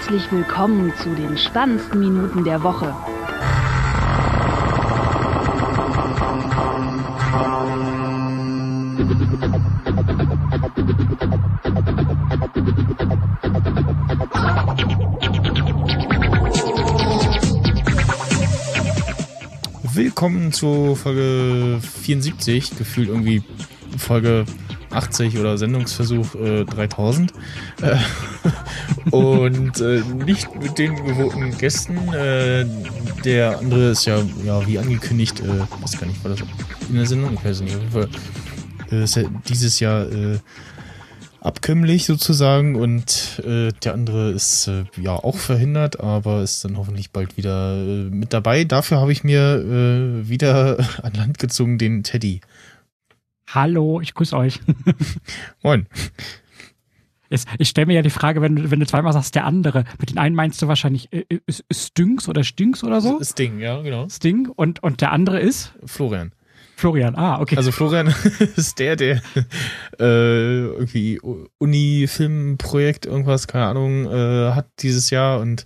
herzlich willkommen zu den spannendsten Minuten der Woche. Willkommen zu Folge 74, gefühlt irgendwie Folge 80 oder Sendungsversuch äh, 3000. Äh, und äh, nicht mit den gewohnten Gästen. Äh, der andere ist ja, ja wie angekündigt, äh, weiß gar nicht, war das in der Sendung? Ich weiß nicht. Auf jeden Fall äh, ist ja dieses Jahr äh, abkömmlich sozusagen und äh, der andere ist äh, ja auch verhindert, aber ist dann hoffentlich bald wieder äh, mit dabei. Dafür habe ich mir äh, wieder an Land gezogen den Teddy. Hallo, ich grüße euch. Moin. Jetzt, ich stelle mir ja die Frage, wenn du, wenn du zweimal sagst, der andere. Mit den einen meinst du wahrscheinlich äh, äh Stynx oder Stinks oder so? Sting, ja, genau. Sting. Und, und der andere ist? Florian. Florian, ah, okay. Also Florian ist der, der äh, irgendwie Uni-Filmprojekt, irgendwas, keine Ahnung, äh, hat dieses Jahr und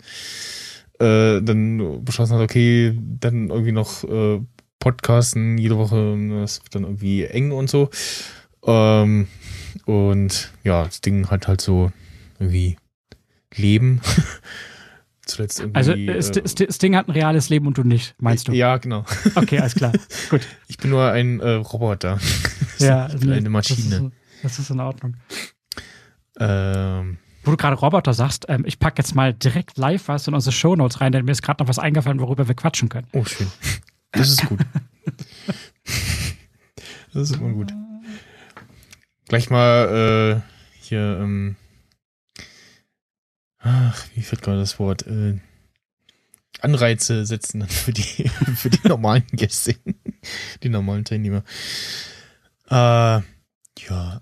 äh, dann beschlossen hat, okay, dann irgendwie noch äh, Podcasten jede Woche, das wird dann irgendwie eng und so. Ähm, und ja, das Ding hat halt so irgendwie Leben. Zuletzt irgendwie. Also äh, Sting hat ein reales Leben und du nicht, meinst du? Ja, genau. Okay, alles klar. Gut. Ich bin nur ein äh, Roboter. ja, ich bin eine Maschine. Das ist, das ist in Ordnung. Ähm, Wo du gerade Roboter sagst, ähm, ich packe jetzt mal direkt live was in unsere Shownotes rein, denn mir ist gerade noch was eingefallen, worüber wir quatschen können. Oh, schön. Das ist gut. das ist immer gut. Gleich mal äh, hier, ähm, ach, wie fällt gerade das Wort? Äh, Anreize setzen dann für die, für die normalen Gäste, die normalen Teilnehmer. Äh, ja,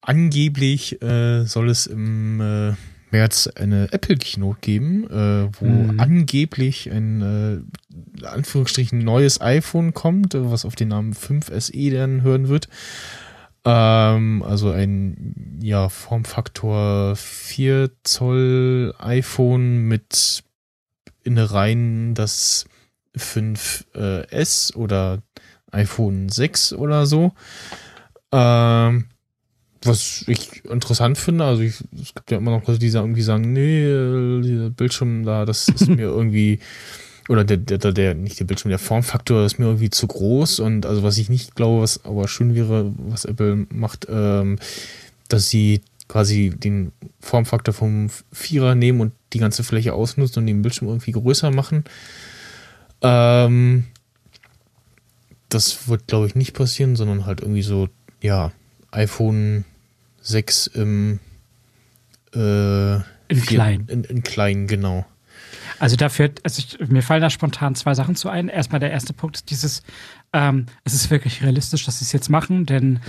angeblich äh, soll es im äh, März eine Apple Keynote geben, äh, wo mhm. angeblich ein äh, Anführungsstrichen neues iPhone kommt, was auf den Namen 5 SE dann hören wird. Ähm, also ein ja Formfaktor 4 Zoll iPhone mit Innereien das 5S äh, oder iPhone 6 oder so. Ähm, was ich interessant finde, also ich, es gibt ja immer noch Leute, die irgendwie sagen, nee, äh, der Bildschirm da, das ist mir irgendwie, oder der, der, der, nicht der Bildschirm, der Formfaktor ist mir irgendwie zu groß und also was ich nicht glaube, was aber schön wäre, was Apple macht, ähm, dass sie quasi den Formfaktor vom Vierer nehmen und die ganze Fläche ausnutzen und den Bildschirm irgendwie größer machen. Ähm, das wird, glaube ich, nicht passieren, sondern halt irgendwie so, ja, iPhone 6 im äh, in klein. In, in klein, genau. Also dafür, also ich, mir fallen da spontan zwei Sachen zu ein. Erstmal der erste Punkt ist dieses, ähm, es ist wirklich realistisch, dass sie es jetzt machen, denn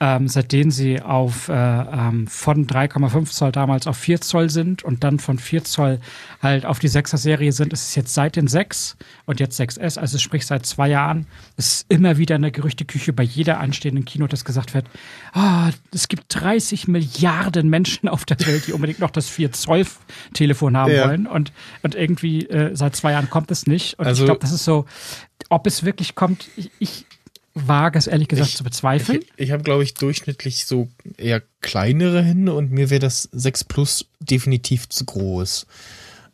ähm, seitdem sie auf äh, ähm, von 3,5 Zoll damals auf 4 Zoll sind und dann von 4 Zoll halt auf die 6er Serie sind, ist es jetzt seit den 6 und jetzt 6S, also sprich seit zwei Jahren, ist immer wieder in der Gerüchteküche bei jeder anstehenden Kino, dass gesagt wird, oh, es gibt 30 Milliarden Menschen auf der Welt, die unbedingt noch das 4 Zoll Telefon haben ja. wollen. Und, und irgendwie äh, seit zwei Jahren kommt es nicht. Und also, ich glaube, das ist so, ob es wirklich kommt, ich, ich wage es ehrlich gesagt ich, zu bezweifeln. Ich, ich habe, glaube ich, durchschnittlich so eher kleinere Hände und mir wäre das 6 Plus definitiv zu groß.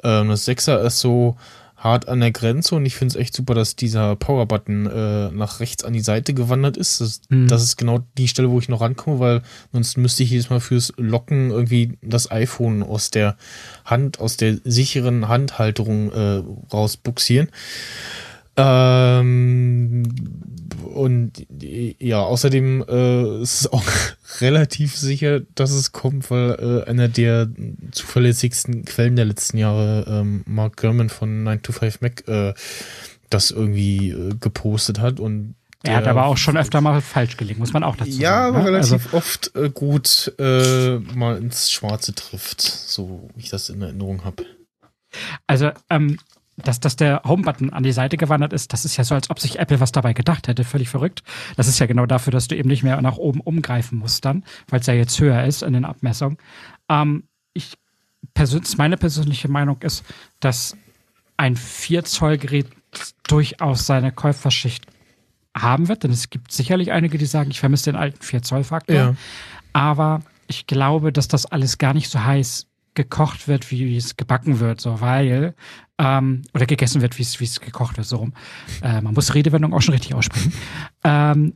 Ähm, das 6er ist so hart an der Grenze und ich finde es echt super, dass dieser Power-Button äh, nach rechts an die Seite gewandert ist. Das, mhm. das, ist genau die Stelle, wo ich noch rankomme, weil sonst müsste ich jedes Mal fürs Locken irgendwie das iPhone aus der Hand, aus der sicheren Handhalterung äh, rausbuxieren. Ähm, und ja, außerdem äh, ist es auch relativ sicher, dass es kommt, weil äh, einer der zuverlässigsten Quellen der letzten Jahre, ähm, Mark Gurman von 9 to 5 Mac, äh, das irgendwie äh, gepostet hat und er hat aber auch schon öfter mal falsch gelegen, muss man auch dazu ja, sagen. Ja, ne? relativ also, oft äh, gut äh, mal ins Schwarze trifft, so wie ich das in Erinnerung habe. Also, ähm, dass, dass der Home-Button an die Seite gewandert ist, das ist ja so, als ob sich Apple was dabei gedacht hätte. Völlig verrückt. Das ist ja genau dafür, dass du eben nicht mehr nach oben umgreifen musst dann, weil es ja jetzt höher ist in den Abmessungen. Ähm, ich persönlich, meine persönliche Meinung ist, dass ein 4-Zoll-Gerät durchaus seine Käuferschicht haben wird, denn es gibt sicherlich einige, die sagen, ich vermisse den alten 4-Zoll-Faktor. Ja. Aber ich glaube, dass das alles gar nicht so heiß gekocht wird, wie es gebacken wird, so weil ähm, oder gegessen wird, wie es wie es gekocht wird, so rum. Äh, man muss Redewendung auch schon richtig aussprechen. Ähm,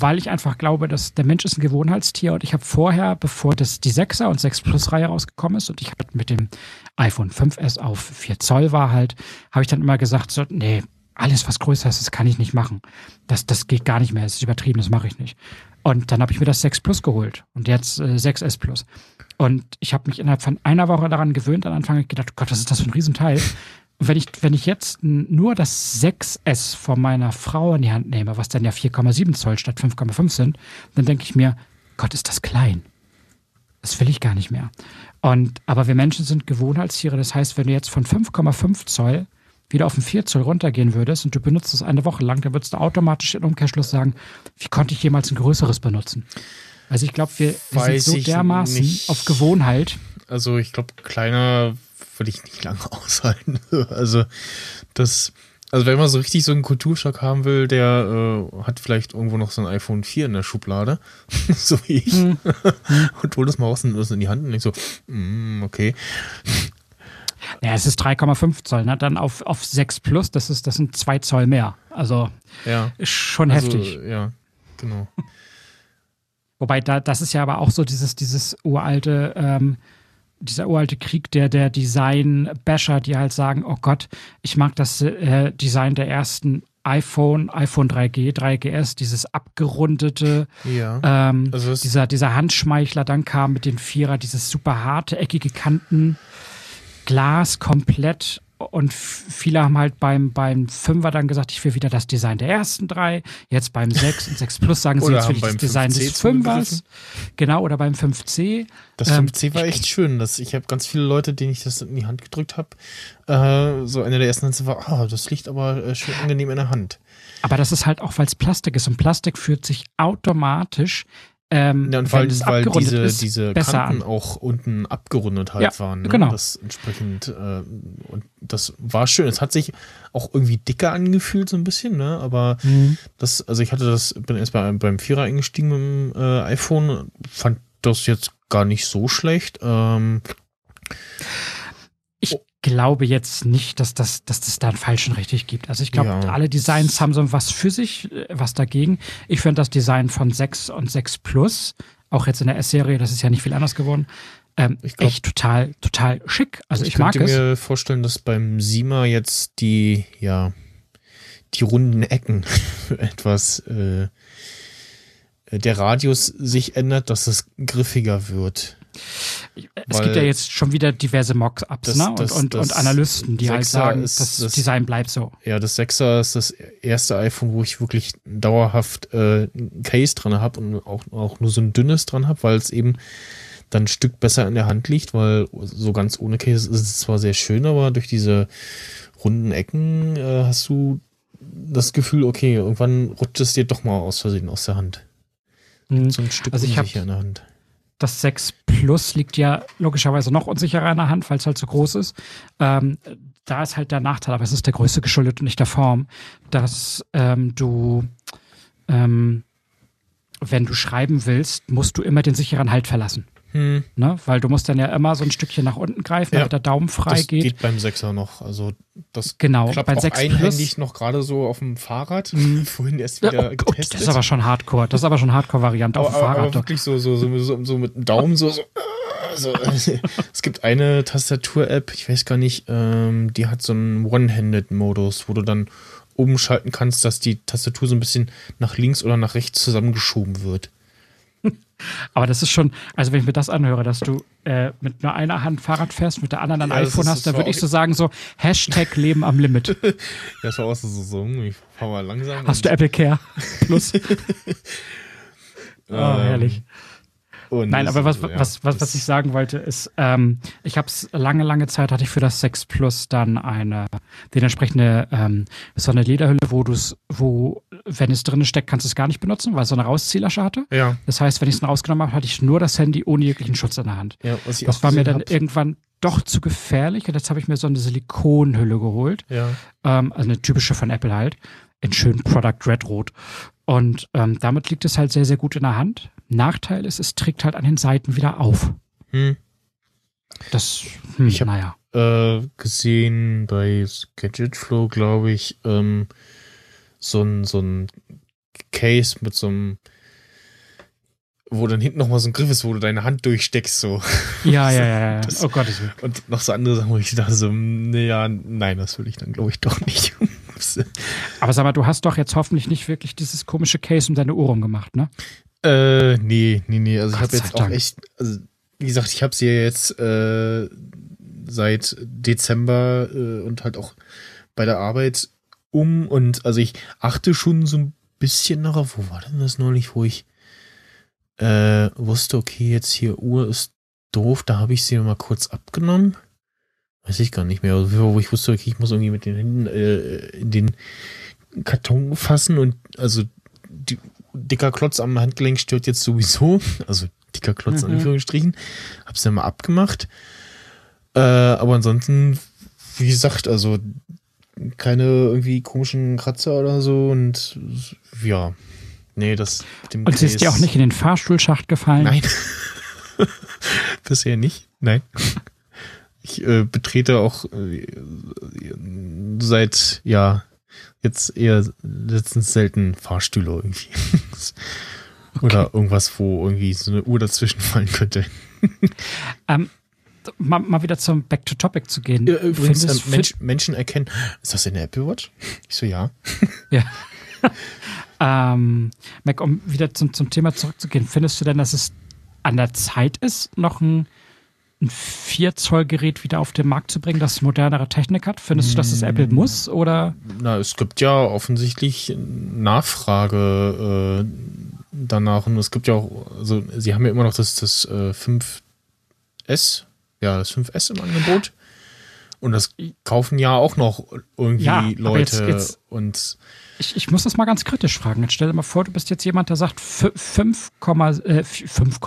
weil ich einfach glaube, dass der Mensch ist ein Gewohnheitstier und ich habe vorher, bevor das die 6er und 6 Plus Reihe rausgekommen ist und ich halt mit dem iPhone 5S auf 4 Zoll war halt, habe ich dann immer gesagt, so, nee, alles was größer ist, das kann ich nicht machen. Das, das geht gar nicht mehr, das ist übertrieben, das mache ich nicht. Und dann habe ich mir das 6 Plus geholt und jetzt äh, 6S Plus. Und ich habe mich innerhalb von einer Woche daran gewöhnt. Am Anfang gedacht, Gott, was ist das für ein Riesenteil? Und wenn ich, wenn ich jetzt nur das 6S von meiner Frau in die Hand nehme, was dann ja 4,7 Zoll statt 5,5 sind, dann denke ich mir, Gott, ist das klein. Das will ich gar nicht mehr. Und, aber wir Menschen sind Gewohnheitstiere. Das heißt, wenn du jetzt von 5,5 Zoll wieder auf den 4 Zoll runtergehen würdest und du benutzt es eine Woche lang, dann würdest du automatisch im Umkehrschluss sagen, wie konnte ich jemals ein größeres benutzen? Also ich glaube, wir, wir sind so dermaßen nicht. auf Gewohnheit. Also ich glaube, kleiner würde ich nicht lange aushalten. Also das, also wenn man so richtig so einen Kulturschock haben will, der äh, hat vielleicht irgendwo noch so ein iPhone 4 in der Schublade, so wie ich, Hm. und holt es mal raus und das in die Hand und ich so, mm, okay. Ja, es ist 3,5 Zoll, ne? Dann auf, auf 6 Plus, das ist, das sind 2 Zoll mehr. Also Ja. schon Also, heftig. Ja, genau. Wobei da, das ist ja aber auch so dieses, dieses uralte, ähm, dieser uralte Krieg der, der Design-Basher, die halt sagen, oh Gott, ich mag das äh, Design der ersten iPhone, iPhone 3G, 3GS, dieses abgerundete, Ja. ähm, Also es- dieser, dieser Handschmeichler, dann kam mit den Vierer dieses super harte, eckige Kanten, Glas komplett und viele haben halt beim, beim Fünfer dann gesagt, ich will wieder das Design der ersten drei. Jetzt beim 6 und 6 Plus sagen sie, jetzt will ich das Design 5C des Fünfers. Genau, oder beim 5C. Das Ähm, 5C war echt schön. Das, ich habe ganz viele Leute, denen ich das in die Hand gedrückt habe. Äh, so einer der ersten Sätze war, ah, das liegt aber äh, schön angenehm in der Hand. Aber das ist halt auch, weil es Plastik ist. Und Plastik fühlt sich automatisch, ähm, Ja, und weil, weil diese, ist, diese Kanten an. auch unten abgerundet halt Ja, waren. Ne? genau. Das entsprechend, äh, und das war schön. Es hat sich auch irgendwie dicker angefühlt, so ein bisschen, ne? Aber Mhm. das, also ich hatte das, bin erst bei, beim Vierer eingestiegen mit dem äh, iPhone, fand das jetzt gar nicht so schlecht. Ähm, Ich glaube jetzt nicht, dass das, dass das da einen falschen richtig gibt. Also ich glaube, Ja. alle Designs haben so was für sich, äh, was dagegen. Ich finde das Design von 6 und 6 Plus, auch jetzt in der S-Serie, das ist ja nicht viel anders geworden, ähm, Ich glaub- echt total, total schick. Also ich, ich mag könnte es. mir vorstellen, dass beim Sima jetzt die, ja, die runden Ecken etwas, äh, der Radius sich ändert, dass es griffiger wird. Es weil gibt ja jetzt schon wieder diverse Mock-Ups ne? und, und, und Analysten, die halt sagen, das, das- Design bleibt so. Ja, das 6er ist das erste iPhone, wo ich wirklich dauerhaft äh, ein Case dran habe und auch, auch nur so ein dünnes dran habe, weil es eben dann ein Stück besser in der Hand liegt, weil so ganz ohne Case ist es zwar sehr schön, aber durch diese runden Ecken äh, hast du das Gefühl, okay, irgendwann rutscht es dir doch mal aus Versehen aus der Hand. Mhm. So ein Stück Also ich hab- in der Hand. Das 6 Plus liegt ja logischerweise noch unsicherer in der Hand, weil es halt so groß ist. Ähm, da ist halt der Nachteil, aber es ist der größte geschuldet und nicht der Form, dass ähm, du, ähm, wenn du schreiben willst, musst du immer den sicheren Halt verlassen. Hm, Ne? Weil du musst dann ja immer so ein Stückchen nach unten greifen, Ja. damit der Daumen frei das geht. geht beim 6er noch. Also das Genau, klappt bei auch 6 einhändig noch gerade so auf dem Fahrrad. Mhm. Vorhin erst wieder oh, getestet. das ist aber schon Hardcore. Das ist aber schon Hardcore-Variante auf dem aber, Fahrrad. aber wirklich so, so, so, so, mit dem Daumen so, so, so. Es gibt eine Tastatur-App, ich weiß gar nicht, ähm, die hat so einen One-Handed-Modus, wo du dann umschalten kannst, dass die Tastatur so ein bisschen nach links oder nach rechts zusammengeschoben wird. Aber das ist schon, also wenn ich mir das anhöre, dass du äh, mit nur einer Hand Fahrrad fährst, mit der anderen ein Ja, iPhone ist- hast, dann war würde ich so sagen, so Hashtag Leben am Limit. Das war auch so, so, ich fahr mal langsam. Hast du Apple Care Plus? Oh, herrlich. Und Nein, aber was, ja, was, was, was ich sagen wollte, ist, ähm, ich habe es lange, lange Zeit hatte ich für das 6 Plus dann eine, den entsprechende, ähm, so eine Lederhülle, wo du es, wo, wenn es drin steckt, kannst du es gar nicht benutzen, weil es so eine Rauszielasche hatte. Ja, Das heißt, wenn ich es dann rausgenommen habe, hatte ich nur das Handy ohne jeglichen Schutz in der Hand. ja, was ich Das war mir dann hab. irgendwann doch zu gefährlich und jetzt habe ich mir so eine Silikonhülle geholt. Ja, Ähm, also eine typische von Apple halt. In schön Product Red Rot. Und ähm, damit liegt es halt sehr, sehr gut in der Hand. Nachteil ist, es trägt halt an den Seiten wieder auf. hm. Das, hm, Ich hab- naja. äh, gesehen bei Gadget Flow, glaube ich, ähm, so ein, so ein Case mit so einem, wo dann hinten nochmal so ein Griff ist, wo du deine Hand durchsteckst, so. Ja, ja, ja, ja. Das- oh Willen. Und noch so andere Sachen, wo ich dachte so, naja, nein, das will ich dann, glaube ich, doch nicht. Aber sag mal, du hast doch jetzt hoffentlich nicht wirklich dieses komische Case um deine Ohren gemacht, ne? äh, nee, nee, nee, also ich Gott habe sei jetzt auch Dank. echt, also wie gesagt, ich habe sie ja jetzt äh, seit Dezember äh, und halt auch bei der Arbeit um und also ich achte schon so ein bisschen darauf, wo war denn das neulich, wo ich äh, wusste, okay, jetzt hier Uhr ist doof, da habe ich sie mal kurz abgenommen. Weiß ich gar nicht mehr, also, wo ich wusste, okay, ich muss irgendwie mit den Händen äh, in den Karton fassen und also die, dicker Klotz am Handgelenk stört jetzt sowieso, also dicker Klotz in Mhm. Anführungsstrichen, hab's dann mal abgemacht. Äh, aber ansonsten, wie gesagt, also keine irgendwie komischen Kratzer oder so und ja, nee, das dem Und sie ist Case- auch nicht in den Fahrstuhlschacht gefallen? Nein. Bisher nicht. Nein. Ich äh, betrete auch äh, seit, ja, jetzt eher letztens selten Fahrstühle irgendwie. Oder irgendwas, wo irgendwie so eine Uhr dazwischen fallen könnte. Ähm, mal, mal wieder zum Back to Topic zu gehen. Ja, übrigens, Findest- ähm, Mensch, Menschen erkennen, ist das eine Apple Watch? Ich so, ja. Ja. ähm, Mac, um wieder zum, zum Thema zurückzugehen, findest du denn, dass es an der Zeit ist, noch ein, ein 4-Zoll-Gerät wieder auf den Markt zu bringen, das modernere Technik hat? Findest du, dass es Apple muss oder? Na, es gibt ja offensichtlich Nachfrage äh, danach und es gibt ja auch, also sie haben ja immer noch das, das äh, 5S, ja, das 5S im Angebot. Und das kaufen ja auch noch irgendwie Ja, Leute jetzt- jetzt- und Ich, ich muss das mal ganz kritisch fragen. Jetzt stell dir mal vor, du bist jetzt jemand, der sagt, fü- 5, äh, 5,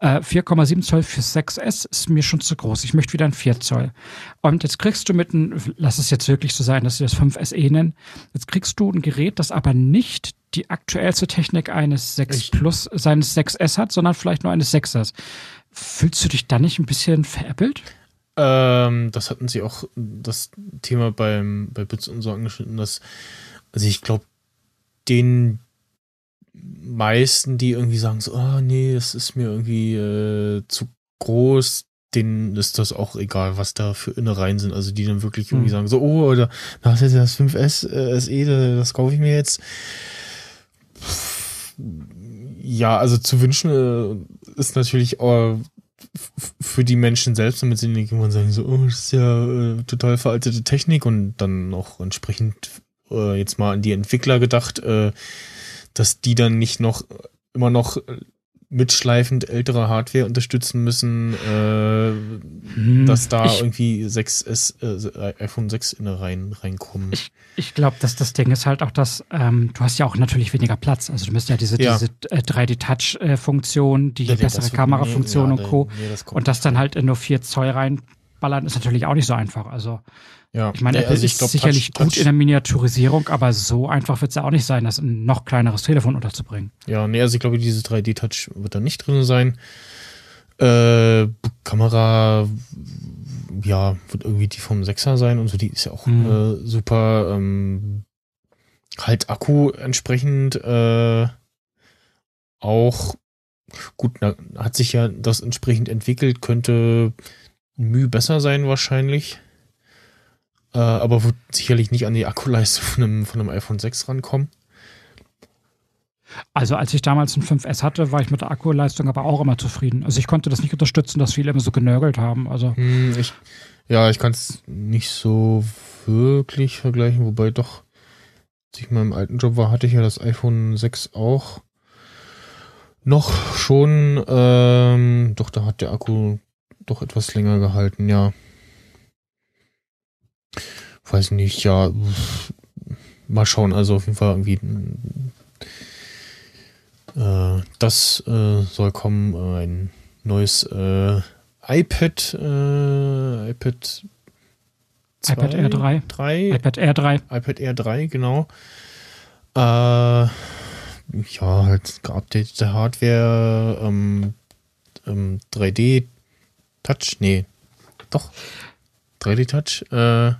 äh, 4,7 Zoll für 6S ist mir schon zu groß. Ich möchte wieder ein 4 Zoll. Und jetzt kriegst du mit einem, lass es jetzt wirklich so sein, dass sie das 5SE nennen, jetzt kriegst du ein Gerät, das aber nicht die aktuellste Technik eines 6 Ich- Plus, seines 6S hat, sondern vielleicht nur eines 6ers. Fühlst du dich da nicht ein bisschen veräppelt? Ähm, das hatten sie auch das Thema beim bei Bits und so angeschnitten, dass also ich glaube den meisten, die irgendwie sagen so, ah nee, das ist mir irgendwie äh, zu groß, denen ist das auch egal, was da für Innereien sind. Also die dann wirklich irgendwie Hm. sagen so, oh, oder da hast du jetzt das 5S äh, SE, da- das kaufe ich mir jetzt. Ja, also zu wünschen äh, ist natürlich äh, für die Menschen selbst, damit sie nicht irgendwann sagen so, oh, das ist ja äh, total veraltete Technik und dann auch entsprechend äh, jetzt mal an die Entwickler gedacht, äh, dass die dann nicht noch immer noch äh, mitschleifend ältere Hardware unterstützen müssen, äh, Hm, dass da ich- irgendwie 6S, äh, iPhone 6 in rein, reinkommen. Ich, ich glaube, dass das Ding ist halt auch, dass ähm, du hast ja auch natürlich weniger Platz. Also du müsst ja diese, Ja. diese äh, 3D-Touch-Funktion, die Ja, bessere Kamerafunktion nee, und ja, Co. nee, Und das dann halt in nur 4 Zoll reinballern, ist natürlich auch nicht so einfach. Also ja. ich meine, Nee, Apple also ich ist glaub, sicherlich Touch- gut in der Miniaturisierung, aber so einfach wird es ja auch nicht sein, das in ein noch kleineres Telefon unterzubringen. Ja, nee, also ich glaube, diese 3D-Touch wird da nicht drin sein. Äh, Kamera, ja, wird irgendwie die vom 6er sein und so, die ist ja auch Mhm. äh, super. Ähm, halt Akku entsprechend äh, auch gut, na, hat sich ja das entsprechend entwickelt, könnte Mühe besser sein wahrscheinlich. Äh, aber wird sicherlich nicht an die Akkuleistung von einem, von einem iPhone 6 rankommen. Also als ich damals ein 5S hatte, war ich mit der Akkuleistung aber auch immer zufrieden. Also ich konnte das nicht unterstützen, dass viele immer so genörgelt haben. Also Hm, ich, ja, ich kann es nicht so wirklich vergleichen, wobei doch, als ich in meinem alten Job war, hatte ich ja das iPhone 6 auch Noch schon, ähm, doch, da hat der Akku doch etwas länger gehalten, ja. Weiß nicht, ja. Mal schauen, also auf jeden Fall irgendwie. Äh, das äh, soll kommen, ein neues äh, iPad, äh, iPad 2, iPad Air 3. 3. iPad Air 3. iPad Air 3, genau. Äh, ja, halt geupdatete Hardware, ähm, ähm, 3D Touch, nee, doch, 3D Touch, äh,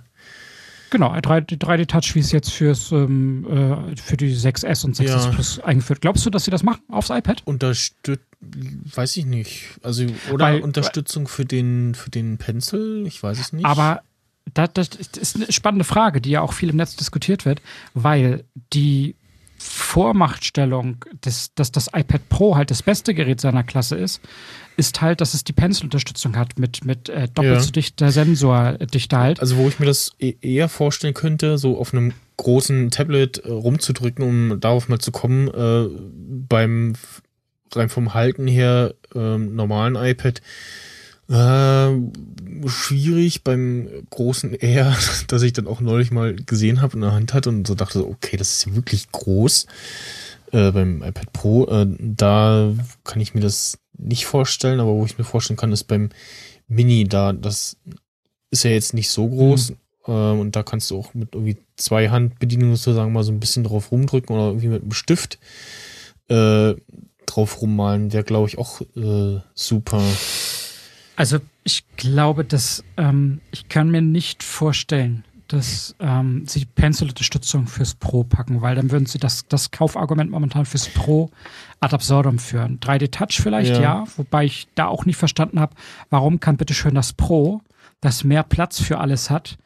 Genau, 3D, Touch, wie es jetzt fürs, ähm, äh, für die 6S und 6S ja. Plus eingeführt. Glaubst du, dass sie das machen aufs iPad? Unterstützt, weiß ich nicht. Also, oder weil, Unterstützung für den, für den Pencil, ich weiß es nicht. Aber das, das ist eine spannende Frage, die ja auch viel im Netz diskutiert wird, weil die Vormachtstellung, des, dass das iPad Pro halt das beste Gerät seiner Klasse ist, ist halt, dass es die Pencil-Unterstützung hat mit, mit äh, doppelt ja. so dichter Sensordichte halt. Also wo ich mir das e-, eher vorstellen könnte, so auf einem großen Tablet äh, rumzudrücken, um darauf mal zu kommen, äh, beim rein vom Halten her äh, normalen iPad, äh, schwierig beim großen R, das ich dann auch neulich mal gesehen habe in der Hand hatte und so dachte, okay, das ist ja wirklich groß. Äh, beim iPad Pro, äh, da kann ich mir das nicht vorstellen, aber wo ich mir vorstellen kann, ist beim Mini da, das ist ja jetzt nicht so groß. Mhm. Äh, und da kannst du auch mit irgendwie zwei Handbedienungen sozusagen mal so ein bisschen drauf rumdrücken oder irgendwie mit einem Stift äh, drauf rummalen. Wäre, glaube ich, auch äh, super. Also ich glaube, dass ähm, ich kann mir nicht vorstellen, dass ähm, sie Pencil-Unterstützung fürs Pro packen, weil dann würden sie das, das Kaufargument momentan fürs Pro ad absurdum führen. 3D Touch vielleicht, ja, ja wobei ich da auch nicht verstanden habe, warum kann bitte schön das Pro, das mehr Platz für alles hat,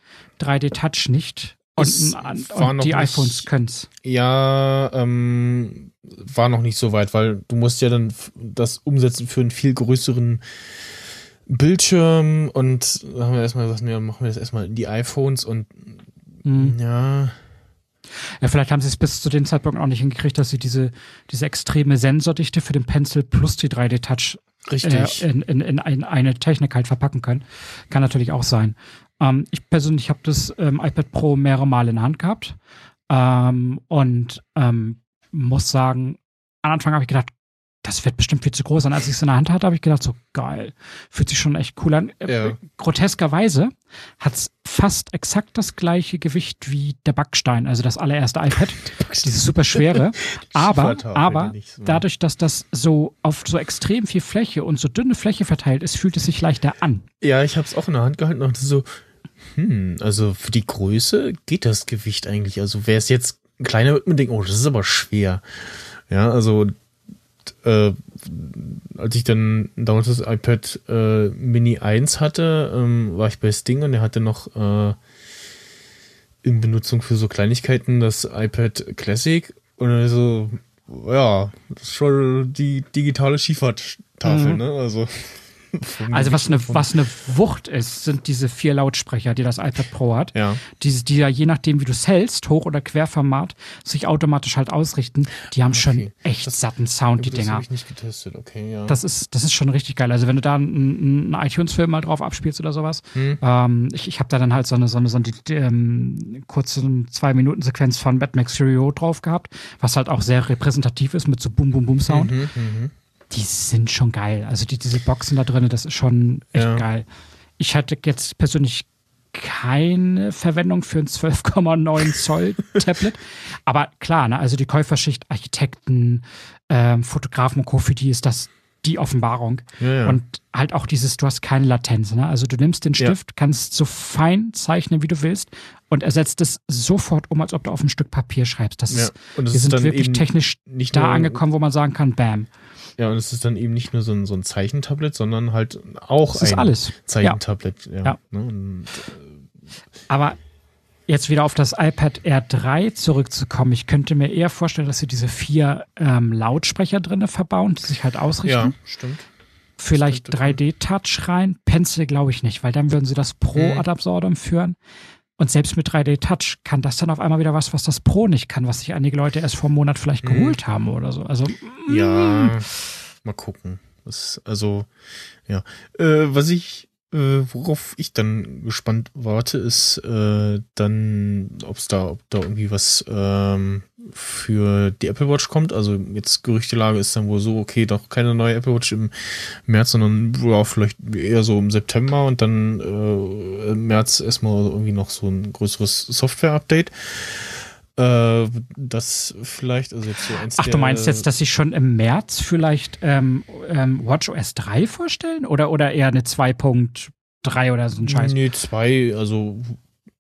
3D Touch nicht und, und die iPhones können es. Ja, ähm, war noch nicht so weit, weil du musst ja dann das umsetzen für einen viel größeren Bildschirm und da haben wir erstmal gesagt, ja, machen wir das erstmal in die iPhones und mhm. ja. Ja, vielleicht haben sie es bis zu dem Zeitpunkt auch nicht hingekriegt, dass sie diese, diese extreme Sensordichte für den Pencil plus die 3D-Touch äh, in, in, in, eine Technik halt verpacken können. Kann natürlich auch sein. Ähm, ich persönlich habe das ähm, iPad Pro mehrere Mal in der Hand gehabt ähm, und ähm, muss sagen, am Anfang habe ich gedacht, das wird bestimmt viel zu groß sein. Als ich es in der Hand hatte, habe ich gedacht, so geil. Fühlt sich schon echt cool an. Äh, ja. Groteskerweise hat es fast exakt das gleiche Gewicht wie der Backstein, also das allererste iPad. Dieses super schwere. aber aber so. dadurch, dass das so auf so extrem viel Fläche und so dünne Fläche verteilt ist, fühlt es sich leichter an. Ja, ich habe es auch in der Hand gehalten und so, hm, also für die Größe geht das Gewicht eigentlich. Also wäre es jetzt ein kleiner, würde man denken, oh, das ist aber schwer. Ja, also äh, als ich dann damals das iPad äh, Mini 1 hatte, ähm, war ich bei Sting und er hatte noch äh, in Benutzung für so Kleinigkeiten das iPad Classic und dann so, ja, das ist schon die digitale Skifahrttafel, mhm. ne? Also also was eine, was eine Wucht ist, sind diese vier Lautsprecher, die das iPad Pro hat. Ja. Die, die ja je nachdem, wie du es hältst, Hoch- oder Querformat, sich automatisch halt ausrichten. Die haben okay. schon echt das, satten Sound, die das Dinger. Das habe ich nicht getestet, okay, ja. Das ist, das ist schon richtig geil. Also wenn du da einen, einen iTunes-Film mal drauf abspielst oder sowas, hm. ähm, ich, ich habe da dann halt so eine, so eine, so eine ähm, kurze Zwei-Minuten-Sequenz von Mad Max Fury drauf gehabt, was halt auch sehr repräsentativ ist mit so Boom-Boom-Boom-Sound. Mhm, mh die sind schon geil. Also die, diese Boxen da drin, das ist schon echt ja. geil. Ich hatte jetzt persönlich keine Verwendung für ein 12,9 Zoll Tablet. Aber klar, ne, also die Käuferschicht, Architekten, ähm, Fotografen und Co., für die ist das die Offenbarung. Ja, ja. Und halt auch dieses, du hast keine Latenz. Ne? Also du nimmst den Stift, ja. kannst so fein zeichnen, wie du willst und ersetzt es sofort um, als ob du auf ein Stück Papier schreibst. Das ist, wir sind wirklich technisch da angekommen, wo man sagen kann, bam. Ja, und es ist dann eben nicht nur so ein, so ein Zeichentablet, sondern halt auch ein alles. Zeichentablet. Ja. ja. Ne? Und, äh, Aber jetzt wieder auf das iPad Air 3 zurückzukommen, ich könnte mir eher vorstellen, dass sie diese vier ähm, Lautsprecher drinne verbauen, die sich halt ausrichten. Ja, stimmt. Vielleicht 3D-Touch rein. Pencil glaube ich nicht, weil dann würden sie das Pro mhm. absurdum führen. Und selbst mit 3D-Touch kann das dann auf einmal wieder was, was das Pro nicht kann, was sich einige Leute erst vor einem Monat vielleicht mhm. geholt haben oder so. Also, ja. Mm. mal gucken. Das, also, ja. Äh, was ich äh, worauf ich dann gespannt warte, ist äh, dann, ob es da, ob da irgendwie was ähm, für die Apple Watch kommt. Also jetzt Gerüchtelage ist dann wohl so, okay, doch keine neue Apple Watch im März, sondern auch vielleicht eher so im September und dann äh, im März erstmal irgendwie noch so ein größeres Software-Update. Äh, das vielleicht, also jetzt so eins Ach, du meinst jetzt, dass sie schon im März vielleicht ähm, ähm, WatchOS 3 vorstellen? Oder, oder eher eine 2.3 oder so ein Scheiß? Nee, 2, also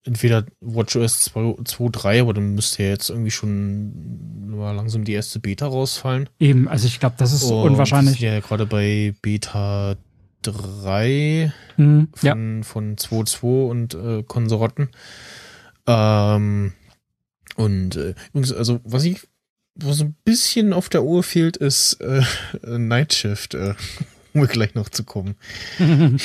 entweder WatchOS 2.3, aber dann müsste ja jetzt irgendwie schon mal langsam die erste Beta rausfallen. Eben, also ich glaube, das ist Und unwahrscheinlich. Ja, gerade bei Beta 3 mhm, von, ja. von 2.2 und äh, Konsorten. Ähm, und äh, übrigens, also was ich, was ein bisschen auf der Uhr fehlt, ist äh, Night Shift, äh, um gleich noch zu kommen.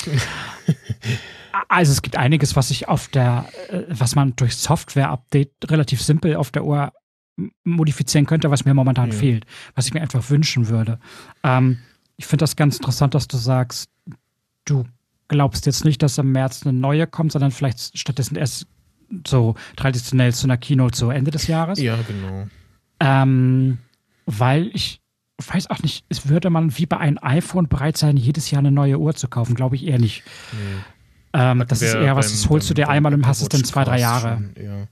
also es gibt einiges, was ich auf der, äh, was man durch Software-Update relativ simpel auf der Uhr modifizieren könnte, was mir momentan ja. fehlt, was ich mir einfach wünschen würde. Ähm, ich finde das ganz interessant, dass du sagst, du glaubst jetzt nicht, dass im März eine neue kommt, sondern vielleicht stattdessen erst so traditionell zu einer Keynote so Ende des Jahres. Ja, genau. Ähm, weil ich weiß auch nicht, es würde man wie bei einem iPhone bereit sein, jedes Jahr eine neue Uhr zu kaufen, glaube ich eher nicht. Nee. Ähm, das ist eher was, das holst beim, du dir einmal und hast es dann zwei, drei Jahre. Schon.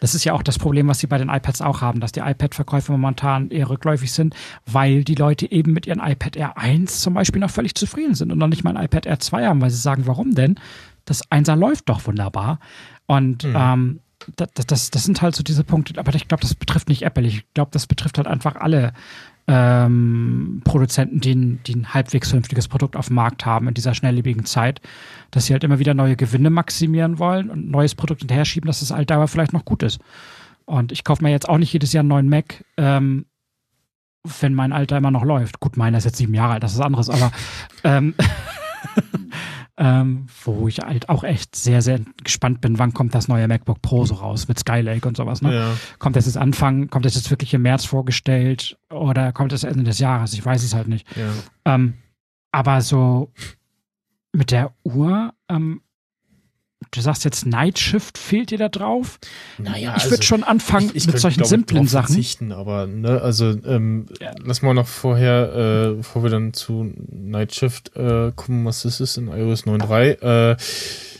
Das ist ja auch das Problem, was sie bei den iPads auch haben, dass die iPad-Verkäufe momentan eher rückläufig sind, weil die Leute eben mit ihren iPad Air 1 zum Beispiel noch völlig zufrieden sind und noch nicht mal ein iPad Air 2 haben, weil sie sagen, warum denn? Das 1er läuft doch wunderbar. Und mhm. ähm, das, das, das sind halt so diese Punkte, aber ich glaube, das betrifft nicht Apple. Ich glaube, das betrifft halt einfach alle ähm, Produzenten, die die ein halbwegs vernünftiges Produkt auf dem Markt haben in dieser schnelllebigen Zeit, dass sie halt immer wieder neue Gewinne maximieren wollen und ein neues Produkt hinterher schieben, dass das alte aber vielleicht noch gut ist. Und ich kaufe mir jetzt auch nicht jedes Jahr einen neuen Mac, ähm, wenn mein alter immer noch läuft. Gut, meiner ist jetzt sieben Jahre alt, das ist anderes, aber ähm, ähm, wo ich halt auch echt sehr, sehr gespannt bin, wann kommt das neue MacBook Pro so raus mit Skylake und sowas. Ne? Ja. Kommt das jetzt Anfang, kommt das jetzt wirklich im März vorgestellt oder kommt das Ende des Jahres? Ich weiß es halt nicht. Ja. Ähm, aber so mit der Uhr ähm, Du sagst jetzt Night Shift fehlt dir da drauf? Naja, ich würde also, schon anfangen ich, ich mit solchen simplen Sachen. Verzichten, aber ne, also ähm, ja. lass mal noch vorher, äh, bevor wir dann zu Night Shift äh, gucken, was das ist in iOS 9.3. Äh,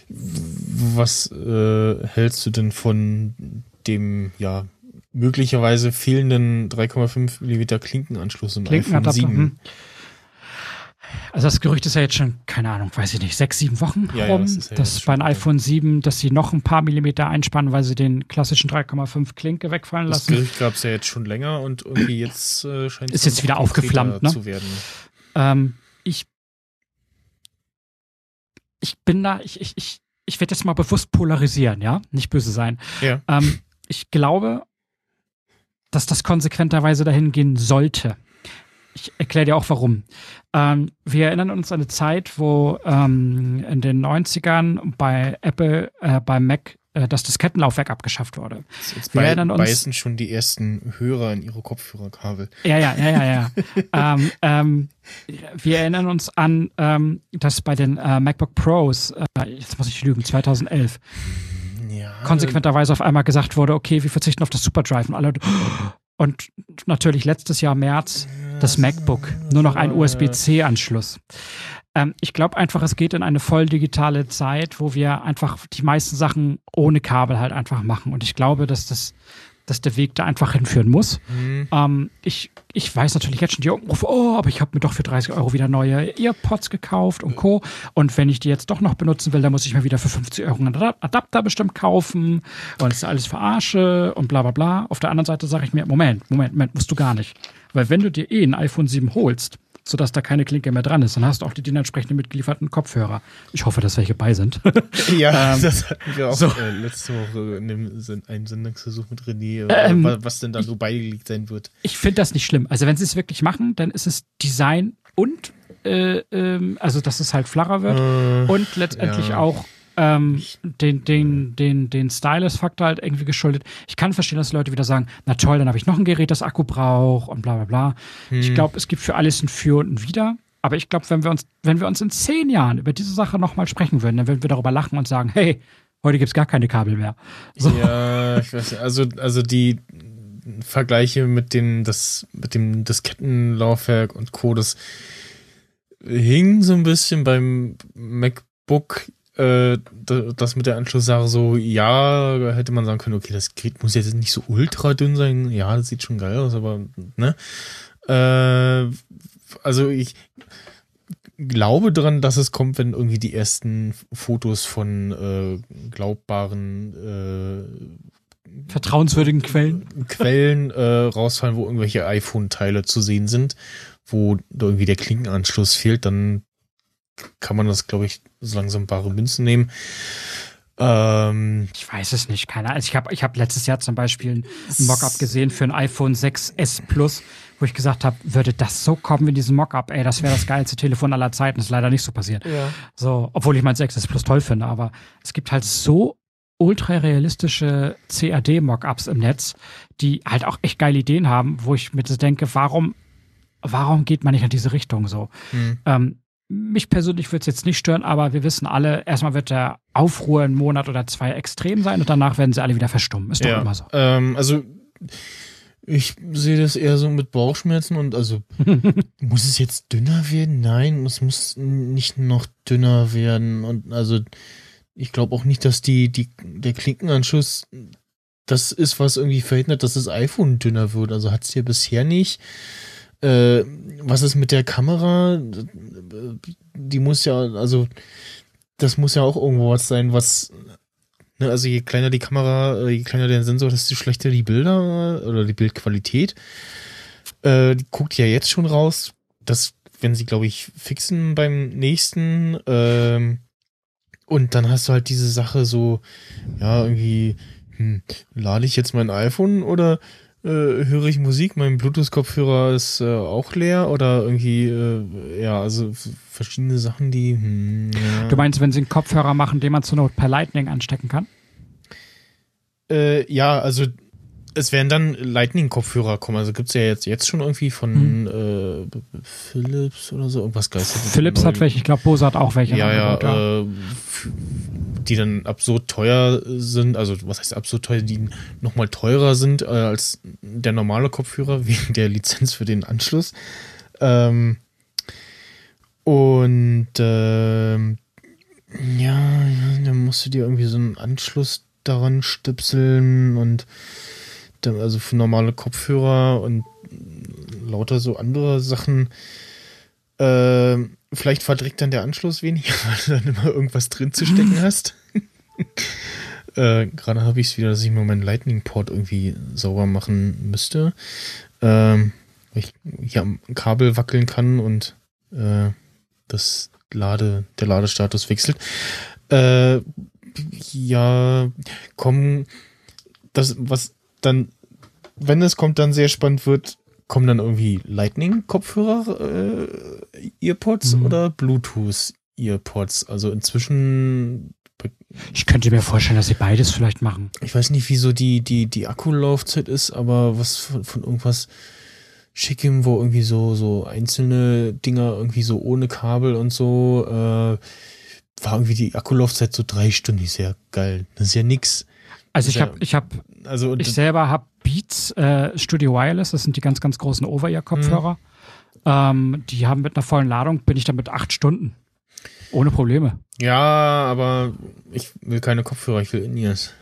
was äh, hältst du denn von dem ja möglicherweise fehlenden 3,5 mm Klinkenanschluss im iPhone 7? Also das Gerücht ist ja jetzt schon, keine Ahnung, weiß ich nicht, sechs, sieben Wochen ja, rum, ja, das dass bei einem iPhone 7, dass sie noch ein paar Millimeter einspannen, weil sie den klassischen 3,5 Klinke wegfallen lassen. Das Gerücht gab es ja jetzt schon länger und irgendwie jetzt äh, scheint es ist jetzt wieder aufgeflammt, ne? zu werden. Ähm, ich ich bin da, ich, ich, ich, ich werde jetzt mal bewusst polarisieren, ja, nicht böse sein. Ja. Ähm, ich glaube, dass das konsequenterweise dahin gehen sollte. Ich erkläre dir auch warum. Ähm, wir erinnern uns an eine Zeit, wo ähm, in den 90ern bei Apple, äh, beim Mac äh, das Diskettenlaufwerk abgeschafft wurde. Jetzt wir bei, erinnern uns, beißen schon die ersten Hörer in ihre Kopfhörerkabel. Ja, ja, ja, ja, ja. ähm, ähm, wir erinnern uns an, ähm, dass bei den äh, MacBook Pros, äh, jetzt muss ich lügen, 2011, ja, konsequenterweise auf einmal gesagt wurde, okay, wir verzichten auf das Superdrive und alle und natürlich letztes Jahr März das MacBook, nur noch ein USB-C-Anschluss. Ähm, ich glaube einfach, es geht in eine voll digitale Zeit, wo wir einfach die meisten Sachen ohne Kabel halt einfach machen. Und ich glaube, dass das dass der Weg da einfach hinführen muss. Mhm. Ähm, ich, ich weiß natürlich jetzt schon die Umrufe, oh, aber ich habe mir doch für 30 Euro wieder neue Earpods gekauft und Co. Und wenn ich die jetzt doch noch benutzen will, dann muss ich mir wieder für 50 Euro einen Adapter bestimmt kaufen und es ist alles verarsche und bla bla bla. Auf der anderen Seite sage ich mir, Moment, Moment, Moment, musst du gar nicht. Weil wenn du dir eh ein iPhone 7 holst, sodass da keine Klinke mehr dran ist. Dann hast du auch die dementsprechend mitgelieferten Kopfhörer. Ich hoffe, dass welche bei sind. ja, ähm, das hatten wir auch so. äh, letzte Woche in dem, einem Sendungsversuch mit René, äh, ähm, was denn da so beigelegt sein wird. Ich finde das nicht schlimm. Also wenn sie es wirklich machen, dann ist es Design und äh, ähm, also dass es halt flacher wird äh, und letztendlich ja. auch ähm, den, den, den, den Stylus-Faktor halt irgendwie geschuldet. Ich kann verstehen, dass Leute wieder sagen, na toll, dann habe ich noch ein Gerät, das Akku braucht und bla bla bla. Hm. Ich glaube, es gibt für alles ein Für und ein Wider. Aber ich glaube, wenn wir uns, wenn wir uns in zehn Jahren über diese Sache nochmal sprechen würden, dann würden wir darüber lachen und sagen, hey, heute gibt es gar keine Kabel mehr. So. Ja, ich weiß nicht. Also, also die Vergleiche mit den, das, mit dem Diskettenlaufwerk und Co., das hing so ein bisschen beim MacBook, äh, da- das mit der Anschlusssache so, ja, hätte man sagen können, okay, das Gerät muss jetzt nicht so ultra dünn sein. Ja, das sieht schon geil aus, aber, ne? Äh, also ich glaube dran, dass es kommt, wenn irgendwie die ersten Fotos von äh, glaubbaren äh, Vertrauenswürdigen Quellen. Quellen äh, rausfallen, wo irgendwelche iPhone-Teile zu sehen sind, wo irgendwie der Klinkenanschluss fehlt, dann kann man das, glaube ich, so langsam bare Münzen nehmen. Ähm, Ich weiß es nicht, keiner. Also ich habe ich hab letztes Jahr zum Beispiel ein Mockup gesehen für ein iPhone 6S Plus, wo ich gesagt habe, würde das so kommen in diesem Mockup, ey, das wäre das geilste Telefon aller Zeiten. ist leider nicht so passiert. ja. So, obwohl ich mein 6S Plus toll finde, aber es gibt halt so ultra realistische CAD-Mockups im Netz, die halt auch echt geile Ideen haben, wo ich mir das denke, warum, warum geht man nicht in diese Richtung so? Hm. Ähm, mich persönlich würde es jetzt nicht stören, aber wir wissen alle, erstmal wird der Aufruhr einen Monat oder zwei extrem sein und danach werden sie alle wieder verstummen. Ist doch ja. immer so. Ähm, also ich sehe das eher so mit Bauchschmerzen und also muss es jetzt dünner werden? Nein, es muss nicht noch dünner werden und also ich glaube auch nicht, dass die, die, der Klinkenanschluss das ist, was irgendwie verhindert, dass das iPhone dünner wird. Also hat es ja bisher nicht. Äh, was ist mit der Kamera? Die muss ja, also das muss ja auch irgendwo was sein, was Ne, also je kleiner die Kamera, äh, je kleiner der Sensor, desto schlechter die Bilder äh, oder die Bildqualität. Äh, die guckt ja jetzt schon raus, dass, wenn sie, glaube ich, fixen beim nächsten, ähm, und dann hast du halt diese Sache so, ja, irgendwie, hm, lade ich jetzt mein iPhone oder äh, höre ich Musik? Mein Bluetooth-Kopfhörer ist äh, auch leer oder irgendwie, äh, ja, also verschiedene Sachen, die, hm, ja. Du meinst, wenn sie einen Kopfhörer machen, den man zur Not per Lightning anstecken kann? Äh, ja, also es werden dann Lightning-Kopfhörer kommen. Also gibt's ja jetzt, jetzt schon irgendwie von äh, Philips oder so, irgendwas geistert. Philips hat welche, ich glaube, Bose hat auch welche. Ja, ja, äh, die dann absurd teuer sind. Also was heißt absurd teuer? Die nochmal teurer sind äh, als der normale Kopfhörer wegen der Lizenz für den Anschluss. Ähm, und ähm, ja, dann musst du dir irgendwie so einen Anschluss daran stöpseln und dann also für normale Kopfhörer und lauter so andere Sachen. Ähm, vielleicht verträgt dann der Anschluss weniger, weil du dann immer irgendwas drin zu stecken hast. äh, Gerade habe ich es wieder, dass ich mal meinen Lightning-Port irgendwie sauber machen müsste. Ähm, weil ich hier am Kabel wackeln kann und äh, das Lade, der Ladestatus wechselt. Äh, ja, kommen, das, was dann, wenn es kommt, dann sehr spannend wird, kommen dann irgendwie Lightning-Kopfhörer, äh, Earpods Mhm. oder Bluetooth-Earpods? Also inzwischen, Ich könnte mir vorstellen, dass sie beides vielleicht machen. ich weiß nicht, wieso die, die, die Akkulaufzeit ist, aber was von, von irgendwas Schickem, wo irgendwie so, so einzelne Dinger irgendwie so ohne Kabel und so, äh, war irgendwie die Akkulaufzeit so drei Stunden, ist ja geil. Das ist ja nix. Also ich habe, ich habe, Also, ich selber habe Beats äh, Studio Wireless. Das sind die ganz, ganz großen Over-Ear-Kopfhörer. Ähm, die haben mit einer vollen Ladung bin ich damit acht Stunden ohne Probleme. Ja, aber ich will keine Kopfhörer, ich will In-Ears.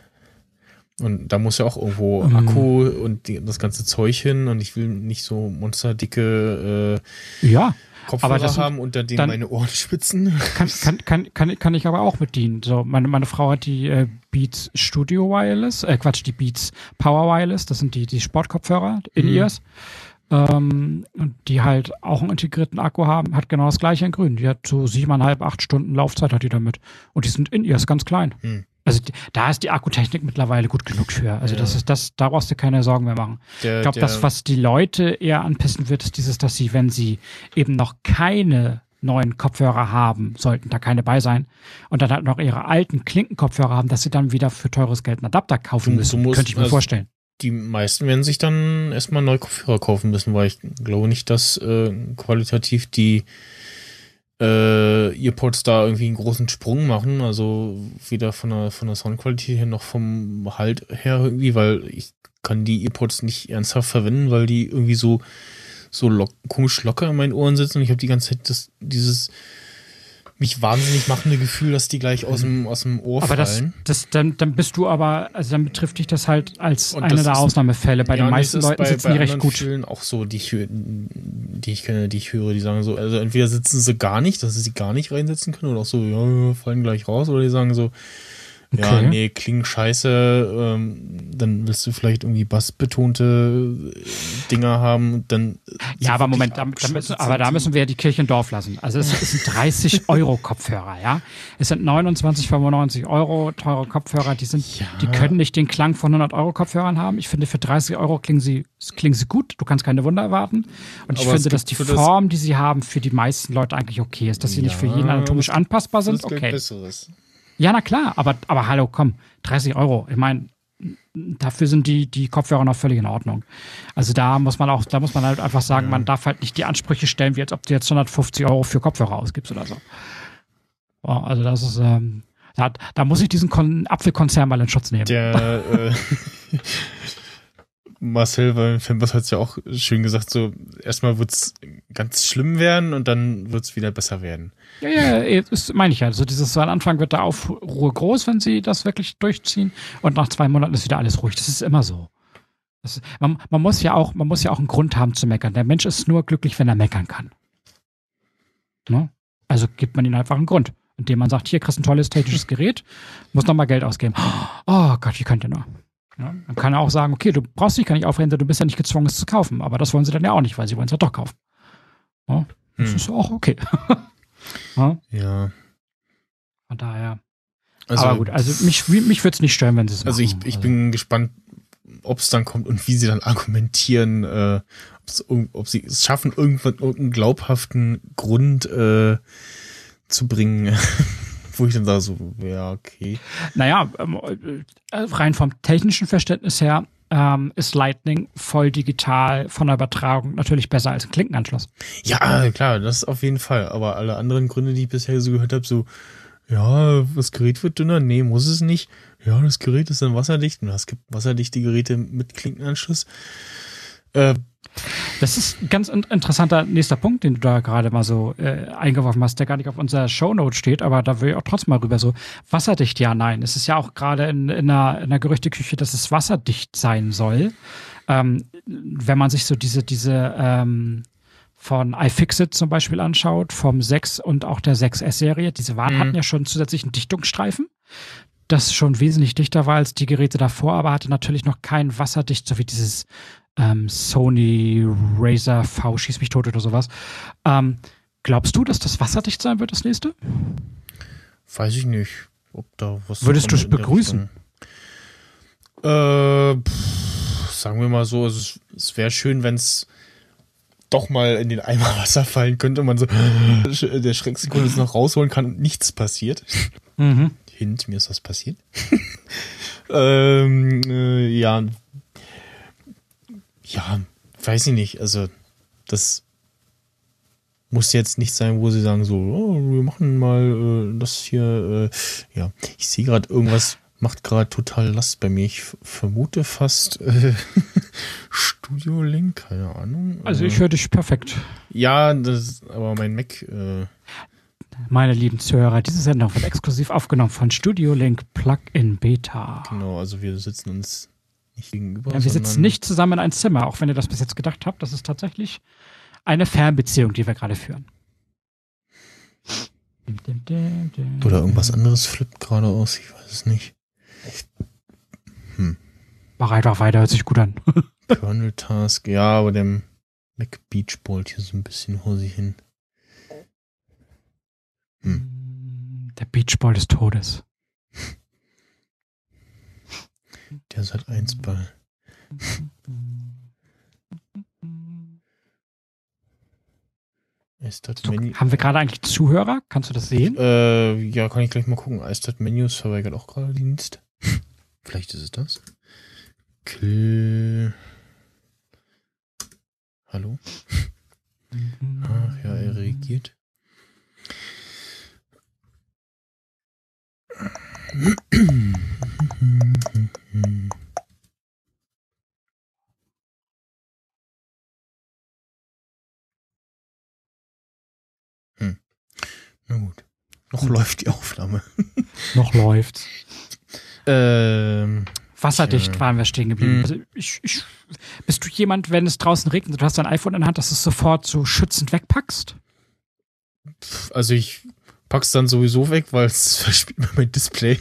Und da muss ja auch irgendwo Mhm. Akku und die, das ganze Zeug hin und ich will nicht so monsterdicke äh, Ja, Kopfhörer Aber das haben, unter denen dann- meine Ohren spitzen. kann, kann, kann, kann, kann ich aber auch bedienen. So, meine, meine Frau hat die äh, Beats Studio Wireless, äh, Quatsch, die Beats Power Wireless, das sind die, die Sportkopfhörer in Mhm. Ähm, die halt auch einen integrierten Akku haben, hat genau das gleiche in grün. Die hat so siebeneinhalb, acht Stunden Laufzeit hat die damit. Und die sind in ears ganz klein. Hm. Also da ist die Akkutechnik mittlerweile gut genug für. Also Ja. das ist das, da brauchst du keine Sorgen mehr machen. Der, Ich glaube, das, was die Leute eher anpissen wird, ist dieses, dass sie, wenn sie eben noch keine neuen Kopfhörer haben, sollten da keine bei sein, und dann halt noch ihre alten Klinkenkopfhörer haben, dass sie dann wieder für teures Geld einen Adapter kaufen müssen. musst- Könnte ich mir also- vorstellen. Die meisten werden sich dann erstmal neue Kopfhörer kaufen müssen, weil ich glaube nicht, dass äh, qualitativ die äh, Earpods da irgendwie einen großen Sprung machen. Also weder von der, von der Soundqualität her noch vom Halt her irgendwie, weil ich kann die Earpods nicht ernsthaft verwenden, weil die irgendwie so, so lock, komisch locker in meinen Ohren sitzen und ich habe die ganze Zeit das, dieses mich wahnsinnig machende Gefühl, dass die gleich aus dem, aus dem Ohr Aber das, fallen. das dann, dann bist du aber, also dann betrifft dich das halt als Und eine das der ist- Ausnahmefälle. Bei Ja, den meisten das ist Leuten bei, sitzen bei die recht gut. Vielen auch so, die ich, die ich kenne, die ich höre, die sagen so, also entweder sitzen sie gar nicht, dass sie sie gar nicht reinsetzen können, oder auch so, ja, fallen gleich raus, oder die sagen so, ja, Okay. nee, klingen scheiße, ähm, dann willst du vielleicht irgendwie bassbetonte äh, Dinger haben, dann Ja, aber Moment, da, da müssen, aber da müssen wir die Kirche im Dorf lassen. Also es, es sind 30 Euro Kopfhörer, ja. Es sind 29,95 Euro teure Kopfhörer, die sind, die können nicht den Klang von 100 Euro Kopfhörern haben. Ich finde, für 30 Euro klingen sie, klingen sie gut. Du kannst keine Wunder erwarten. Und ich Aber finde, dass die für das- Form, die sie haben, für die meisten Leute eigentlich okay ist. Dass sie nicht für jeden Ja, anatomisch anpassbar sind, okay. Besseres. Ja, na klar, aber, aber hallo, komm, 30 Euro. Ich meine, dafür sind die, die Kopfhörer noch völlig in Ordnung. Also da muss man auch, da muss man halt einfach sagen, man darf halt nicht die Ansprüche stellen, wie als ob du jetzt 150 Euro für Kopfhörer ausgibst oder so. Also das ist, ähm, da, da muss ich diesen Kon Apfelkonzern mal in Schutz nehmen. Der äh, Marcel bei Fanboss hat es ja auch schön gesagt, so erstmal wird's ganz schlimm werden und dann wird's wieder besser werden. Ja, ja, das meine ich ja. Also dieses so am Anfang wird der Aufruhr groß, wenn sie das wirklich durchziehen und nach zwei Monaten ist wieder alles ruhig. Das ist immer so. Ist, man, man muss ja auch, man muss ja auch einen Grund haben zu meckern. Der Mensch ist nur glücklich, wenn er meckern kann. Ne? Also gibt man ihm einfach einen Grund, indem man sagt, hier kriegst du ein tolles technisches Gerät, muss nochmal Geld ausgeben. Oh Gott, wie könnt ihr nur? Ja, dann kann er auch sagen, okay, du brauchst dich gar nicht aufreden, du bist ja nicht gezwungen, es zu kaufen. Aber das wollen sie dann ja auch nicht, weil sie wollen es ja doch kaufen. Ja, das Hm. ist auch okay. ja, Ja. von daher. Also, aber gut, also mich, mich würde es nicht stören, wenn sie es machen. also ich, ich bin gespannt, ob es dann kommt und wie sie dann argumentieren, äh, ob sie es schaffen, irgendwann irgendeinen glaubhaften Grund äh, zu bringen, wo ich dann sage, so, ja, okay. Naja, ähm, äh, rein vom technischen Verständnis her ähm, ist Lightning voll digital von der Übertragung natürlich besser als ein Klinkenanschluss. Ja, klar, das auf jeden Fall. Aber alle anderen Gründe, die ich bisher so gehört habe, so, ja, das Gerät wird dünner, nee, muss es nicht. Ja, das Gerät ist dann wasserdicht. Und es gibt wasserdichte Geräte mit Klinkenanschluss. Äh, Das ist ein ganz in interessanter nächster Punkt, den du da gerade mal so äh, eingeworfen hast, der gar nicht auf unserer Shownote steht, aber da will ich auch trotzdem mal rüber so. Wasserdicht, ja, nein. Es ist ja auch gerade in, in, einer, in der Gerüchteküche, dass es wasserdicht sein soll. Ähm, wenn man sich so diese, diese ähm, von iFixit zum Beispiel anschaut, vom 6 und auch der 6S-Serie, diese waren, Mhm. hatten ja schon zusätzlichen Dichtungsstreifen. Das schon wesentlich dichter war als die Geräte davor, aber hatte natürlich noch kein wasserdicht, so wie dieses ähm, Sony Razer V schieß mich tot oder sowas. Ähm, glaubst du, dass das wasserdicht sein wird, das nächste? weiß ich nicht, ob da was. Würdest du es begrüßen? Äh, pff, sagen wir mal so, es, es wäre schön, wenn es doch mal in den Eimer Wasser fallen könnte und man so der Schrecksekunde es noch rausholen kann und nichts passiert. Mhm. Hint, mir ist was passiert. ähm, äh, ja. Ja, weiß ich nicht. Also, das muss jetzt nicht sein, wo sie sagen so, oh, wir machen mal äh, das hier. Äh, ja, ich sehe gerade irgendwas macht gerade total Last bei mir. Ich vermute fast äh, Studio Link, keine Ahnung. Also Äh, ich höre dich perfekt. ja, das, aber mein Mac. Äh, Meine lieben Zuhörer, diese Sendung wird exklusiv aufgenommen von Studio Link Plug-in Beta. genau, also wir sitzen uns nicht gegenüber. Ja, wir sitzen nicht zusammen in einem Zimmer, auch wenn ihr das bis jetzt gedacht habt. Das ist tatsächlich eine Fernbeziehung, die wir gerade führen. Oder irgendwas anderes flippt gerade aus, ich weiß es nicht. Mach einfach weiter, hört sich gut an. Kernel Task, ja, aber der Mac Beach ballt hier so ein bisschen sich hin. Der Beachball des Todes. Der Sat 1 Ball. So, Menü. haben wir gerade eigentlich Zuhörer? Kannst du das sehen? Äh, ja, kann ich gleich mal gucken. iStat Menus verweigert auch gerade Dienst. Vielleicht ist es das. Kill. Hallo? Ach ja, er reagiert. Na gut. Noch läuft die Aufnahme. Noch läuft. Ähm, Wasserdicht Tja. waren wir stehen geblieben. Hm. Also ich, ich, bist du jemand, wenn es draußen regnet und du hast dein iPhone in der Hand, dass du es sofort so schützend wegpackst? also ich pack's dann sowieso weg, weil es verspielt mir mein Display.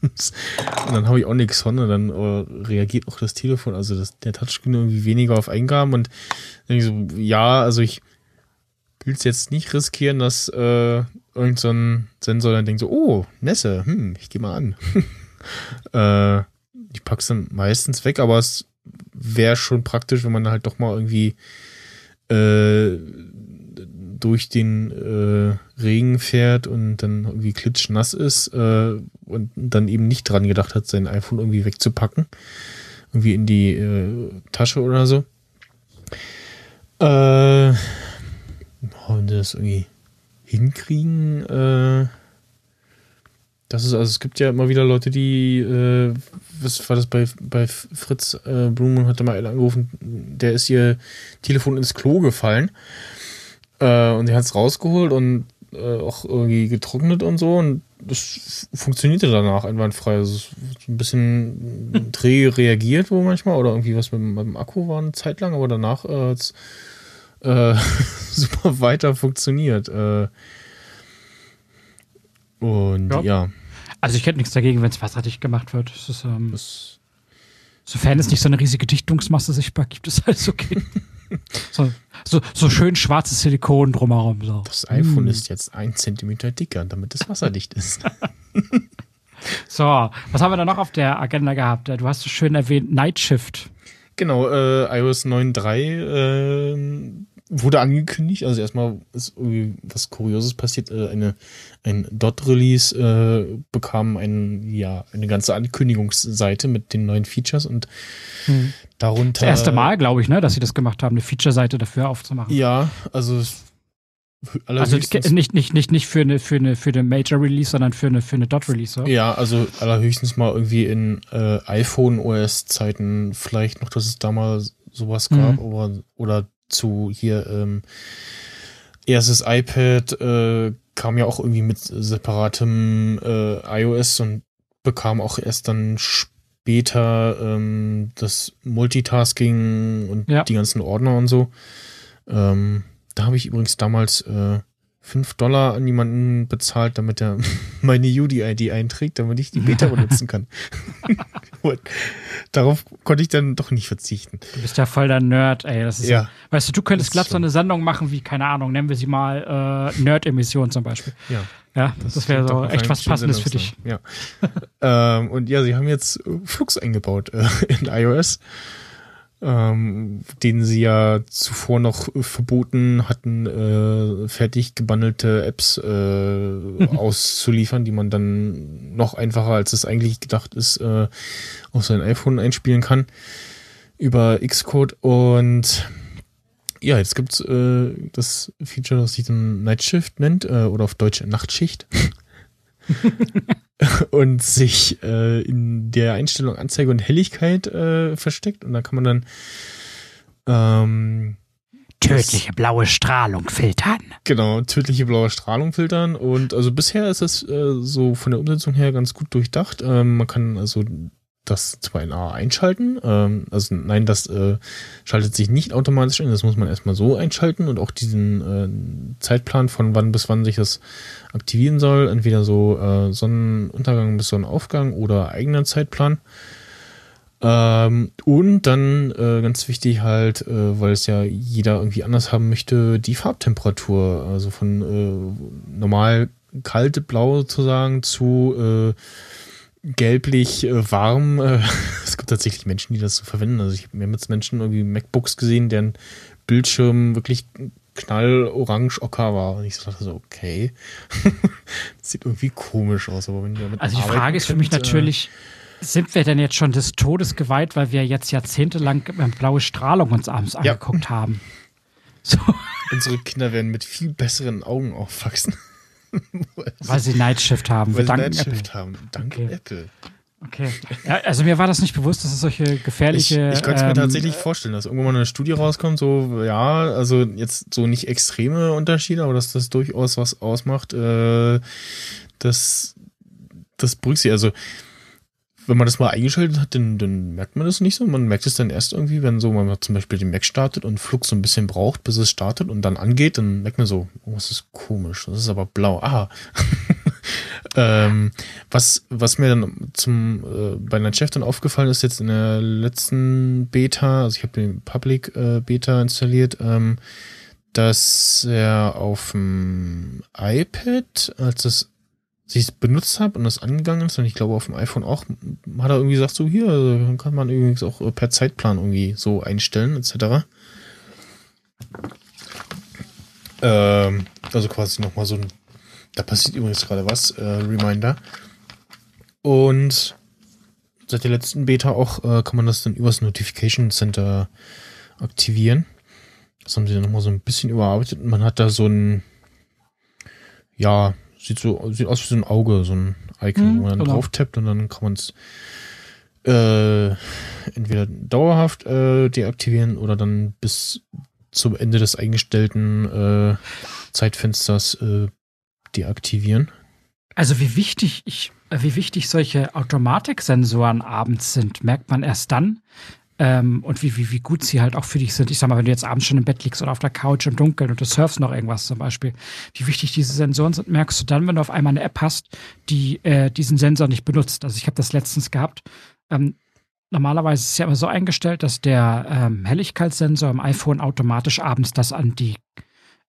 und dann habe ich auch nichts von und dann äh, reagiert auch das Telefon, also das, der Touchscreen irgendwie weniger auf Eingaben und dann ich so, ja, also ich will es jetzt nicht riskieren, dass äh, irgend so ein Sensor dann denkt so, oh, Nässe, hm, ich gehe mal an. äh, ich pack's dann meistens weg, aber es wäre schon praktisch, wenn man halt doch mal irgendwie äh, durch den äh, Regen fährt und dann irgendwie klitschnass ist äh, und dann eben nicht dran gedacht hat, sein iPhone irgendwie wegzupacken. Irgendwie in die äh, Tasche oder so. Äh, und das irgendwie hinkriegen, äh, das ist, also es gibt ja immer wieder Leute, die, äh, was war das bei, bei Fritz äh, Blumen hatte mal einer angerufen, der ist ihr Telefon ins Klo gefallen. Äh, und der hat es rausgeholt und äh, auch irgendwie getrocknet und so. Und das funktionierte danach einwandfrei. Also es ein bisschen träge reagiert wohl manchmal oder irgendwie was mit, dem- mit dem Akku war eine Zeit lang, aber danach äh, hat's äh, super weiter funktioniert. Äh, und Ja. ja, Also ich hätte nichts dagegen, wenn es wasserdicht gemacht wird. Es ist, ähm, das sofern es nicht so eine riesige Dichtungsmasse sichtbar gibt, ist alles okay. so, so, so schön schwarzes Silikon drumherum. So. Das iPhone Mm. ist jetzt ein Zentimeter dicker, damit es wasserdicht ist. So, was haben wir da noch auf der Agenda gehabt? Du hast so schön erwähnt, Night Shift. Genau, äh, iOS 9.3 äh, wurde angekündigt. Also erstmal ist irgendwie was Kurioses passiert. Äh, eine, ein Dot-Release äh, bekam ein, ja, eine ganze Ankündigungsseite mit den neuen Features und darunter. Das erste Mal, glaube ich, ne, dass sie das gemacht haben, eine Feature-Seite dafür aufzumachen. Ja, also es- Also nicht, nicht, nicht, nicht für eine, für eine, für eine Major Release, sondern für eine, für eine Dot Release. So. Ja, also allerhöchstens mal irgendwie in äh, iPhone OS Zeiten vielleicht noch, dass es da mal sowas gab, Mhm. aber oder zu hier ähm, erstes iPad äh, kam ja auch irgendwie mit separatem äh, iOS und bekam auch erst dann später ähm, das Multitasking und Ja. die ganzen Ordner und so. Ähm, da habe ich übrigens damals äh, 5 Dollar an jemanden bezahlt, damit er meine UDID einträgt, damit ich die Beta benutzen kann. Und darauf konnte ich dann doch nicht verzichten. Du bist ja voll der Nerd, ey. Das ist Ja. Weißt du, du könntest Das glatt so eine Sendung machen wie, keine Ahnung, nennen wir sie mal äh, Nerd-Emission zum Beispiel. Ja. Ja, das, wäre klingt so echt was Passendes für dich. Ja. ähm, und ja, sie haben jetzt äh, Flux eingebaut äh, in iOS, ähm, den sie ja zuvor noch äh, verboten hatten, äh, fertig gebundelte Apps äh, auszuliefern, die man dann noch einfacher, als es eigentlich gedacht ist, äh, auf sein iPhone einspielen kann über Xcode und ja, jetzt gibt's äh, das Feature, das sich dann Night Shift nennt, äh, oder auf Deutsch Nachtschicht. und sich äh, in der Einstellung Anzeige und Helligkeit äh, versteckt. Und da kann man dann ähm, Tödliche blaue Strahlung filtern. genau tödliche blaue Strahlung filtern. Und also bisher ist es äh, so von der Umsetzung her ganz gut durchdacht. Ähm, man kann also das 2NA einschalten. Ähm, also nein, das äh, schaltet sich nicht automatisch ein. Das muss man erstmal so einschalten und auch diesen äh, Zeitplan von wann bis wann sich das aktivieren soll. Entweder so äh, Sonnenuntergang bis Sonnenaufgang oder eigener Zeitplan. Ähm, und dann äh, ganz wichtig halt, äh, weil es ja jeder irgendwie anders haben möchte, die Farbtemperatur. Also von äh, normal kalt blau sozusagen zu äh, gelblich äh, warm. Äh, es gibt tatsächlich Menschen, die das so verwenden. Also ich habe jetzt Menschen irgendwie MacBooks gesehen, deren Bildschirm wirklich knallorange ocker war. Und ich dachte so, okay. das sieht irgendwie komisch aus. Aber wenn damit Also die Frage ist für mich äh, natürlich, sind wir denn jetzt schon des Todes geweiht, weil wir jetzt jahrzehntelang äh, blaue Strahlung uns abends Ja. angeguckt haben? So, Unsere Kinder werden mit viel besseren Augen aufwachsen. weil sie Nightshift haben. weil sie Nightshift haben. Danke Okay. Apple. Okay. Ja, also mir war das nicht bewusst, dass es solche Ich, gefährliche. ich könnte es mir ähm, tatsächlich vorstellen, dass irgendwann mal eine Studie rauskommt, so, ja, also jetzt so nicht extreme Unterschiede, aber dass das durchaus was ausmacht, äh, das, das berücksichtigt. Also, wenn man das mal eingeschaltet hat, dann, dann merkt man das nicht so. Man merkt es dann erst irgendwie, wenn so man zum Beispiel den Mac startet und Flux so ein bisschen braucht, bis es startet und dann angeht, dann merkt man so, oh, das ist komisch, das ist aber blau. Ah. ähm, was, was mir dann zum äh, bei einer Chef dann aufgefallen ist, jetzt in der letzten Beta, also ich habe den Public äh, Beta installiert, ähm, dass er auf dem iPad, als das als ich es benutzt habe und das angegangen ist, und ich glaube auf dem iPhone auch, hat er irgendwie gesagt, so hier, also kann man übrigens auch äh, per Zeitplan irgendwie so einstellen, etc. Ähm, also quasi nochmal so ein, da passiert übrigens gerade was, äh, Reminder. Und seit der letzten Beta auch äh, kann man das dann übers Notification Center aktivieren. Das haben sie dann nochmal so ein bisschen überarbeitet. Und man hat da so ein, ja, sieht so, sieht aus wie so ein Auge, so ein Icon, Mhm, wo man dann genau. drauf tappt und dann kann man es äh, entweder dauerhaft äh, deaktivieren oder dann bis zum Ende des eingestellten äh, Zeitfensters äh, deaktivieren. Also wie wichtig ich, wie wichtig solche Automatiksensoren abends sind, merkt man erst dann. Ähm, und wie, wie, wie gut sie halt auch für dich sind. Ich sag mal, wenn du jetzt abends schon im Bett liegst oder auf der Couch im Dunkeln und du surfst noch irgendwas zum Beispiel, wie wichtig diese Sensoren sind, merkst du dann, wenn du auf einmal eine App hast, die äh, diesen Sensor nicht benutzt. Also ich habe das letztens gehabt. Ähm, normalerweise ist es ja immer so eingestellt, dass der ähm, Helligkeitssensor im iPhone automatisch abends das an die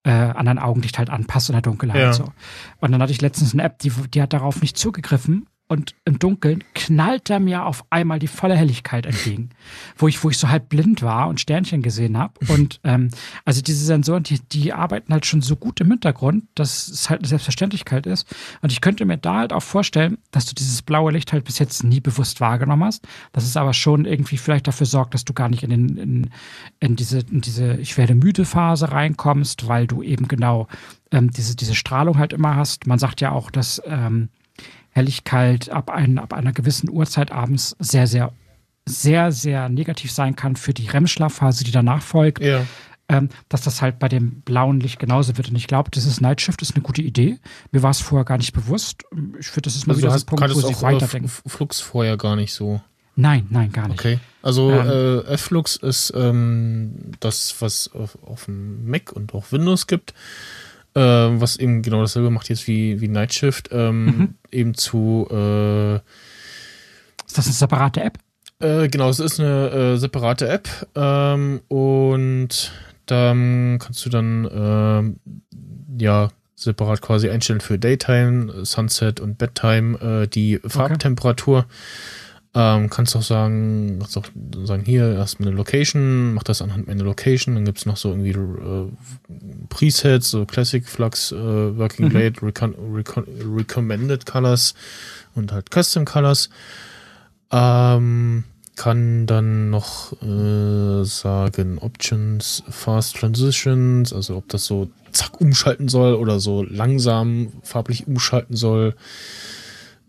äh, an dein Augenlicht halt anpasst in der Dunkelheit. Ja. So. Und dann hatte ich letztens eine App, die, die hat darauf nicht zugegriffen. Und im Dunkeln knallt er mir auf einmal die volle Helligkeit entgegen, wo ich, wo ich so halb blind war und Sternchen gesehen habe. Und ähm, also diese Sensoren, die, die arbeiten halt schon so gut im Hintergrund, dass es halt eine Selbstverständlichkeit ist. Und ich könnte mir da halt auch vorstellen, dass du dieses blaue Licht halt bis jetzt nie bewusst wahrgenommen hast. Dass es aber schon irgendwie vielleicht dafür sorgt, dass du gar nicht in, den, in, in diese, in diese Ich werde müde Phase reinkommst, weil du eben genau ähm, diese, diese Strahlung halt immer hast. Man sagt ja auch, dass ähm, Helligkeit ab, ein, ab einer gewissen Uhrzeit abends sehr, sehr, sehr, sehr negativ sein kann für die REM-Schlafphase, die danach folgt, Ja. ähm, dass das halt bei dem blauen Licht genauso wird. Und ich glaube, dieses Nightshift ist eine gute Idee. Mir war es vorher gar nicht bewusst. Ich finde, das ist mal Also wieder so ein Punkt, wo sie weiterdenken. Flux vorher gar nicht so. Nein, nein, gar nicht. Okay. Also Ähm. äh, F-Flux ist ähm, das, was auf, auf dem Mac und auch Windows gibt, äh, was eben genau dasselbe macht jetzt wie, wie Night Shift, ähm, Mhm. eben zu äh, Ist das eine separate App? äh, genau, es ist eine äh, separate App ähm, und dann kannst du dann ähm, ja separat quasi einstellen für Daytime, Sunset und Bedtime äh, die Farbtemperatur. Ähm, kannst auch sagen, kannst auch sagen, hier erst eine Location, mach das anhand meiner Location, dann gibt's noch so irgendwie äh, Presets, so Classic Flux, äh, Working Mhm. Blade, recon recon Recommended Colors und halt Custom Colors. Ähm, kann dann noch äh, sagen Options, Fast Transitions, also ob das so zack umschalten soll oder so langsam farblich umschalten soll.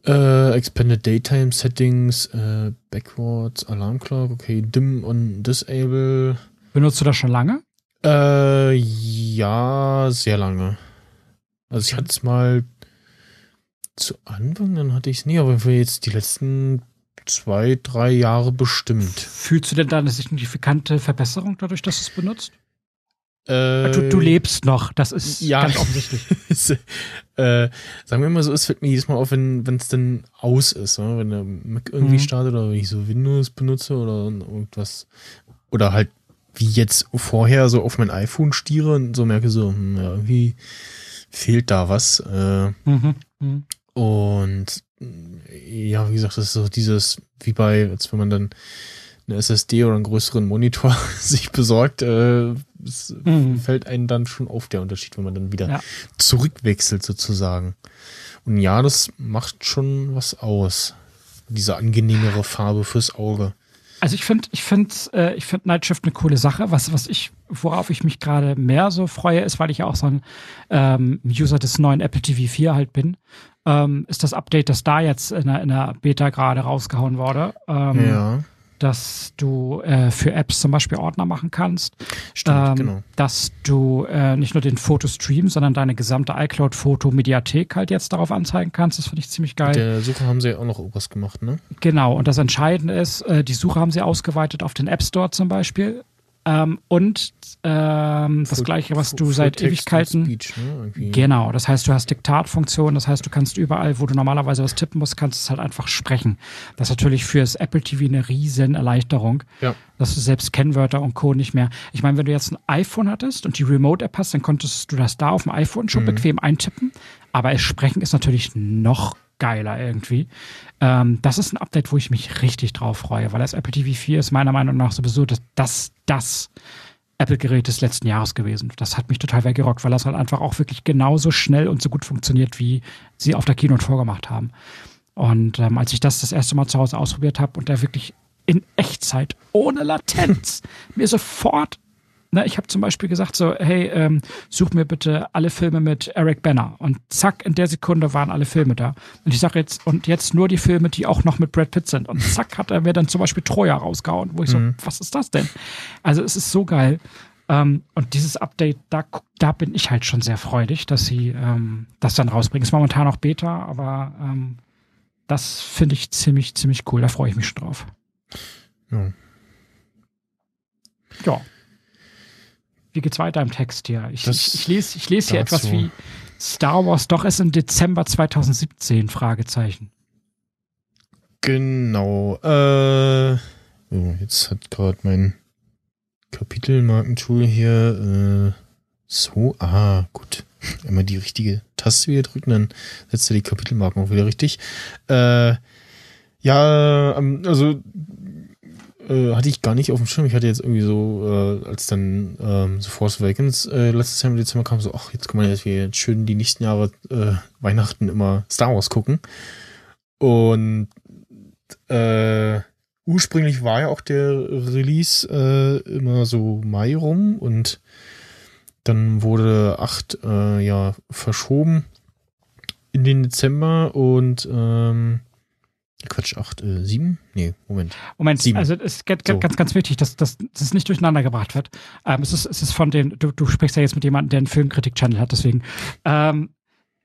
Äh, Expanded Daytime Settings, äh, Backwards, Alarm Clock, okay, Dim und Disable. Benutzt du das schon lange? Äh, ja, sehr lange. Also ich hatte es mal zu Anfang, dann hatte ich es nie, aber für jetzt die letzten zwei, drei Jahre bestimmt. Fühlst du denn da eine signifikante Verbesserung dadurch, dass du es benutzt? Äh, Du, du lebst noch, das ist ja. ganz offensichtlich. äh, sagen wir mal so, es fällt mir jedes Mal auf, wenn es dann aus ist, ne? wenn der Mac irgendwie Mhm. startet oder wenn ich so Windows benutze oder irgendwas oder halt wie jetzt vorher so auf mein iPhone stiere und so merke so, hm, ja, irgendwie fehlt da was. Äh, Mhm. Mhm. und ja, wie gesagt, das ist so dieses, wie bei, als wenn man dann eine SSD oder einen größeren Monitor sich besorgt, äh, es mhm. fällt einem dann schon auf der Unterschied, wenn man dann wieder ja. zurückwechselt sozusagen. Und ja, das macht schon was aus. Diese angenehmere Farbe fürs Auge. Also ich finde, ich finde, äh, ich finde Night Shift eine coole Sache. Was, was ich, worauf ich mich gerade mehr so freue, ist, weil ich ja auch so ein ähm, User des neuen Apple TV 4 halt bin, ähm, ist das Update, das da jetzt in der, in der Beta gerade rausgehauen wurde. Ähm, ja dass du äh, für Apps zum Beispiel Ordner machen kannst. Stimmt, ähm, genau. Dass du äh, nicht nur den Fotostream, sondern deine gesamte iCloud-Foto-Mediathek halt jetzt darauf anzeigen kannst. Das finde ich ziemlich geil. Mit der Suche haben sie ja auch noch was gemacht, ne? Genau. Und das Entscheidende ist, äh, die Suche haben sie ausgeweitet auf den App Store zum Beispiel. Ähm, und ähm, das gleiche, was du seit Ewigkeiten. Speech, ne? Genau, das heißt, du hast Diktatfunktion, das heißt, du kannst überall, wo du normalerweise was tippen musst, kannst du es halt einfach sprechen. Das ist natürlich für das Apple TV eine riesen Erleichterung, ja. dass du selbst Kennwörter und Co. nicht mehr. Ich meine, wenn du jetzt ein iPhone hattest und die Remote-App hast, dann konntest du das da auf dem iPhone schon mhm. bequem eintippen. Aber es Sprechen ist natürlich noch geiler irgendwie. Ähm, das ist ein Update, wo ich mich richtig drauf freue, weil das Apple TV 4 ist meiner Meinung nach sowieso das, das, das Apple-Gerät des letzten Jahres gewesen. Das hat mich total weggerockt, weil das halt einfach auch wirklich genauso schnell und so gut funktioniert, wie sie auf der Keynote vorgemacht haben. Und ähm, als ich das das erste Mal zu Hause ausprobiert habe und da wirklich in Echtzeit, ohne Latenz, mir sofort Ne, ich habe zum Beispiel gesagt so, hey, ähm, such mir bitte alle Filme mit Eric Banner. Und zack, in der Sekunde waren alle Filme da. Und ich sage jetzt, und jetzt nur die Filme, die auch noch mit Brad Pitt sind. Und zack, hat er mir dann zum Beispiel Troja rausgehauen, wo ich mhm. so, was ist das denn? Also es ist so geil. Ähm, und dieses Update, da, da bin ich halt schon sehr freudig, dass sie ähm, das dann rausbringen. Ist momentan noch Beta, aber ähm, das finde ich ziemlich, ziemlich cool. Da freue ich mich schon drauf. Ja. Ja wie geht's weiter im Text hier? Ich, ich, ich, lese, ich lese hier etwas wie Star Wars doch ist im Dezember 2017, Fragezeichen. Genau. Äh, oh, jetzt hat gerade mein Kapitelmarkentool hier äh, so, ah, gut. Immer die richtige Taste wieder drücken, dann setzt er die Kapitelmarken auch wieder richtig. Äh, ja, ähm, also äh, hatte ich gar nicht auf dem Schirm. Ich hatte jetzt irgendwie so, äh, als dann ähm, so Force Awakens äh, letztes Jahr im Dezember kam, so, ach, jetzt kann man jetzt wieder schön die nächsten Jahre äh, Weihnachten immer Star Wars gucken. Und äh, ursprünglich war ja auch der Release äh, immer so Mai rum und dann wurde acht äh, ja verschoben in den Dezember und ähm, Quatsch, 8, äh, 7? Nee, Moment. Moment, 7. also es ist ganz, so. ganz, ganz wichtig, dass, dass, dass es nicht durcheinander gebracht wird. Ähm, es, ist, es ist von den, du, du sprichst ja jetzt mit jemandem, der einen Filmkritik-Channel hat, deswegen. Ähm,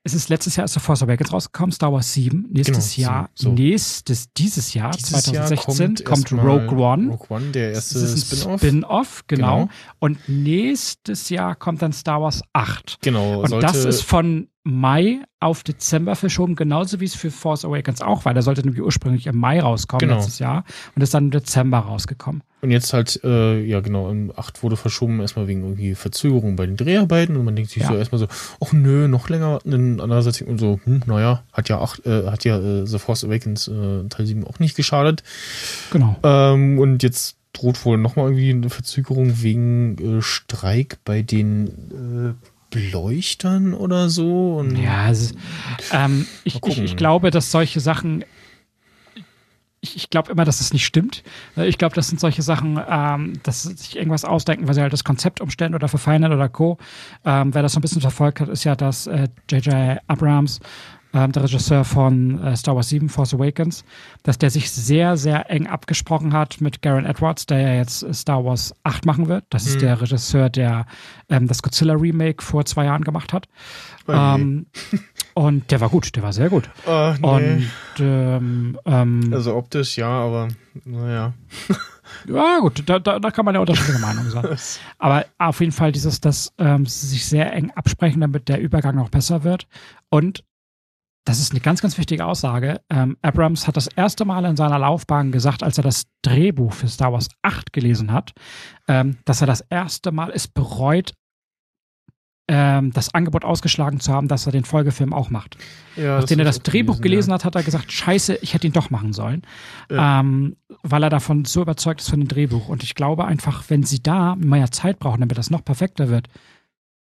es ist letztes Jahr ist The Force Awakens rausgekommen, Star Wars 7. Nächstes genau, Jahr, so. nächstes, dieses Jahr, dieses 2016, Jahr kommt, kommt Rogue One. Rogue One, der erste Spin-off. Spin-off, genau. genau. Und nächstes Jahr kommt dann Star Wars 8. Genau. Und das ist von Mai auf Dezember verschoben, genauso wie es für Force Awakens auch war. Der sollte nämlich ursprünglich im Mai rauskommen genau. letztes Jahr und ist dann im Dezember rausgekommen. Und jetzt halt, äh, ja genau, im 8 wurde verschoben, erstmal wegen irgendwie Verzögerung bei den Dreharbeiten und man denkt sich ja. so erstmal so, ach nö, noch länger. Und andererseits und so, hm, naja, hat ja acht, äh, hat ja äh, The Force Awakens äh, Teil 7 auch nicht geschadet. Genau. Ähm, und jetzt droht wohl nochmal irgendwie eine Verzögerung wegen äh, Streik bei den äh, Beleuchtern oder so. Und ja, also, ähm, ich, ich, ich, glaube, dass solche Sachen. Ich, ich glaube immer, dass es nicht stimmt. Ich glaube, das sind solche Sachen, ähm, dass sie sich irgendwas ausdenken, weil sie halt das Konzept umstellen oder verfeinern oder Co. Ähm, wer das so ein bisschen verfolgt hat, ist ja, dass J.J. Äh, Abrams ähm, der Regisseur von äh, Star Wars 7, Force Awakens, dass der sich sehr, sehr eng abgesprochen hat mit Garen Edwards, der ja jetzt Star Wars 8 machen wird. Das mhm. ist der Regisseur, der ähm, das Godzilla Remake vor zwei Jahren gemacht hat. Oh ähm, und der war gut, der war sehr gut. Uh, nee. Und ähm, ähm, also optisch ja, aber naja. Ja, gut, da, da, da, kann man ja unterschiedliche Meinungen sein. Aber auf jeden Fall dieses, dass ähm, sie sich sehr eng absprechen, damit der Übergang noch besser wird. Und das ist eine ganz, ganz wichtige Aussage. Ähm, Abrams hat das erste Mal in seiner Laufbahn gesagt, als er das Drehbuch für Star Wars 8 gelesen hat, ähm, dass er das erste Mal es bereut, ähm, das Angebot ausgeschlagen zu haben, dass er den Folgefilm auch macht. Ja, Nachdem er das Drehbuch gelesen ja. hat, hat er gesagt, scheiße, ich hätte ihn doch machen sollen. Ja. Ähm, weil er davon so überzeugt ist von dem Drehbuch. Und ich glaube einfach, wenn sie da mehr Zeit brauchen, damit das noch perfekter wird,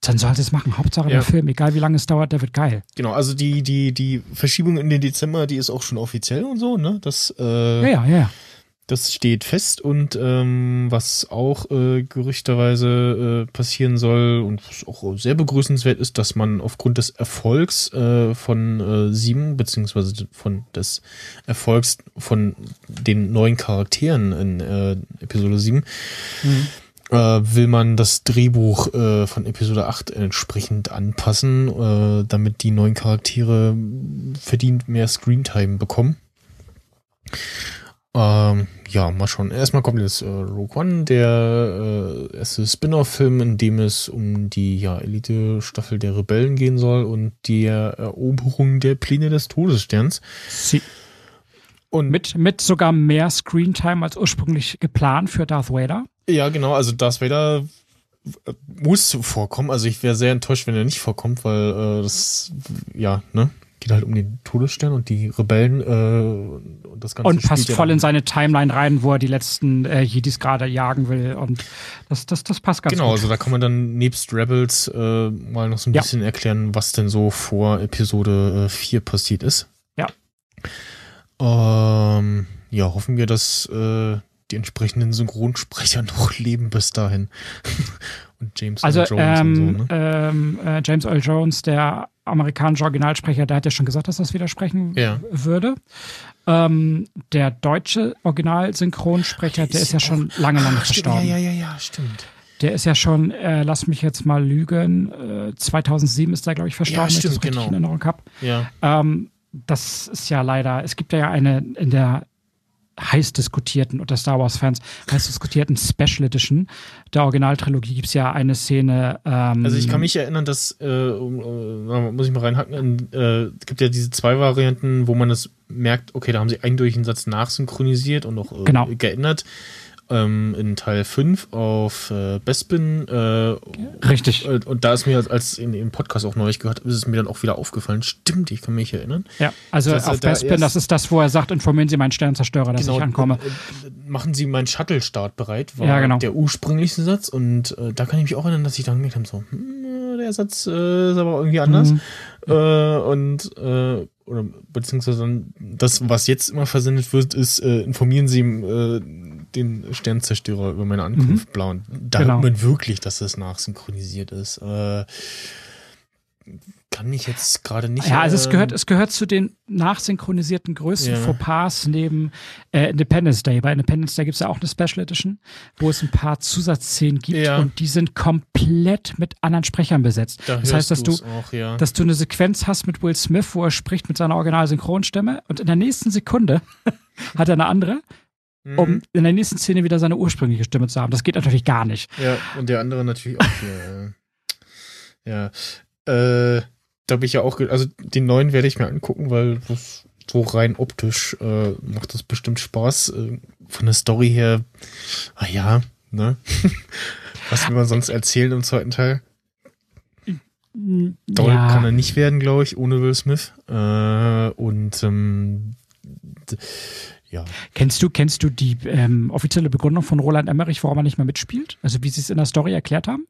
dann soll sie es machen. Hauptsache Ja. der Film, egal wie lange es dauert, der wird geil. Genau, also die, die, die Verschiebung in den Dezember, die ist auch schon offiziell und so, ne? Das, äh, Ja, ja, ja. ja. das steht fest und ähm, was auch äh, gerüchterweise äh, passieren soll und was auch sehr begrüßenswert ist, dass man aufgrund des Erfolgs äh, von äh, sieben, beziehungsweise von des Erfolgs von den neuen Charakteren in äh, Episode 7, äh, will man das Drehbuch äh, von Episode 8 entsprechend anpassen, äh, damit die neuen Charaktere verdient mehr Screentime bekommen. Ähm, ja, mal schauen. Erstmal kommt jetzt äh, Rogue One, der äh, erste Spin-off-Film, in dem es um die ja, Elite-Staffel der Rebellen gehen soll und die Eroberung der Pläne des Todessterns. Sie, Und mit, mit sogar mehr Screentime als ursprünglich geplant für Darth Vader. Ja, genau, also Darth Vader äh, muss vorkommen. Also ich wäre sehr enttäuscht, wenn er nicht vorkommt, weil äh, das, ja, ne, geht halt um den Todesstern und die Rebellen äh, und das Ganze. Und passt voll in seine Timeline rein, wo er die letzten äh, Jedis gerade jagen will. Und das, das, das passt ganz Genau, gut. also da kann man dann nebst Rebels äh, mal noch so ein Ja. bisschen erklären, was denn so vor Episode äh, 4 passiert ist. Ja. Ähm, ja, hoffen wir, dass äh, die entsprechenden Synchronsprecher noch leben bis dahin. und James Also Earl Jones ähm, und so, ne? ähm, äh, James Earl Jones, der amerikanische Originalsprecher, der hat ja schon gesagt, dass das widersprechen Ja. würde. Ähm, der deutsche Originalsynchronsprecher, der ist ja schon lange, lange Ach, stimmt, verstorben. Ja, ja, ja, ja, stimmt. Der ist ja schon, äh, lass mich jetzt mal lügen, äh, 2007 ist er, glaube ich, verstorben, wenn ich stimmt, das richtig genau. in Erinnerung habe. Ja. Ähm, das ist ja leider, es gibt ja eine in der heiß diskutierten, unter Star Wars-Fans, heiß diskutierten Special Edition der Originaltrilogie gibt es ja eine Szene. Ähm, Also ich kann mich erinnern, dass, äh, äh, muss ich mal reinhacken, äh, es gibt ja diese zwei Varianten, wo man das merkt, okay, da haben sie einen durch den Satz nachsynchronisiert und auch äh, Genau. geändert. Ähm, in Teil 5 auf äh, Bespin äh, Richtig. und, und da ist mir, als, als in dem Podcast auch neulich gehört, ist es mir dann auch wieder aufgefallen. Stimmt, ich kann mich erinnern. Ja, also auf Bespin, das ist das, wo er sagt, informieren Sie meinen Sternzerstörer, dass ich ankomme. äh, äh, Machen Sie meinen Shuttle-Start bereit, war Ja, genau. der ursprüngliche Satz. Und äh, da kann ich mich auch erinnern, dass ich dann gemerkt habe, so, hm, der Satz äh, ist aber irgendwie anders. Mhm. Äh, und oder beziehungsweise dann das, was jetzt immer versendet wird, ist, äh, informieren Sie äh, den Sternzerstörer über meine Ankunft, bla. Und da Genau. hört man wirklich, dass das nachsynchronisiert ist. Äh, kann ich jetzt gerade nicht. Ja, also es äh, gehört, es gehört zu den nachsynchronisierten größten Ja. Fauxpas neben äh, Independence Day. Bei Independence Day gibt es ja auch eine Special Edition, wo es ein paar Zusatzszenen gibt Ja. und die sind komplett mit anderen Sprechern besetzt. Da das heißt, dass du, auch, ja. dass du eine Sequenz hast mit Will Smith, wo er spricht mit seiner Original-Synchronstimme und in der nächsten Sekunde hat er eine andere, Mhm. um in der nächsten Szene wieder seine ursprüngliche Stimme zu haben. Das geht natürlich gar nicht. Ja, und der andere natürlich auch hier. ja. Äh, da bin ich ja auch, also den neuen werde ich mir angucken, weil das so rein optisch äh, macht das bestimmt Spaß. Äh, von der Story her, ah ja, ne? Was will man sonst erzählen im zweiten Teil? Doll ja. kann er nicht werden, glaube ich, ohne Will Smith. Äh, und ähm, ja. Kennst du, kennst du die ähm, offizielle Begründung von Roland Emmerich, warum er nicht mehr mitspielt? Also wie sie es in der Story erklärt haben?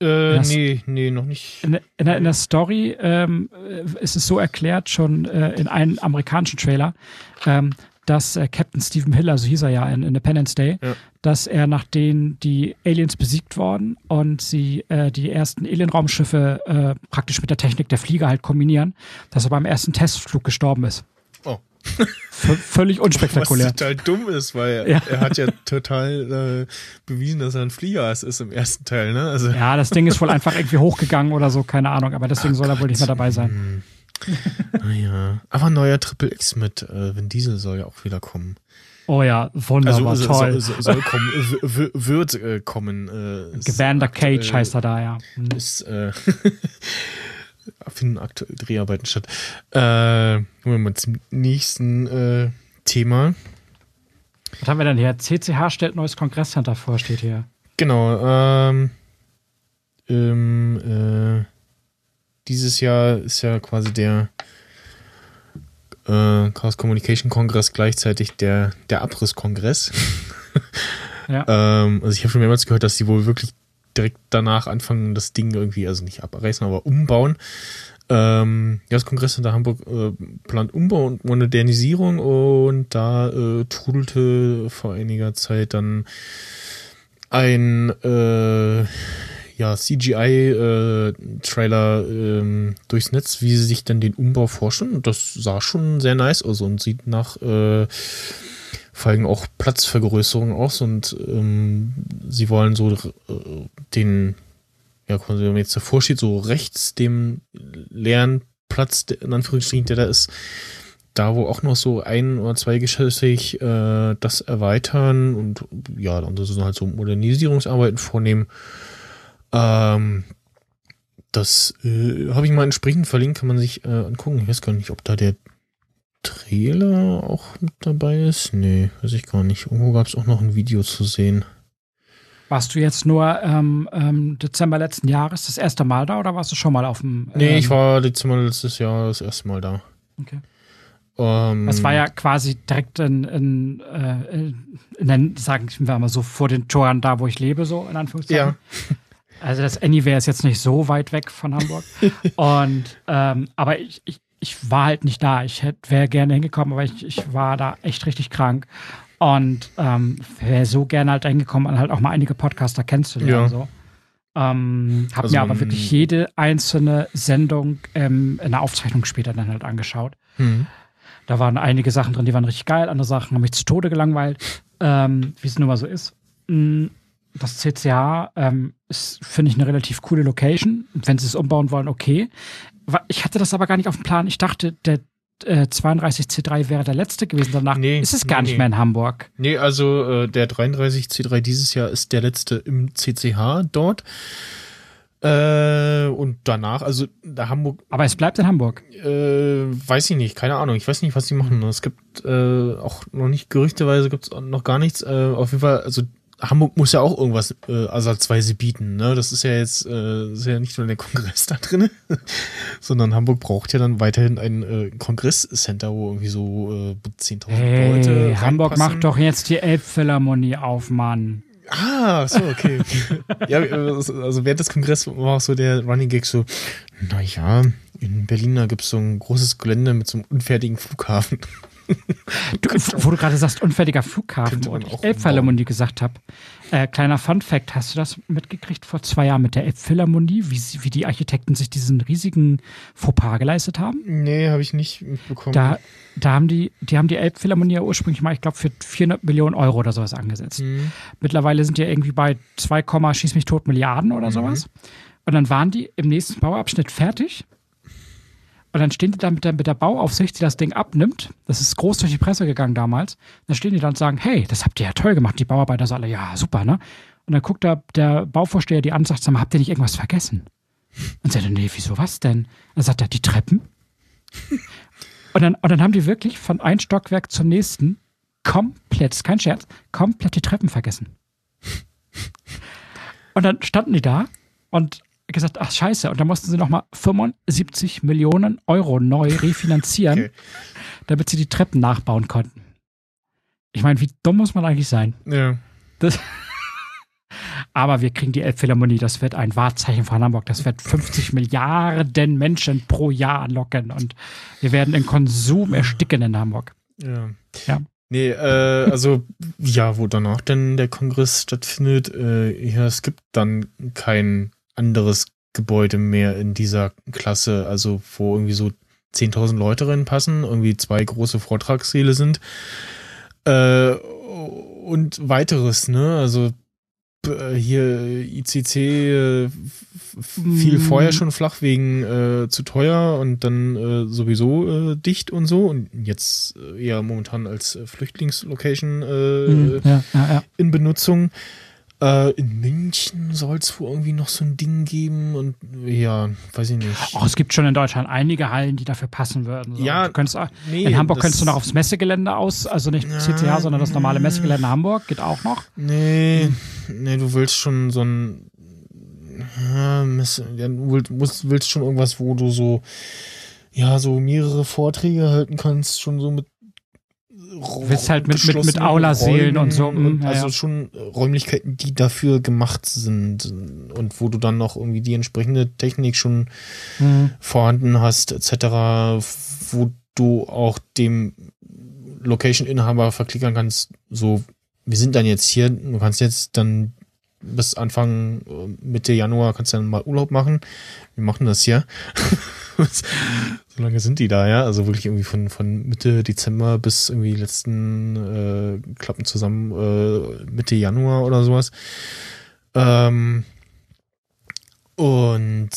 Äh, Das- nee, nee, noch nicht. In, der- in, der, in der Story ähm, äh, ist es so erklärt, schon äh, in einem amerikanischen Trailer, ähm, dass äh, Captain Stephen Hill, also hieß er ja in Independence Day, Ja. dass er nachdem die Aliens besiegt worden und sie äh, die ersten Alienraumschiffe äh, praktisch mit der Technik der Flieger halt kombinieren, dass er beim ersten Testflug gestorben ist. Oh. V völlig unspektakulär. Was total dumm ist, weil er, Ja. er hat ja total äh, bewiesen, dass er ein Fliegerass ist im ersten Teil, ne? Also, Ja, das Ding ist wohl einfach irgendwie hochgegangen oder so, keine Ahnung, aber deswegen soll er wohl nicht mehr dabei sein. Hm. naja. Aber ein neuer Triple X mit äh, Vin Diesel soll ja auch wieder kommen. Oh ja, wunderbar, Also so- toll. so- so- soll kommen, wird äh, kommen. Äh, Gevander Cage heißt er da, ja. Ist, äh, finden aktuell Dreharbeiten statt. Äh, kommen wir mal zum nächsten äh, Thema. Was haben wir denn hier? CCH stellt neues Kongresscenter vor, steht hier. Genau, ähm, im, äh, dieses Jahr ist ja quasi der äh, Chaos Communication Kongress gleichzeitig der, der Abrisskongress. Ja. ähm, also ich habe schon mehrmals gehört, dass die wohl wirklich direkt danach anfangen, das Ding irgendwie, also nicht abreißen, aber umbauen. Ähm, ja, das Kongress in Hamburg äh, plant Umbau und Modernisierung und da äh, trudelte vor einiger Zeit dann ein äh, ja, CGI-Trailer äh, ähm, durchs Netz, wie sie sich dann den Umbau forschen. Und das sah schon sehr nice aus und sieht nach äh, vor allem auch Platzvergrößerung aus und ähm, sie wollen so äh, den, ja, wenn man jetzt davor steht, so rechts dem leeren Platz, in Anführungsstrichen, der da ist, da wo auch noch so ein oder zwei geschossig äh, das erweitern und ja, dann so halt so Modernisierungsarbeiten vornehmen. Ähm, das äh, habe ich mal entsprechend verlinkt, kann man sich äh, angucken. Ich weiß gar nicht, ob da der Trailer auch mit dabei ist? Nee, weiß ich gar nicht. Irgendwo gab es auch noch ein Video zu sehen. Warst du jetzt nur ähm, ähm, Dezember letzten Jahres das erste Mal da oder warst du schon mal auf dem? Ähm nee, ich war Dezember letztes Jahr das erste Mal da. Okay. Ähm, das war ja quasi direkt in, in, äh, in, in sagen wir mal so, vor den Toren da, wo ich lebe, so in Anführungszeichen. Ja. Also das Anywhere ist jetzt nicht so weit weg von Hamburg. Und ähm, aber ich, ich, ich war halt nicht da. Ich wäre gerne hingekommen, aber ich, ich war da echt richtig krank. Und ähm, wäre so gerne halt hingekommen und halt auch mal einige Podcaster kennenzulernen. Ja. So. Ähm, hab Also, mir aber wirklich jede einzelne Sendung ähm, in der Aufzeichnung später dann halt angeschaut. Hm. Da waren einige Sachen drin, die waren richtig geil, andere Sachen haben mich zu Tode gelangweilt, ähm, wie es nun mal so ist. Mm, Das CCH ähm, ist, finde ich, eine relativ coole Location. Wenn sie es umbauen wollen, okay. Ich hatte das aber gar nicht auf dem Plan. Ich dachte, der äh, 32C3 wäre der letzte gewesen. Danach Nee, ist es gar nee, nicht nee. mehr in Hamburg. Nee, also äh, der 33C3 dieses Jahr ist der letzte im CCH dort. Äh, und danach, also da Hamburg, Aber es bleibt in Hamburg. äh, weiß ich nicht, keine Ahnung. Ich weiß nicht, was die machen. Es gibt äh, auch noch nicht, gerüchteweise gibt es noch gar nichts. Äh, auf jeden Fall, also Hamburg muss ja auch irgendwas äh, ersatzweise bieten. Ne? Das ist ja jetzt äh, ist ja nicht nur der Kongress da drin, sondern Hamburg braucht ja dann weiterhin ein äh, Kongresscenter, wo irgendwie so äh, 10.000 Hey, Leute Hamburg macht doch jetzt die Elbphilharmonie auf, Mann. Ah, so, okay. ja, also während des Kongresses war auch so der Running Gag so, naja, in Berlin da gibt's so ein großes Gelände mit so einem unfertigen Flughafen. Du, wo du gerade sagst, unfertiger Flughafen auch ich Elbphilharmonie gesagt habe. Äh, kleiner Fun-Fact, hast du das mitgekriegt vor zwei Jahren mit der Elbphilharmonie, wie, sie- wie die Architekten sich diesen riesigen Fauxpas geleistet haben? Nee, habe ich nicht mitbekommen. Da, da haben die, die haben die Elbphilharmonie ja ursprünglich mal, ich glaube, für 400 Millionen Euro oder sowas angesetzt. Hm. Mittlerweile sind die ja irgendwie bei 2, Komma, schieß mich tot Milliarden oder sowas. Und dann waren die im nächsten Bauabschnitt fertig. Und dann stehen die da mit der, mit der Bauaufsicht, die das Ding abnimmt. Das ist groß durch die Presse gegangen damals. Dann stehen die da und sagen, hey, das habt ihr ja toll gemacht. Die Bauarbeiter so alle, ja, super, ne? Und dann guckt da der Bauvorsteher die an und sagt, sag mal, habt ihr nicht irgendwas vergessen? Und sagt er, nee, wieso was denn? Dann sagt er, die Treppen. Und dann, und dann haben die wirklich von ein Stockwerk zum nächsten komplett, kein Scherz, komplett die Treppen vergessen. Und dann standen die da und gesagt, ach scheiße, und dann mussten sie nochmal 75 Millionen Euro neu refinanzieren, Okay. damit sie die Treppen nachbauen konnten. Ich meine, wie dumm muss man eigentlich sein? Ja. Das Aber wir kriegen die Elbphilharmonie, das wird ein Wahrzeichen von Hamburg. Das wird 50 Milliarden Menschen pro Jahr anlocken und wir werden in Konsum ersticken in Hamburg. Ja. Ja. Nee, äh, also ja, wo danach denn der Kongress stattfindet, äh, ja, es gibt dann kein anderes Gebäude mehr in dieser Klasse, also wo irgendwie so 10.000 Leute reinpassen, irgendwie zwei große Vortragssäle sind äh, und weiteres, ne? Also äh, hier ICC äh, fiel Mm. vorher schon flach wegen äh, zu teuer und dann äh, sowieso äh, dicht und so und jetzt äh, eher momentan als äh, Flüchtlingslocation äh, Mhm, ja, ja, ja. in Benutzung. Äh, in München soll es wohl irgendwie noch so ein Ding geben und ja, weiß ich nicht. Oh, es gibt schon in Deutschland einige Hallen, die dafür passen würden. So. Ja, du könntest, auch- nee, in Hamburg könntest du noch aufs Messegelände aus, also nicht CCH, sondern das normale. Messegelände Hamburg, geht auch noch. Nee, nee, du willst schon so ein ja, dann willst, willst schon irgendwas, wo du so, ja, so mehrere Vorträge halten kannst, schon so mit willst halt mit, mit, mit Aula-Seelen und so. Und, ja, also ja. schon Räumlichkeiten, die dafür gemacht sind und wo du dann noch irgendwie die entsprechende Technik schon mhm. vorhanden hast, etc., wo du auch dem Location-Inhaber verklickern kannst, so, wir sind dann jetzt hier, du kannst jetzt dann bis Anfang äh, Mitte Januar kannst du dann mal Urlaub machen. Wir machen das hier. so lange sind die da, ja. Also wirklich irgendwie von, von Mitte Dezember bis irgendwie letzten äh, Klappen zusammen äh, Mitte Januar oder sowas. Ähm, und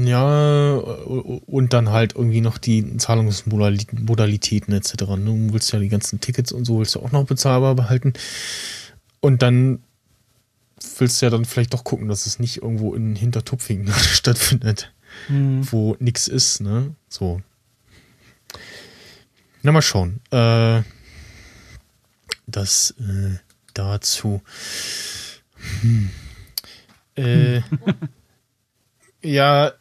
ja, und dann halt irgendwie noch die Zahlungsmodalitäten etc. Du willst ja die ganzen Tickets und so willst du auch noch bezahlbar behalten. Und dann willst du ja dann vielleicht doch gucken, dass es nicht irgendwo in Hintertupfingen stattfindet, mhm. wo nichts ist, ne? So. Na, mal schauen. Äh, das äh, dazu. Hm. Äh, ja.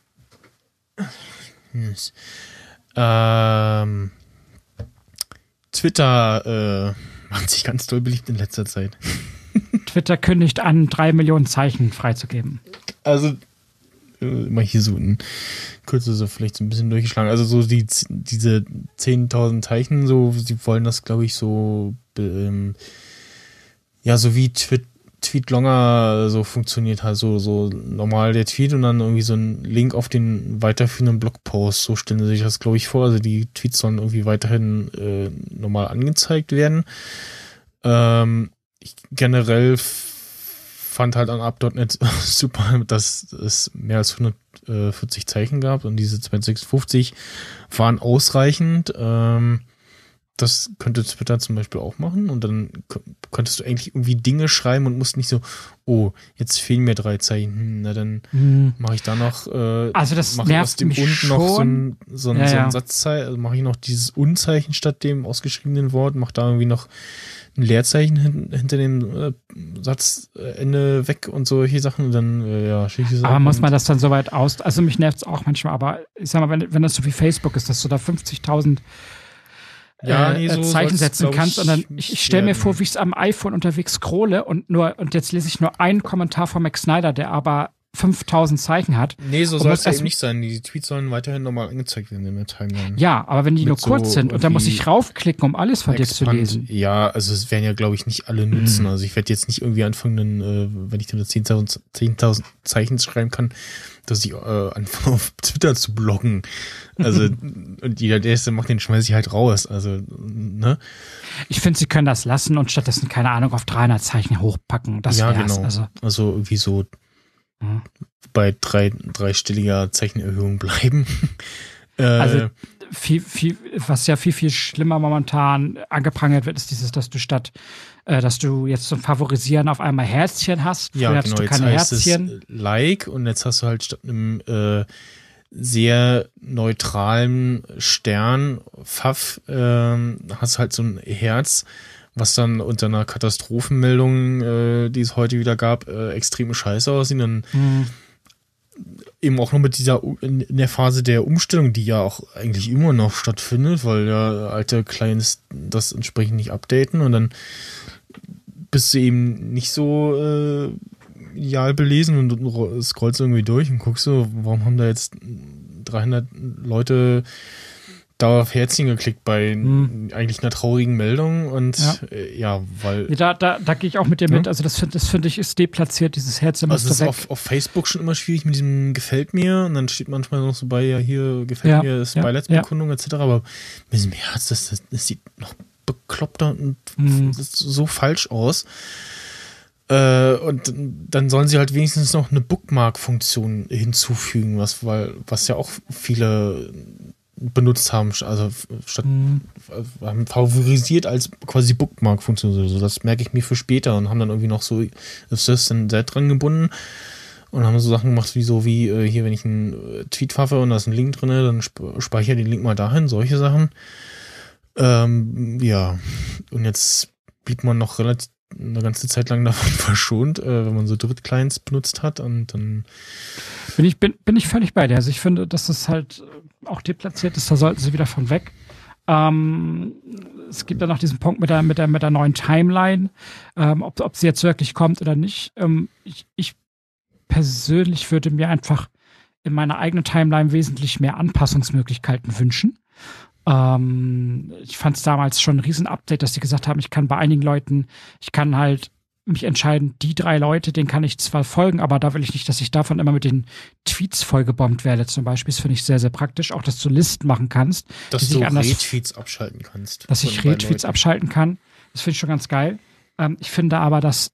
Yes. Ähm, Twitter äh, macht sich ganz doll beliebt in letzter Zeit. Twitter kündigt an, drei Millionen Zeichen freizugeben. Also, mal hier so ein Kürze so vielleicht so ein bisschen durchgeschlagen. Also so die, diese 10.000 Zeichen, so, sie wollen das, glaube ich, so, ähm, ja, so wie Twitter Tweet Longer so funktioniert halt so, so normal der Tweet und dann irgendwie so ein Link auf den weiterführenden Blogpost. So stellen sich das, glaube ich, vor. Also die Tweets sollen irgendwie weiterhin äh, normal angezeigt werden. Ähm, ich generell fand halt an Up.net super, dass es mehr als 140 Zeichen gab und diese 250 waren ausreichend. Ähm, das könnte Twitter zum Beispiel auch machen und dann könntest du eigentlich irgendwie Dinge schreiben und musst nicht so, oh, jetzt fehlen mir drei Zeichen, hm, na dann hm. mache ich da noch, äh, also das mache ich aus dem Und noch so ein, so ein, ja, so ein Satzzeichen, also mache ich noch dieses Unzeichen statt dem ausgeschriebenen Wort, mache da irgendwie noch ein Leerzeichen hin, hinter dem äh, Satzende weg und solche Sachen und dann, äh, ja, schicke ich Aber muss man das dann soweit aus, also mich nervt es auch manchmal, aber ich sag mal, wenn, wenn das so wie Facebook ist, dass du da 50.000 ja, nee, so Zeichen setzen kannst. Und dann, ich, ich stelle mir vor, wie ich es am iPhone unterwegs scrolle und nur, und jetzt lese ich nur einen Kommentar von Max Snyder, der aber 5000 Zeichen hat. Nee, so soll es eben nicht sein. Die Tweets sollen weiterhin normal angezeigt werden in der Timeline. Ja, aber wenn die Mit nur kurz so sind und dann muss ich raufklicken, um alles von dir zu lesen. Ja, also es werden ja, glaube ich, nicht alle nutzen. Mhm. Also ich werde jetzt nicht irgendwie anfangen, äh, wenn ich dann 10.000 10 Zeichen schreiben kann, dass ich äh, anfange auf Twitter zu bloggen. Also und jeder, der ist, macht den schmeiße ich halt raus. Also, ne? Ich finde, sie können das lassen und stattdessen, keine Ahnung, auf 300 Zeichen hochpacken. Das ja, wär's. genau. Also, also irgendwie so mhm. bei drei, dreistelliger Zeichenerhöhung bleiben. äh, also viel, viel, was ja viel, viel schlimmer momentan angeprangert wird, ist dieses, dass du statt, äh, dass du jetzt zum Favorisieren auf einmal Herzchen hast. Ja, genau, du keine jetzt heißt Herzchen. es Like und jetzt hast du halt statt einem äh, sehr neutralen Stern, Pfaff, äh, hast halt so ein Herz was dann unter einer Katastrophenmeldung, äh, die es heute wieder gab, äh, extreme Scheiße aussehen. Dann mhm. eben auch noch mit dieser, in, der Phase der Umstellung, die ja auch eigentlich immer noch stattfindet, weil ja alte Clients das entsprechend nicht updaten und dann bist du eben nicht so äh, ideal belesen und scrollst irgendwie durch und guckst so, warum haben da jetzt 300 Leute da auf Herzchen geklickt bei hm. eigentlich einer traurigen Meldung und ja, äh, ja weil. Da, da, da gehe ich auch mit dir ja? mit. Also, das finde das find ich ist deplatziert, dieses Herzchen. Also, es ist auf, auf Facebook schon immer schwierig mit diesem gefällt mir und dann steht manchmal noch so bei, ja, hier gefällt ja, mir, ist ja, Beileidsbekundung etc. Aber mit diesem Herz, das, das, das sieht noch bekloppter und hm. so falsch aus. Äh, und dann sollen sie halt wenigstens noch eine Bookmark-Funktion hinzufügen, was, weil, was ja auch viele benutzt haben, also statt mhm. haben favorisiert als quasi Bookmark-Funktion. Also das merke ich mir für später und haben dann irgendwie noch so Assistant Z dran gebunden und haben so Sachen gemacht wie so wie äh, hier, wenn ich einen äh, Tweet pfaffe und da ist ein Link drin, dann sp speichere den Link mal dahin, solche Sachen. Ähm, ja, und jetzt blieb man noch relativ eine ganze Zeit lang davon verschont, äh, wenn man so Drittclients benutzt hat und dann. Bin ich, bin, bin ich völlig bei dir. Also ich finde, dass das halt auch deplatziert ist, da sollten sie wieder von weg. Ähm, es gibt dann noch diesen Punkt mit der, mit der, mit der neuen Timeline, ähm, ob, ob sie jetzt wirklich kommt oder nicht. Ähm, ich, ich persönlich würde mir einfach in meiner eigenen Timeline wesentlich mehr Anpassungsmöglichkeiten wünschen. Ähm, ich fand es damals schon ein Riesen-Update, dass sie gesagt haben, ich kann bei einigen Leuten, ich kann halt mich entscheiden, die drei Leute, denen kann ich zwar folgen, aber da will ich nicht, dass ich davon immer mit den Tweets vollgebombt werde, zum Beispiel. Das finde ich sehr, sehr praktisch. Auch, dass du Listen machen kannst. Dass du Retweets abschalten kannst. Dass ich Retweets abschalten kann. Das finde ich schon ganz geil. Ähm, ich finde aber, dass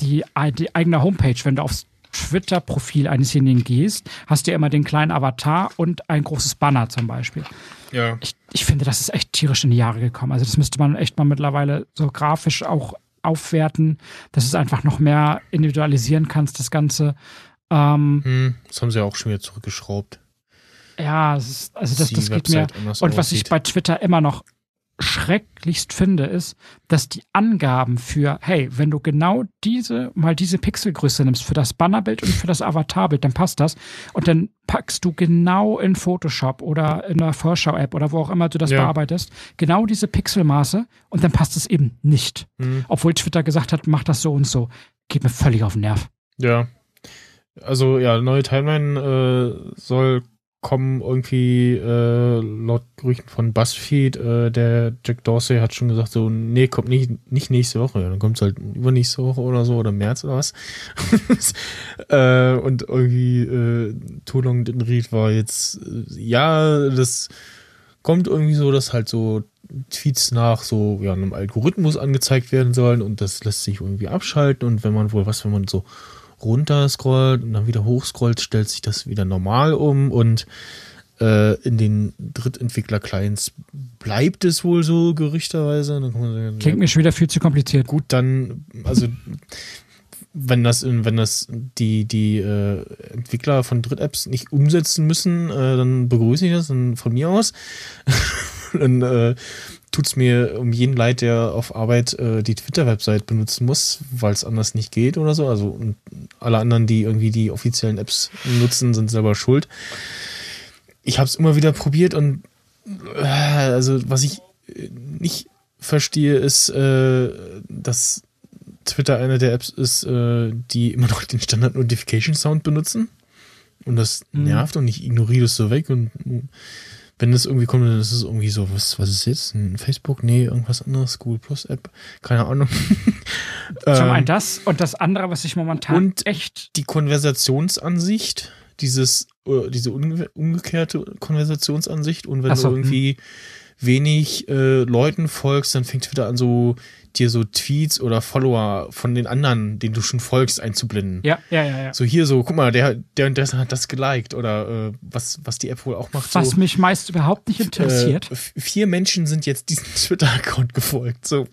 die, die eigene Homepage, wenn du aufs Twitter-Profil einesjenigen gehst, hast du ja immer den kleinen Avatar und ein großes Banner zum Beispiel. Ja. Ich, ich finde, das ist echt tierisch in die Jahre gekommen. Also das müsste man echt mal mittlerweile so grafisch auch aufwerten, dass es einfach noch mehr individualisieren kannst, das Ganze. Ähm, hm, das haben sie ja auch schon wieder zurückgeschraubt. Ja, ist, also das, das geht mir. Und was ich bei Twitter immer noch schrecklichst finde, ist, dass die Angaben für, hey, wenn du genau diese, mal diese Pixelgröße nimmst für das Bannerbild und für das Avatarbild, dann passt das. Und dann packst du genau in Photoshop oder in der Vorschau-App oder wo auch immer du das ja. bearbeitest, genau diese Pixelmaße und dann passt es eben nicht. Mhm. Obwohl Twitter gesagt hat, mach das so und so. Geht mir völlig auf den Nerv. Ja. Also ja, neue Timeline äh, soll kommen irgendwie äh, laut Gerüchten von BuzzFeed, äh, der Jack Dorsey hat schon gesagt, so, nee, kommt nicht, nicht nächste Woche. Dann kommt es halt übernächste Woche oder so oder März oder was. äh, und irgendwie äh, Tolong Dinrit war jetzt, äh, ja, das kommt irgendwie so, dass halt so Tweets nach so ja, einem Algorithmus angezeigt werden sollen und das lässt sich irgendwie abschalten und wenn man wohl was, wenn man so runter scrollt und dann wieder hochscrollt, stellt sich das wieder normal um und äh, in den Drittentwickler-Clients bleibt es wohl so gerüchterweise. Sagen, Klingt ja, mir schon wieder viel zu kompliziert. Gut, dann, also wenn das, wenn das die, die äh, Entwickler von Dritt-Apps nicht umsetzen müssen, äh, dann begrüße ich das dann von mir aus. dann äh, tut es mir um jeden leid, der auf Arbeit äh, die Twitter-Website benutzen muss, weil es anders nicht geht oder so. Also und alle anderen, die irgendwie die offiziellen Apps nutzen, sind selber schuld. Ich habe es immer wieder probiert und äh, also was ich nicht verstehe, ist, äh, dass Twitter eine der Apps ist, äh, die immer noch den Standard Notification Sound benutzen. Und das mhm. nervt und ich ignoriere das so weg und wenn das irgendwie kommt, dann ist es irgendwie so, was, was ist jetzt? Ein Facebook? Nee, irgendwas anderes, Google Plus App, keine Ahnung. Zum einen ähm, das und das andere, was ich momentan und echt. Die Konversationsansicht, dieses, äh, diese umgekehrte Konversationsansicht und wenn so, du irgendwie hm. wenig äh, Leuten folgst, dann fängt wieder an so dir so Tweets oder Follower von den anderen, denen du schon folgst, einzublenden. Ja, ja, ja. ja. So hier so, guck mal, der, der und der hat das geliked oder äh, was, was die App wohl auch macht. Was so, mich meist überhaupt nicht interessiert. Äh, vier Menschen sind jetzt diesem Twitter-Account gefolgt. So,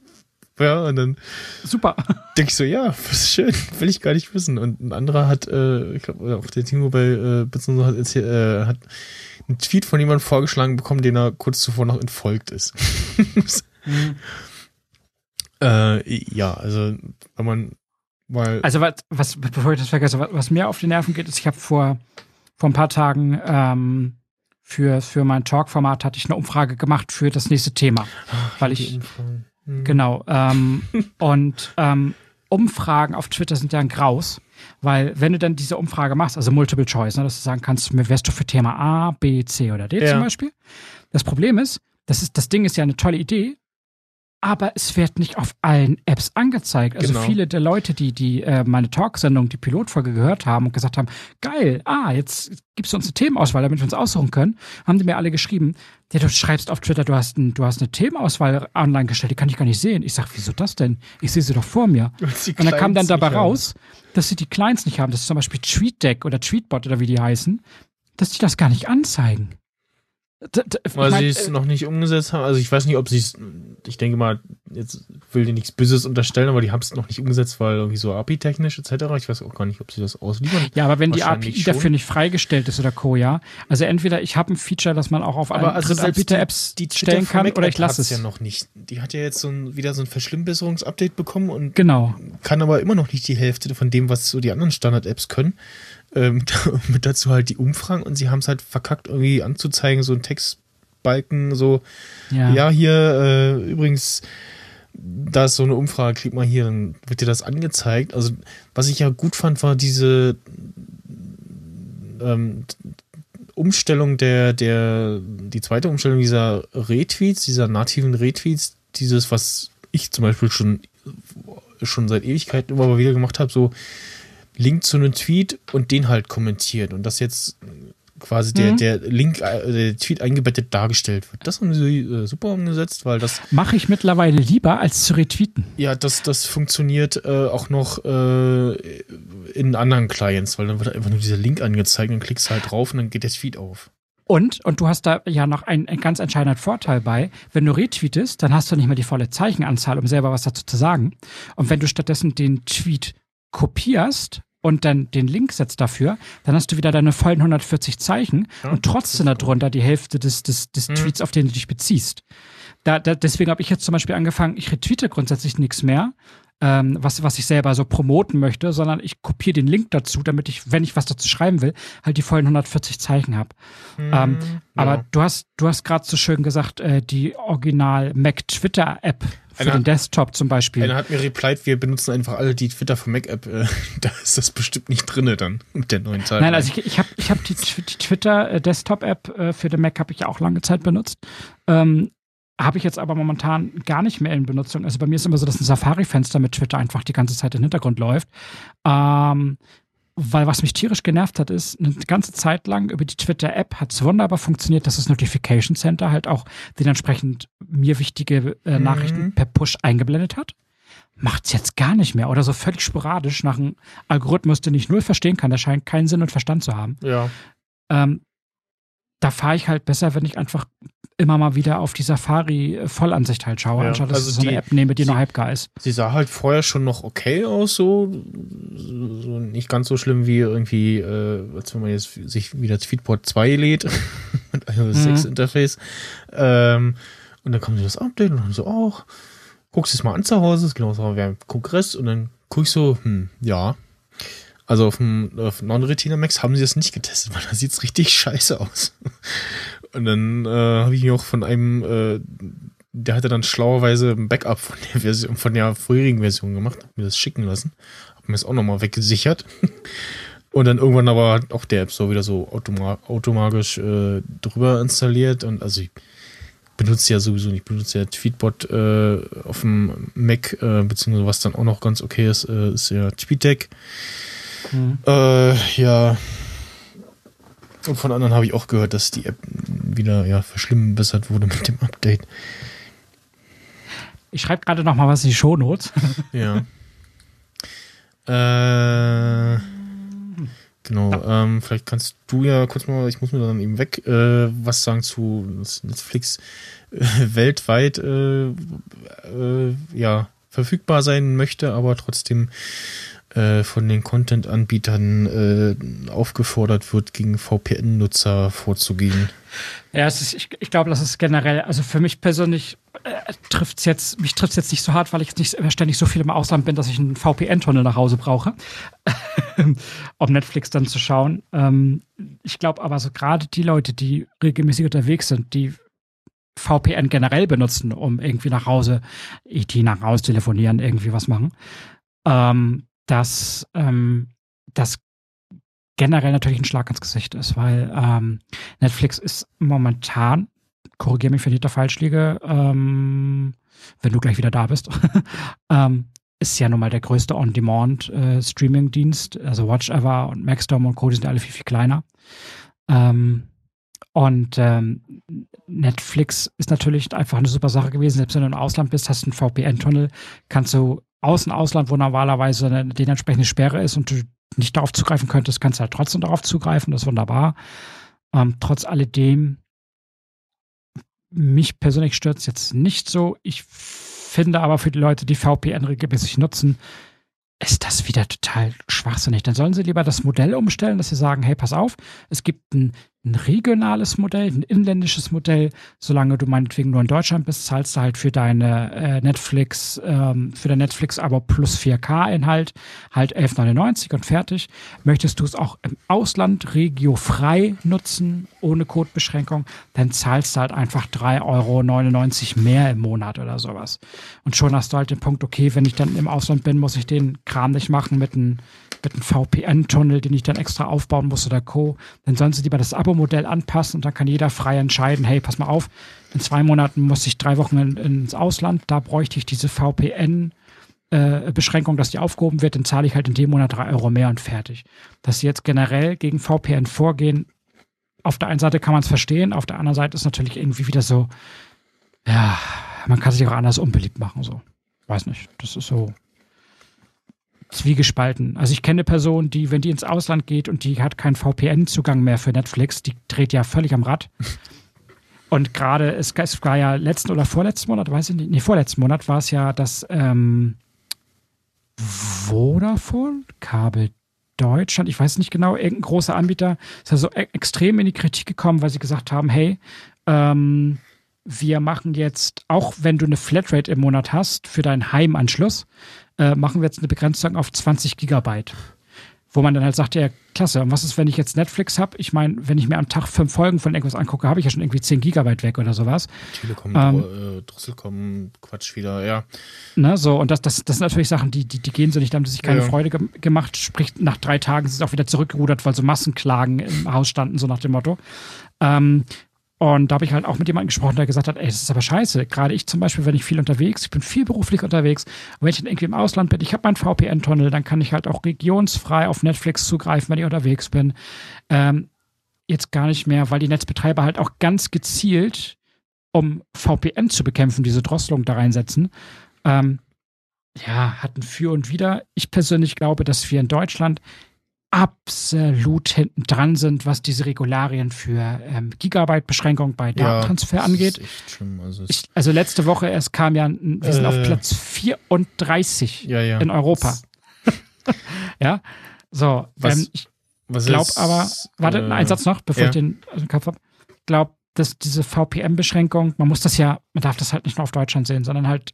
ja, und dann super. Denke ich so, ja, was ist schön, will ich gar nicht wissen. Und ein anderer hat, äh, ich glaube, auch der Timo bei äh, Bits hat, erzählt, äh, hat einen Tweet von jemandem vorgeschlagen bekommen, den er kurz zuvor noch entfolgt ist. mhm. Äh, ja, also wenn man mal. Also was, was, bevor ich das vergesse, was, was mir auf die Nerven geht, ist, ich habe vor, vor ein paar Tagen ähm, für, für mein Talk-Format hatte ich eine Umfrage gemacht für das nächste Thema. Ach, weil ich. Hm. Genau. Ähm, und ähm, Umfragen auf Twitter sind ja ein Graus, weil wenn du dann diese Umfrage machst, also Multiple Choice, ne, dass du sagen kannst, wärst du für Thema A, B, C oder D ja. zum Beispiel. Das Problem ist, das ist, das Ding ist ja eine tolle Idee, aber es wird nicht auf allen Apps angezeigt. Also genau. viele der Leute, die, die äh, meine Talksendung, die Pilotfolge gehört haben und gesagt haben, geil, ah, jetzt gibst du uns eine Themenauswahl, damit wir uns aussuchen können, haben die mir alle geschrieben, ja, du schreibst auf Twitter, du hast, ein, du hast eine Themenauswahl online gestellt, die kann ich gar nicht sehen. Ich sag, wieso das denn? Ich sehe sie doch vor mir. Und dann kam dann dabei raus, dass sie die Clients nicht haben. Das ist zum Beispiel TweetDeck oder TweetBot oder wie die heißen, dass die das gar nicht anzeigen. Weil sie es äh, noch nicht umgesetzt haben. Also ich weiß nicht, ob sie es, ich denke mal, jetzt will dir nichts Böses unterstellen, aber die haben es noch nicht umgesetzt, weil irgendwie so API-technisch etc. Ich weiß auch gar nicht, ob sie das ausliefern. Ja, aber wenn die API schon. dafür nicht freigestellt ist oder Co., ja. Also entweder ich habe ein Feature, das man auch auf aber also Drittanbieter-Apps stellen kann oder ich lasse es. ja noch nicht. Die hat ja jetzt so ein, wieder so ein Verschlimmbesserungsupdate bekommen und genau. kann aber immer noch nicht die Hälfte von dem, was so die anderen Standard-Apps können ähm, mit dazu halt die Umfragen und sie haben es halt verkackt, irgendwie anzuzeigen, so ein Textbalken, so, ja, ja hier äh, übrigens, da ist so eine Umfrage, klick mal hier, dann wird dir das angezeigt. Also, was ich ja gut fand, war diese ähm, Umstellung der, der, die zweite Umstellung dieser Retweets, dieser nativen Retweets, dieses, was ich zum Beispiel schon, schon seit Ewigkeiten immer mal wieder gemacht habe, so Link zu einem Tweet und den halt kommentiert und das jetzt quasi der, mhm. der Link, äh, der Tweet eingebettet dargestellt wird. Das haben sie äh, super umgesetzt, weil das. Mache ich mittlerweile lieber, als zu retweeten. Ja, das, das funktioniert äh, auch noch äh, in anderen Clients, weil dann wird einfach nur dieser Link angezeigt und klickst halt drauf und dann geht der Tweet auf. Und, und du hast da ja noch einen, einen ganz entscheidenden Vorteil bei. Wenn du retweetest, dann hast du nicht mehr die volle Zeichenanzahl, um selber was dazu zu sagen. Und wenn du stattdessen den Tweet kopierst und dann den Link setzt dafür, dann hast du wieder deine vollen 140 Zeichen ja, und trotzdem darunter die Hälfte des, des, des mhm. Tweets, auf den du dich beziehst. Da, da, deswegen habe ich jetzt zum Beispiel angefangen, ich retweete grundsätzlich nichts mehr, ähm, was, was ich selber so promoten möchte, sondern ich kopiere den Link dazu, damit ich, wenn ich was dazu schreiben will, halt die vollen 140 Zeichen habe. Mhm, ähm, ja. Aber du hast, du hast gerade so schön gesagt, äh, die Original Mac Twitter App für einer, den Desktop zum Beispiel. Einer hat mir replied, wir benutzen einfach alle die Twitter für Mac App. Äh, da ist das bestimmt nicht drinne dann mit der neuen Zeit. Nein, also ich, ich habe ich hab die, die Twitter äh, Desktop App äh, für den Mac habe ich ja auch lange Zeit benutzt. Ähm, habe ich jetzt aber momentan gar nicht mehr in Benutzung. Also bei mir ist immer so, dass ein Safari-Fenster mit Twitter einfach die ganze Zeit im Hintergrund läuft. Ähm, weil was mich tierisch genervt hat, ist, eine ganze Zeit lang über die Twitter-App hat es wunderbar funktioniert, dass das Notification Center halt auch dementsprechend mir wichtige äh, mhm. Nachrichten per Push eingeblendet hat. Macht es jetzt gar nicht mehr oder so völlig sporadisch nach einem Algorithmus, den ich null verstehen kann. Der scheint keinen Sinn und Verstand zu haben. Ja. Ähm, da fahre ich halt besser, wenn ich einfach immer mal wieder auf die Safari-Vollansicht halt schaue, ja, anstatt dass also ich so eine App nehme, die sie, nur halbgar ist. Sie sah halt vorher schon noch okay aus, so, so nicht ganz so schlimm wie irgendwie, äh, als wenn man jetzt sich wieder Tweetbot 2 lädt mit iOS mhm. 6 Interface. Ähm, und dann kommt das Update und dann so auch, guckst es mal an zu Hause, ist genau so wie ein Kongress und dann guck ich so, hm, ja, also auf dem auf Non-Retina Max haben sie das nicht getestet, weil da sieht's richtig scheiße aus. Und dann äh, habe ich mir auch von einem, äh, der hatte dann schlauerweise ein Backup von der Version, von der vorherigen Version gemacht, hab mir das schicken lassen, hab mir das auch nochmal weggesichert. Und dann irgendwann aber auch der App so wieder so automa automatisch äh, drüber installiert. Und also ich benutze ja sowieso nicht, ich benutze ja Tweetbot äh, auf dem Mac, äh, beziehungsweise was dann auch noch ganz okay ist, äh, ist ja TweetDeck. Mhm. Äh, ja. Und von anderen habe ich auch gehört, dass die App wieder ja, verschlimmbessert wurde mit dem Update. Ich schreibe gerade noch mal was in die Shownotes. ja. Äh, genau. Ja. Ähm, vielleicht kannst du ja kurz mal, ich muss mir dann eben weg, äh, was sagen zu Netflix äh, weltweit äh, äh, ja verfügbar sein möchte, aber trotzdem äh, von den Content-Anbietern äh, aufgefordert wird, gegen VPN-Nutzer vorzugehen. Ja, ist, ich, ich glaube, das ist generell, also für mich persönlich äh, trifft es jetzt, mich trifft jetzt nicht so hart, weil ich jetzt nicht ständig so viel im Ausland bin, dass ich einen VPN-Tunnel nach Hause brauche, um Netflix dann zu schauen. Ähm, ich glaube aber so gerade die Leute, die regelmäßig unterwegs sind, die VPN generell benutzen, um irgendwie nach Hause, IT nach Hause telefonieren, irgendwie was machen, ähm, dass ähm, das generell natürlich ein Schlag ins Gesicht ist, weil ähm, Netflix ist momentan, korrigiere mich, wenn ich da falsch liege, ähm, wenn du gleich wieder da bist, ähm, ist ja nun mal der größte On-Demand-Streaming-Dienst. Äh, also Watch Ever und Maxdom und Co. die sind alle viel, viel kleiner. Ähm, und ähm, Netflix ist natürlich einfach eine super Sache gewesen. Selbst wenn du im Ausland bist, hast du einen VPN-Tunnel, kannst du aus dem Ausland, wo normalerweise eine, die entsprechende Sperre ist und du nicht darauf zugreifen könntest, kannst du halt trotzdem darauf zugreifen. Das ist wunderbar. Ähm, trotz alledem mich persönlich stört es jetzt nicht so. Ich finde aber für die Leute, die VPN regelmäßig nutzen, ist das wieder total schwachsinnig. Dann sollen sie lieber das Modell umstellen, dass sie sagen, hey, pass auf, es gibt ein ein regionales Modell, ein inländisches Modell. Solange du meinetwegen nur in Deutschland bist, zahlst du halt für deine äh, Netflix, ähm, für dein Netflix-Abo plus 4K-Inhalt halt 11,99 und fertig. Möchtest du es auch im Ausland regiofrei nutzen, ohne Codebeschränkung, dann zahlst du halt einfach 3,99 Euro mehr im Monat oder sowas. Und schon hast du halt den Punkt, okay, wenn ich dann im Ausland bin, muss ich den Kram nicht machen mit einem mit einem VPN-Tunnel, den ich dann extra aufbauen muss oder Co. Dann sollen sie lieber das Abo-Modell anpassen und dann kann jeder frei entscheiden, hey, pass mal auf, in zwei Monaten muss ich drei Wochen in, ins Ausland, da bräuchte ich diese VPN- äh, Beschränkung, dass die aufgehoben wird, dann zahle ich halt in dem Monat drei Euro mehr und fertig. Dass sie jetzt generell gegen VPN vorgehen, auf der einen Seite kann man es verstehen, auf der anderen Seite ist natürlich irgendwie wieder so, ja, man kann sich auch anders unbeliebt machen, so. Weiß nicht. Das ist so zwiegespalten. Also ich kenne eine Person, die, wenn die ins Ausland geht und die hat keinen VPN-Zugang mehr für Netflix, die dreht ja völlig am Rad. Und gerade, es, es, war ja letzten oder vorletzten Monat, weiß ich nicht, nee, vorletzten Monat war es ja das ähm, Vodafone, Kabel Deutschland, ich weiß nicht genau, irgendein großer Anbieter ist ja so e extrem in die Kritik gekommen, weil sie gesagt haben, hey, ähm, wir machen jetzt, auch wenn du eine Flatrate im Monat hast für deinen Heimanschluss, äh, machen wir jetzt eine Begrenzung auf 20 Gigabyte. Wo man dann halt sagt, ja, klasse, und was ist, wenn ich jetzt Netflix habe? Ich meine, wenn ich mir am Tag fünf Folgen von irgendwas angucke, habe ich ja schon irgendwie 10 Gigabyte weg oder sowas. Telekom, ähm, äh, Drosselkom, Quatsch wieder, ja. Ne, so, und das, das, das sind natürlich Sachen, die, die, die gehen so nicht, da haben sie sich keine ja. Freude ge gemacht. Sprich, nach drei Tagen ist es auch wieder zurückgerudert, weil so Massenklagen im Haus standen, so nach dem Motto. Ähm, und da habe ich halt auch mit jemandem gesprochen, der gesagt hat, ey, das ist aber scheiße. Gerade ich zum Beispiel, wenn ich viel unterwegs, ich bin viel beruflich unterwegs, und wenn ich dann irgendwie im Ausland bin, ich habe meinen VPN-Tunnel, dann kann ich halt auch regionsfrei auf Netflix zugreifen, wenn ich unterwegs bin. Ähm, jetzt gar nicht mehr, weil die Netzbetreiber halt auch ganz gezielt, um VPN zu bekämpfen, diese Drosselung da reinsetzen. Ähm, ja, hatten für und wieder. Ich persönlich glaube, dass wir in Deutschland absolut hinten dran sind, was diese Regularien für ähm, Gigabyte-Beschränkung bei Datentransfer ja, angeht. Also, ich, also, letzte Woche erst kam ja, wir äh, sind auf Platz 34 ja, ja. in Europa. ja, so. Was, ähm, ich glaube aber, warte, äh, ein Satz noch, bevor ich den aus dem Kopf habe. Ich glaube, dass diese VPN-Beschränkung, man muss das ja, man darf das halt nicht nur auf Deutschland sehen, sondern halt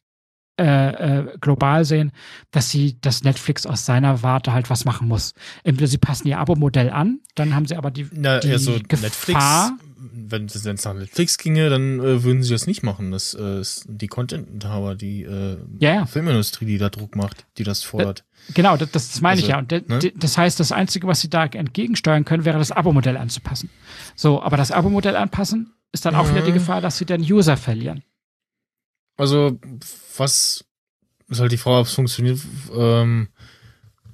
äh, äh, global sehen, dass sie, dass Netflix aus seiner Warte halt was machen muss. Entweder sie passen ihr Abo-Modell an, dann haben sie aber die, Na, die also Gefahr. Netflix, wenn es nach Netflix ginge, dann äh, würden sie das nicht machen. Das äh, ist die Content-Inhaber, die äh, ja. Filmindustrie, die da Druck macht, die das fordert. Genau, das, das meine also, ich ja. Und de, ne? de, das heißt, das Einzige, was sie da entgegensteuern können, wäre das Abo-Modell anzupassen. So, aber das Abo-Modell anpassen ist dann auch wieder die Gefahr, dass sie den User verlieren. Also, was ist halt die Frage, ob es funktioniert, ähm,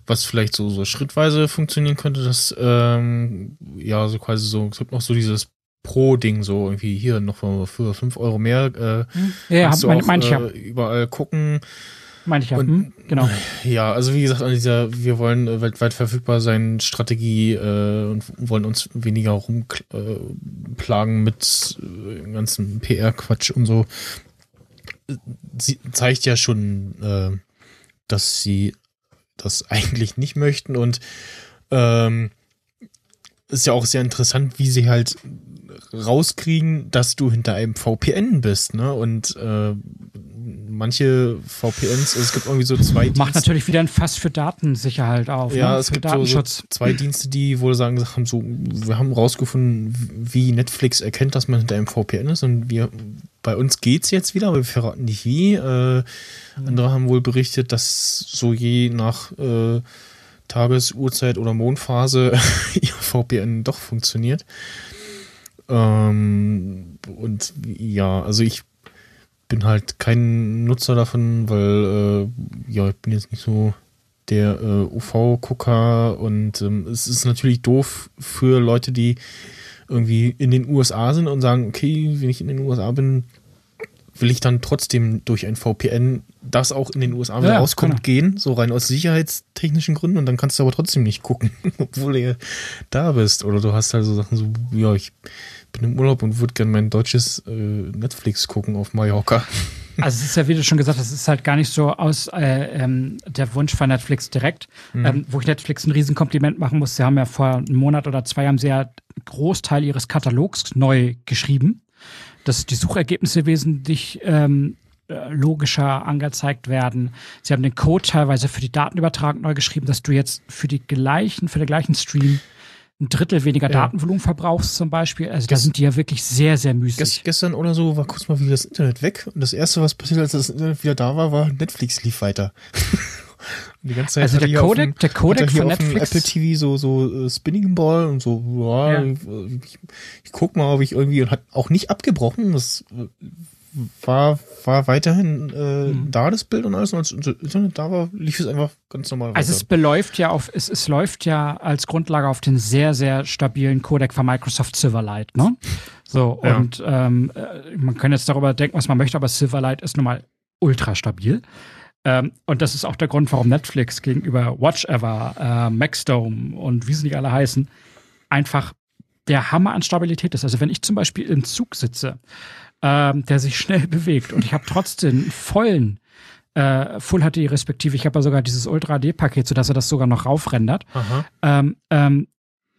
was vielleicht so, so schrittweise funktionieren könnte, dass, ähm, ja, so quasi so, es gibt noch so dieses Pro-Ding, so irgendwie hier noch für 5 Euro mehr, äh, ja, kannst du auch, mein, äh, überall gucken. Meine ich ja, und, hm, genau. Ja, also wie gesagt, an dieser, wir wollen äh, weltweit verfügbar sein Strategie äh, und wollen uns weniger rumplagen äh, mit äh, ganzen PR-Quatsch und so sie zeigt ja schon, äh, dass sie das eigentlich nicht möchten und ähm, ist ja auch sehr interessant, wie sie halt rauskriegen, dass du hinter einem VPN bist, ne? Und äh, manche VPNs, es gibt irgendwie so zwei Dienste. Macht natürlich wieder ein Fass für Datensicherheit auf. Ja, ne? es für gibt so, so, zwei Dienste, die wohl sagen, haben so, wir haben rausgefunden, wie Netflix erkennt, dass man hinter einem VPN ist und wir bei uns geht's jetzt wieder, aber wir verraten nicht wie. Äh, mhm. Andere haben wohl berichtet, dass so je nach äh, Tages-, Uhrzeit oder Mondphase ihr VPN doch funktioniert. Ähm, und ja, also ich bin halt kein Nutzer davon, weil äh, ja, ich bin jetzt nicht so der äh, UV-Gucker und ähm, es ist natürlich doof für Leute, die irgendwie in den USA sind und sagen, okay, wenn ich in den USA bin, will ich dann trotzdem durch ein VPN das auch in den USA wieder Ja, rauskommt, genau. gehen, so rein aus sicherheitstechnischen Gründen und dann kannst du aber trotzdem nicht gucken, obwohl du da bist. Oder du hast halt so Sachen so, ja, ich bin im Urlaub und würde gerne mein deutsches äh, Netflix gucken auf Mallorca. Also es ist ja, wie du schon gesagt hast, es ist halt gar nicht so aus äh, ähm, der Wunsch von Netflix direkt, ähm, wo ich Netflix ein Riesenkompliment machen muss. Sie haben ja vor einem Monat oder zwei haben sie ja Großteil ihres Katalogs neu geschrieben, dass die Suchergebnisse wesentlich ähm, äh, logischer angezeigt werden. Sie haben den Code teilweise für die Datenübertragung neu geschrieben, dass du jetzt für die gleichen, für den gleichen Stream ein Drittel weniger Ja. Datenvolumen verbrauchst zum Beispiel. Also da Ges- sind die ja wirklich sehr, sehr müßig. Gest, gestern oder so war kurz mal wieder das Internet weg und das erste, was passiert, als das Internet wieder da war, war Netflix lief weiter. die ganze Zeit Also er der Codec- dem- der Codec von Netflix- Apple TV so so äh, Spinning Ball und so ja, Ja. Ich, ich guck mal, ob ich irgendwie und hat auch nicht abgebrochen. Das war war weiterhin äh, Mhm. da das Bild und alles und als Internet da war, lief es einfach ganz normal weiter. Also es beläuft ja auf, es, es läuft ja als Grundlage auf den sehr, sehr stabilen Codec von Microsoft Silverlight, ne? So, Ja. und ähm, äh, man kann jetzt darüber denken, was man möchte, aber Silverlight ist nun mal ultra stabil. Ähm, und das ist auch der Grund, warum Netflix gegenüber Watchever, äh, Maxdome und wie sie nicht alle heißen, einfach der Hammer an Stabilität ist. Also wenn ich zum Beispiel im Zug sitze, ähm, der sich schnell bewegt und ich habe trotzdem vollen äh, Full HD respektive, ich habe ja sogar dieses Ultra HD-Paket, sodass er das sogar noch raufrendert. Ähm, ähm,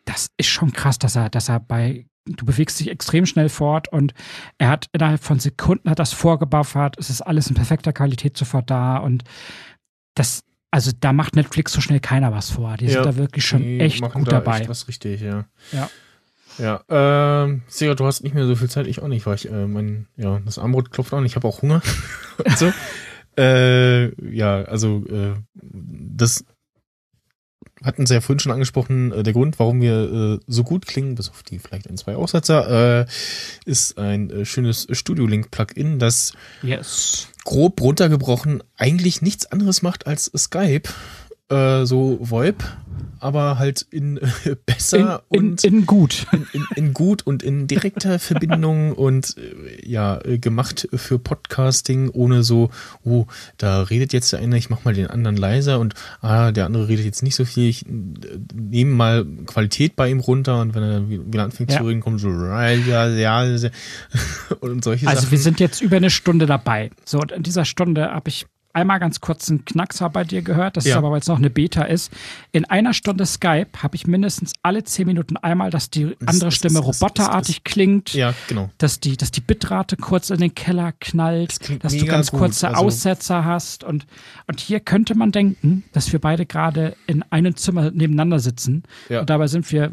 das ist schon krass, dass er, dass er bei, du bewegst dich extrem schnell fort und er hat innerhalb von Sekunden hat das vorgebuffert, es ist alles in perfekter Qualität sofort da und das, also da macht Netflix so schnell keiner was vor. Die Ja, sind da wirklich schon echt gut da dabei. Echt was richtig, ja. Ja. Ja, ähm, Sega, du hast nicht mehr so viel Zeit, ich auch nicht, weil ich, äh, mein, ja, das Armbrot klopft an, ich habe auch Hunger. so. Äh, ja, also, äh, das hatten sie ja vorhin schon angesprochen, äh, der Grund, warum wir äh, so gut klingen, bis auf die vielleicht ein, zwei Aussetzer, äh, ist ein äh, schönes Studio-Link-Plugin, das Yes. grob runtergebrochen eigentlich nichts anderes macht als Skype, äh, so VoIP, aber halt in äh, besser in, und in gut. in, in, gut und in direkter Verbindung und äh, ja, äh, gemacht für Podcasting, ohne so, oh, da redet jetzt der eine, ich mach mal den anderen leiser und ah, der andere redet jetzt nicht so viel, ich äh, nehme mal Qualität bei ihm runter und wenn er wieder anfängt Ja. zu reden, kommt so ja, ja, ja, und solche Also Sachen. wir sind jetzt über eine Stunde dabei. So, und in dieser Stunde habe ich einmal ganz kurz einen Knackser bei dir gehört. Das ist Ja. aber, weil es noch eine Beta ist. In einer Stunde Skype habe ich mindestens alle zehn Minuten einmal, dass die andere das- Stimme das- das- roboterartig klingt. ja, genau. Dass die, dass die Bitrate kurz in den Keller knallt, dass du ganz gut. kurze Also- Aussetzer hast. Und, und hier könnte man denken, dass wir beide gerade in einem Zimmer nebeneinander sitzen. Ja. Und dabei sind wir,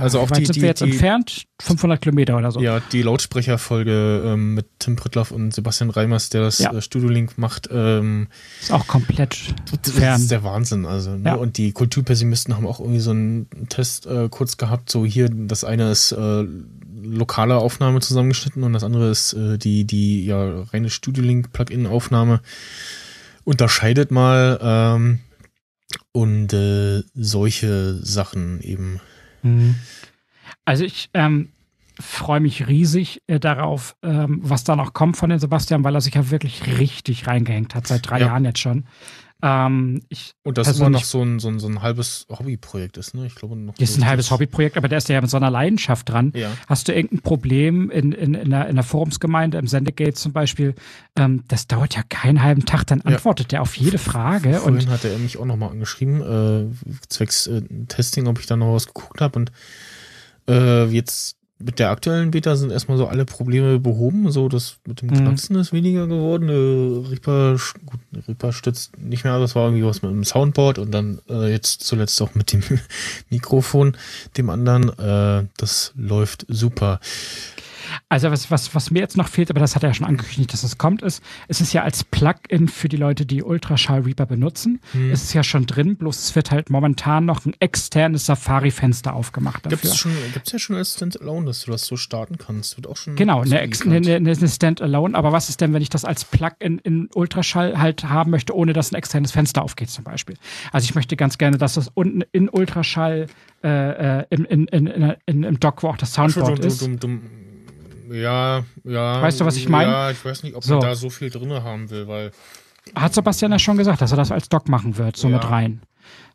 Also auch wie weit die, sind die, wir jetzt die, entfernt? 500 Kilometer oder so. Ja, die Lautsprecherfolge ähm, mit Tim Prittloff und Sebastian Reimers, der das Ja. äh, Studio-Link macht, ähm, Ist auch komplett das fern. ist der Wahnsinn. Also, ne? Ja. Und die Kulturpessimisten haben auch irgendwie so einen Test äh, kurz gehabt, so hier, das eine ist äh, lokale Aufnahme zusammengeschnitten und das andere ist äh, die, die ja reine Studio-Link-Plugin-Aufnahme. Unterscheidet mal ähm, und äh, solche Sachen eben. Mhm. Also ich ähm, freue mich riesig äh, darauf, ähm, was da noch kommt von den Sebastian, weil er sich ja wirklich richtig reingehängt hat, seit drei Ja. Jahren jetzt schon. Ähm, Und das immer noch so ein, so ein, so ein halbes Hobbyprojekt ist, ne? Ich glaube noch. das ist ein halbes Hobbyprojekt, aber der ist ja mit so einer Leidenschaft dran. Ja. Hast du irgendein Problem in, in, in, der, in der Forumsgemeinde, im Sendegate zum Beispiel? Ähm, das dauert ja keinen halben Tag, dann Ja. antwortet der auf jede Frage. Und Vorhin hat er mich auch nochmal angeschrieben, äh, zwecks äh, Testing, ob ich da noch was geguckt habe. Und äh, jetzt mit der aktuellen Beta sind erstmal so alle Probleme behoben. So, das mit dem Mhm. Knacksen ist weniger geworden. Äh, Reaper, gut, Reaper stützt nicht mehr, das war irgendwie was mit dem Soundboard und dann äh, jetzt zuletzt auch mit dem Mikrofon, dem anderen. Äh, das läuft super. Also was, was, was mir jetzt noch fehlt, aber das hat er ja schon angekündigt, dass es kommt, ist, es ist ja als Plugin für die Leute, die Ultraschall Reaper benutzen. Hm. Es ist ja schon drin, bloß es wird halt momentan noch ein externes Safari-Fenster aufgemacht Gibt dafür. es schon, gibt's ja schon als Standalone, dass du das so starten kannst. Wird auch schon. Genau, eine, eine, eine, Standalone. Aber was ist denn, wenn ich das als Plugin in Ultraschall halt haben möchte, ohne dass ein externes Fenster aufgeht zum Beispiel? Also ich möchte ganz gerne, dass das unten in Ultraschall äh, äh, im, in, in, in, in, im Dock, wo auch das Ach so, Soundboard dumm, ist. Ja, ja. Weißt du, was ich meine? Ja, ich weiß nicht, ob So. man da so viel drin haben will, weil hat Sebastian ja schon gesagt, dass er das als Doc machen wird, so Ja. mit rein.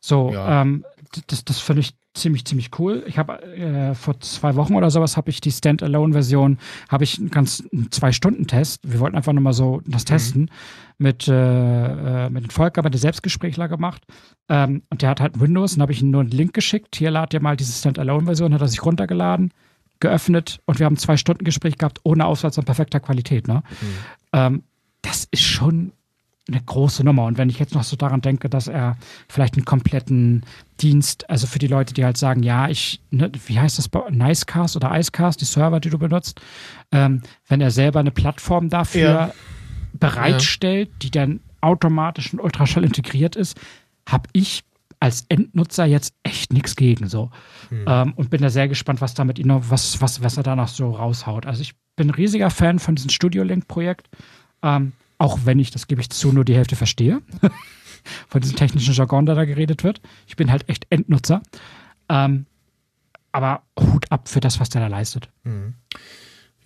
So, Ja. ähm, das, das finde ich ziemlich, ziemlich cool. Ich habe äh, vor zwei Wochen oder sowas habe ich die Standalone-Version, habe ich einen ganz Zwei-Stunden-Test. Wir wollten einfach nur mal so Mhm. das testen mit, äh, äh, mit dem Volker, mit der Selbstgesprächler gemacht. Ähm, und der hat halt Windows und habe ich ihm nur einen Link geschickt. Hier lad dir mal diese Standalone-Version, hat er sich runtergeladen, geöffnet und wir haben ein Zwei-Stunden-Gespräch gehabt, ohne Auswärts und perfekter Qualität. Ne? Ähm, das ist schon eine große Nummer. Und wenn ich jetzt noch so daran denke, dass er vielleicht einen kompletten Dienst, also für die Leute, die halt sagen, ja, ich, ne, wie heißt das Nicecast oder Icecast, die Server, die du benutzt, ähm, wenn er selber eine Plattform dafür Ja. bereitstellt, die dann automatisch in Ultraschall integriert ist, habe ich als Endnutzer jetzt echt nichts gegen so. Ähm, und bin da sehr gespannt, was damit ihn noch, was, was, was er da noch so raushaut. Also ich bin ein riesiger Fan von diesem Studio Link-Projekt. Ähm, auch wenn ich, das gebe ich zu, nur die Hälfte verstehe. von diesem technischen Jargon, der da geredet wird. Ich bin halt echt Endnutzer. Ähm, aber Hut ab für das, was der da leistet.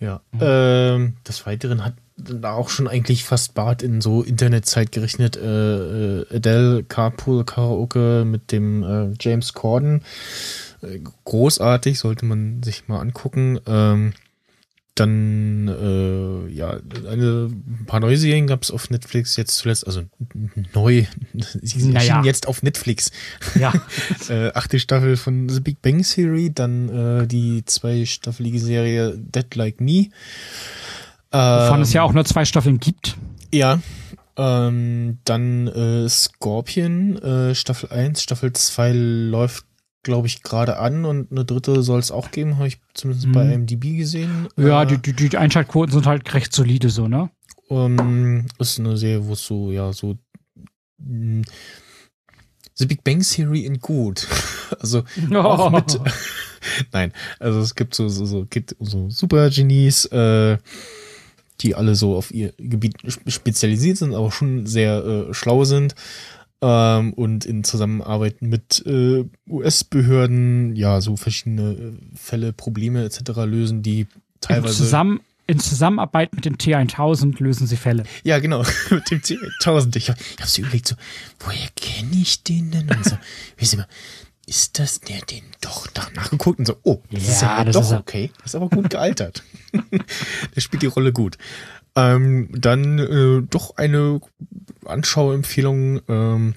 Ja. Ähm, des Weiteren hat da auch schon eigentlich fast Bart in so Internetzeit gerechnet. Äh, äh, Adele Carpool Karaoke mit dem äh, James Corden. Äh, großartig, sollte man sich mal angucken. Ähm, dann, äh, ja, eine, ein paar neue Serien gab es auf Netflix jetzt zuletzt, also neu, sie Naja. erschienen jetzt auf Netflix. Ja. äh, achte Staffel von The Big Bang Theory, dann äh, die zweistaffelige Serie Dead Like Me. Wovon Ähm, es ja auch nur zwei Staffeln gibt. Ja. Ähm, dann äh, Scorpion, äh, Staffel 1, Staffel 2 läuft, glaube ich, gerade an und eine dritte soll es auch geben, habe ich zumindest bei Mhm. IMDb gesehen. Ja, Äh, die, die, die Einschaltquoten sind halt recht solide so, ne? Ähm, ist eine Serie, wo es so, ja, so mh, The Big Bang Theory in gut. Also auch mit. Nein, also es gibt so, so, so, gibt so Supergenies, äh, die alle so auf ihr Gebiet sp- spezialisiert sind, aber schon sehr äh, schlau sind. Ähm, und in Zusammenarbeit mit äh, US-Behörden, ja, so verschiedene äh, Fälle, Probleme etc. lösen, die in, teilweise. zusammen, in Zusammenarbeit mit dem T1000 lösen sie Fälle. Ja, genau, mit dem T1000. Ich habe hab so überlegt, so, woher kenne ich den denn? Und so, Sie mal, ist das der, den doch nachgeguckt? Und so, oh, das ist Ja, ja das doch ist okay. Das ist aber gut gealtert. der spielt die Rolle gut. Ähm, dann äh, doch eine Anschauempfehlung, ähm,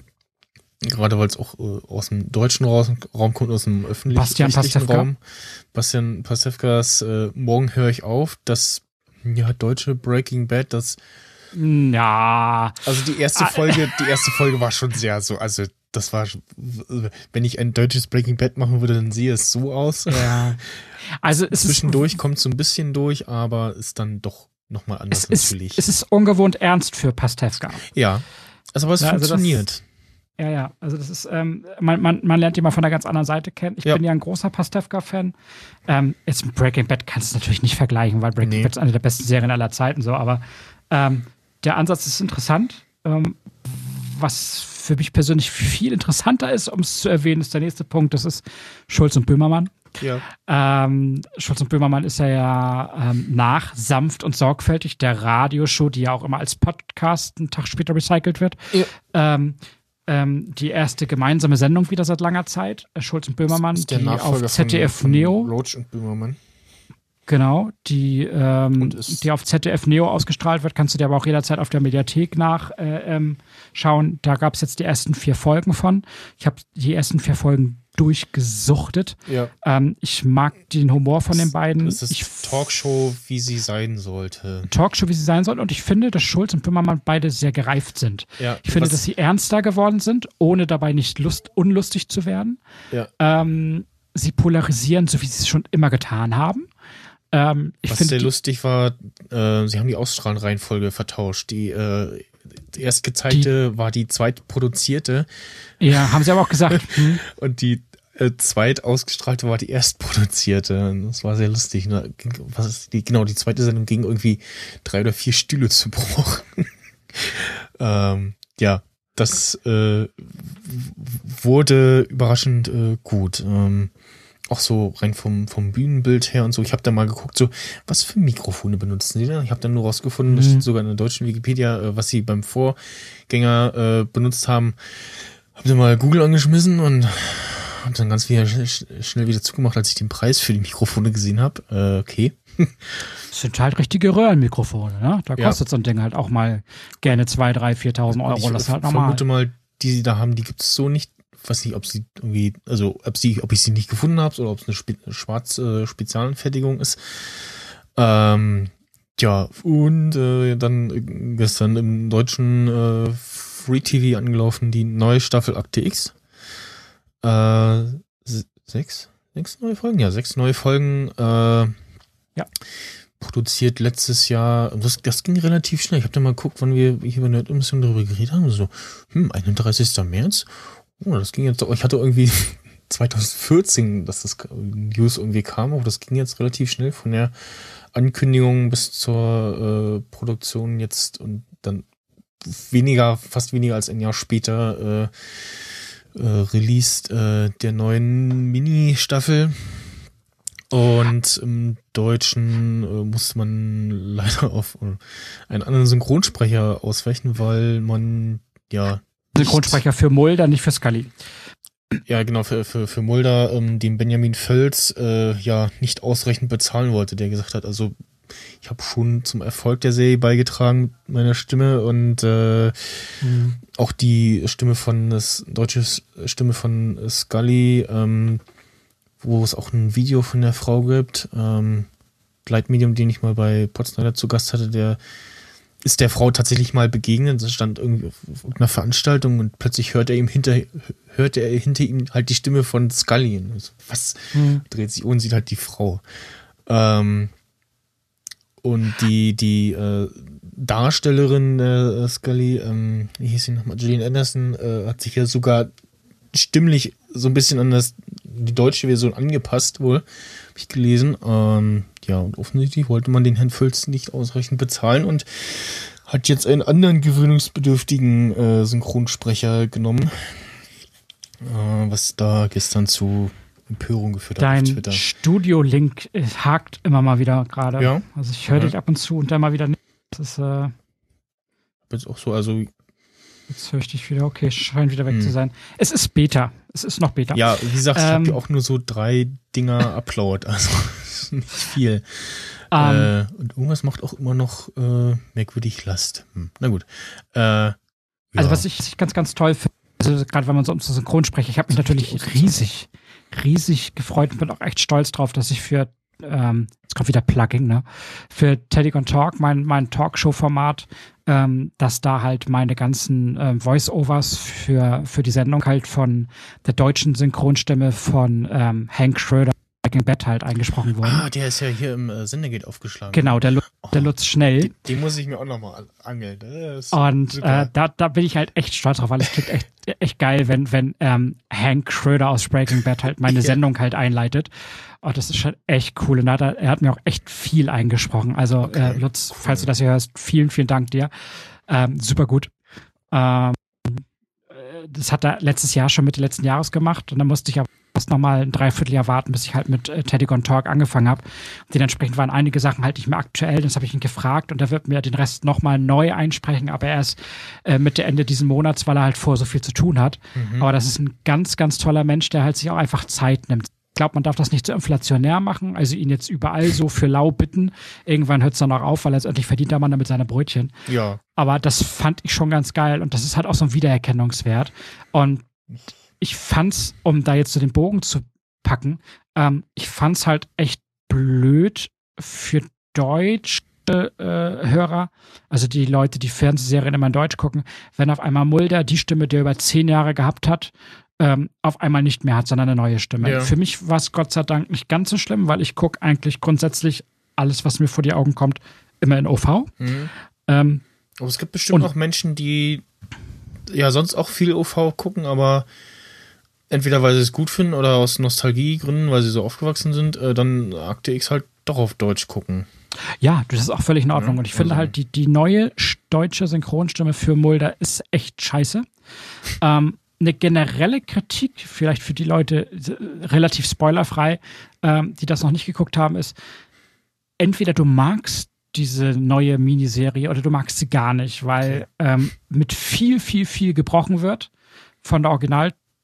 gerade weil es auch äh, aus dem deutschen Raum, Raum kommt, aus dem öffentlichen Bastian Pastewka. Raum. Bastian Pastewkas äh, Morgen höre ich auf, das ja, deutsche Breaking Bad, das Ja, also die erste Ah. Folge, die erste Folge war schon sehr so, also das war, wenn ich ein deutsches Breaking Bad machen würde, dann sehe es so aus. ja. Also es Zwischendurch kommt so ein bisschen durch, aber ist dann doch nochmal anders es ist, natürlich. es ist ungewohnt ernst für Pastewka. ja. Also aber es Ja, also das- funktioniert. Ja, ja, also das ist, ähm, man, man, man lernt ihn mal von der ganz anderen Seite kennen. Ich Ja. bin ja ein großer Pastewka-Fan. Ähm, jetzt mit Breaking Bad kannst du natürlich nicht vergleichen, weil Breaking Nee. Bad ist eine der besten Serien aller Zeiten so, aber ähm, der Ansatz ist interessant. Ähm, was für mich persönlich viel interessanter ist, um es zu erwähnen, ist der nächste Punkt, das ist Schulz und Böhmermann. Ja. Ähm, Schulz und Böhmermann ist ja, ja ähm, nach Sanft und Sorgfältig, der Radioshow, die ja auch immer als Podcast einen Tag später recycelt wird. Ja. Ähm, ähm, die erste gemeinsame Sendung wieder seit langer Zeit. Schulz und Böhmermann, die Nachfolger auf ZDF von, von Neo, Roach und Böhmermann. genau, die, ähm, die auf ZDF Neo ausgestrahlt wird, kannst du dir aber auch jederzeit auf der Mediathek nachschauen. Äh, ähm, da gab es jetzt die ersten vier Folgen von. Ich habe die ersten vier Folgen durchgesuchtet. Ja. Ähm, ich mag den Humor von den beiden. Das ist ich Talkshow, wie sie sein sollte. Talkshow, wie sie sein soll. Und ich finde, dass Schulz und Böhmermann beide sehr gereift sind. Ja, Ich finde, dass sie ernster geworden sind, ohne dabei nicht lust, unlustig zu werden. Ja. Ähm, sie polarisieren, so wie sie es schon immer getan haben. Ähm, ich Was finde, sehr lustig war, äh, sie haben die Ausstrahlenreihenfolge vertauscht. Die, äh, die erst gezeigte war die zweitproduzierte ja, haben sie aber auch gesagt. hm, und die äh, zweit ausgestrahlte war die erstproduzierte. Das war sehr lustig. Ne? Was ist die, genau, die zweite Sendung ging irgendwie drei oder vier Stühle zu Bruch. ähm, ja, das äh, wurde überraschend äh, gut. Ähm, auch so rein vom, vom Bühnenbild her und so. Ich habe da mal geguckt, so, was für Mikrofone benutzen sie denn? Ich habe dann nur rausgefunden, das Mhm. steht sogar in der deutschen Wikipedia, äh, was sie beim Vorgänger äh, benutzt haben. Hab dann mal Google angeschmissen und hab dann ganz wieder sch sch- schnell wieder zugemacht, als ich den Preis für die Mikrofone gesehen habe. Äh, okay. Das sind halt richtige Röhrenmikrofone, ne? Da Ja. kostet so ein Ding halt auch mal gerne 2.000, 3.000, 4.000 Euro. ich Das ist halt normal. vermute mal, die sie da haben, die gibt's so nicht. Weiß nicht, ob sie irgendwie, also ob sie, ob ich sie nicht gefunden habe oder ob es eine Spe schwarz äh, Spezialanfertigung ist. Ähm, ja, und äh, dann gestern im deutschen äh, Free TV angelaufen, die neue Staffel Akte X. Äh, se- sechs? Sechs neue Folgen? Ja, sechs neue Folgen. Äh, Ja. Produziert letztes Jahr. Das, das ging relativ schnell. Ich habe da mal geguckt, wann wir hier bei ein bisschen darüber geredet haben. So, hm, 31. März. Oh, das ging jetzt. Ich hatte irgendwie 2014, dass das News irgendwie kam, aber das ging jetzt relativ schnell von der Ankündigung bis zur äh, Produktion jetzt und dann weniger, fast weniger als ein Jahr später äh, äh, released äh, der neuen Mini-Staffel. Und im Deutschen äh, musste man leider auf einen anderen Synchronsprecher ausweichen, weil man ja Synchronsprecher für Mulder, nicht für Scully. ja, genau, für, für, für Mulder, ähm, den Benjamin Völz, äh, ja, nicht ausreichend bezahlen wollte, der gesagt hat, also ich habe schon zum Erfolg der Serie beigetragen mit meiner Stimme und äh, auch die Stimme von das deutsche Stimme von Scully, ähm, wo es auch ein Video von der Frau gibt, ähm, Leitmedium, den ich mal bei Potsdamer zu Gast hatte, der ist der Frau tatsächlich mal begegnet. Das stand irgendwie auf auf einer Veranstaltung und plötzlich hört er ihm hinter, hörte er hinter ihm halt die Stimme von Scully. So, was? Dreht sich um und sieht halt die Frau. Ähm, und die, die äh, Darstellerin äh, Scully, ähm, wie hieß sie nochmal, Gillian Anderson, äh, hat sich ja sogar stimmlich so ein bisschen an das, die deutsche Version angepasst wohl, habe ich gelesen. Ähm, ja, und offensichtlich wollte man den Herrn Völz nicht ausreichend bezahlen und hat jetzt einen anderen gewöhnungsbedürftigen äh, Synchronsprecher genommen, äh, was da gestern zu Empörung geführt hat auf Dein Twitter. Studio-Link äh, hakt immer mal wieder gerade. Ja. Also ich höre Ja. dich ab und zu und dann mal wieder nicht. Das ist, äh, Jetzt auch so, also jetzt höre ich dich wieder. Okay, scheint wieder weg Hm. zu sein. Es ist Beta. Es ist noch Beta. Ja, wie gesagt, ich habe Ähm, ja auch nur so drei Dinger Upload, also ist nicht viel. Ähm, äh, und irgendwas macht auch immer noch äh, merkwürdig Last. Hm, na gut. Äh, ja. Also was ich ganz, ganz toll finde, also gerade wenn man so um so Synchron spricht, ich habe mich natürlich riesig, riesig gefreut und bin auch echt stolz drauf, dass ich für, ähm, jetzt kommt wieder Plugging, ne, für Teddy on Talk, mein, mein Talkshow-Format, ähm, dass da halt meine ganzen ähm, Voice-Overs für, für die Sendung halt von der deutschen Synchronstimme von ähm, Hank Schröder Breaking Bad halt eingesprochen wurden. Ah, der ist ja hier im äh, Sendegate aufgeschlagen. Genau, der, Lu- der Lutz Schnell. Den, den muss ich mir auch nochmal angeln. Ist Und äh, da, da bin ich halt echt stolz drauf, weil es klingt echt, echt geil, wenn, wenn ähm, Hank Schröder aus Breaking Bad halt meine Ja. Sendung halt einleitet. Und das ist schon echt cool. Und hat er, hat mir auch echt viel eingesprochen. Also Okay, äh, Lutz, falls du das hier hörst, vielen, vielen Dank dir. Ähm, super gut. Ähm, äh, das hat er letztes Jahr schon Mitte letzten Jahres gemacht. Und dann musste ich aber erst nochmal ein Dreivierteljahr warten, bis ich halt mit äh, Teddy Gone Talk angefangen habe. Dementsprechend waren einige Sachen halt nicht mehr aktuell. Das habe ich ihn gefragt und er wird mir den Rest nochmal neu einsprechen, aber erst äh, Mitte, Ende diesen Monats, weil er halt vor so viel zu tun hat. Mhm. Aber das ist ein ganz, ganz toller Mensch, der halt sich auch einfach Zeit nimmt. Ich glaube, man darf das nicht zu inflationär machen, also ihn jetzt überall so für lau bitten. Irgendwann hört es dann auch auf, weil letztendlich verdient der Mann damit seine Brötchen. ja. Aber das fand ich schon ganz geil und das ist halt auch so ein Wiedererkennungswert. Und ich fand's, um da jetzt so den Bogen zu packen, ähm, ich fand's halt echt blöd für deutsche äh, Hörer, also die Leute, die Fernsehserien immer in Deutsch gucken, wenn auf einmal Mulder die Stimme, die er über zehn Jahre gehabt hat, ähm, auf einmal nicht mehr hat, sondern eine neue Stimme. Ja. Für mich war es Gott sei Dank nicht ganz so schlimm, weil ich gucke eigentlich grundsätzlich alles, was mir vor die Augen kommt, immer in OV. Mhm. Ähm, Aber es gibt bestimmt auch Menschen, die ja sonst auch viel OV gucken, aber entweder weil sie es gut finden oder aus Nostalgiegründen, weil sie so aufgewachsen sind, äh, dann Akte X halt doch auf Deutsch gucken. Ja, das ist auch völlig in Ordnung. Ja, und ich finde also- halt, die, die neue sch- deutsche Synchronstimme für Mulder ist echt scheiße. ähm, eine generelle Kritik, vielleicht für die Leute relativ spoilerfrei, ähm, die das noch nicht geguckt haben, ist, entweder du magst diese neue Miniserie oder du magst sie gar nicht, weil ähm, mit viel, viel, viel gebrochen wird von der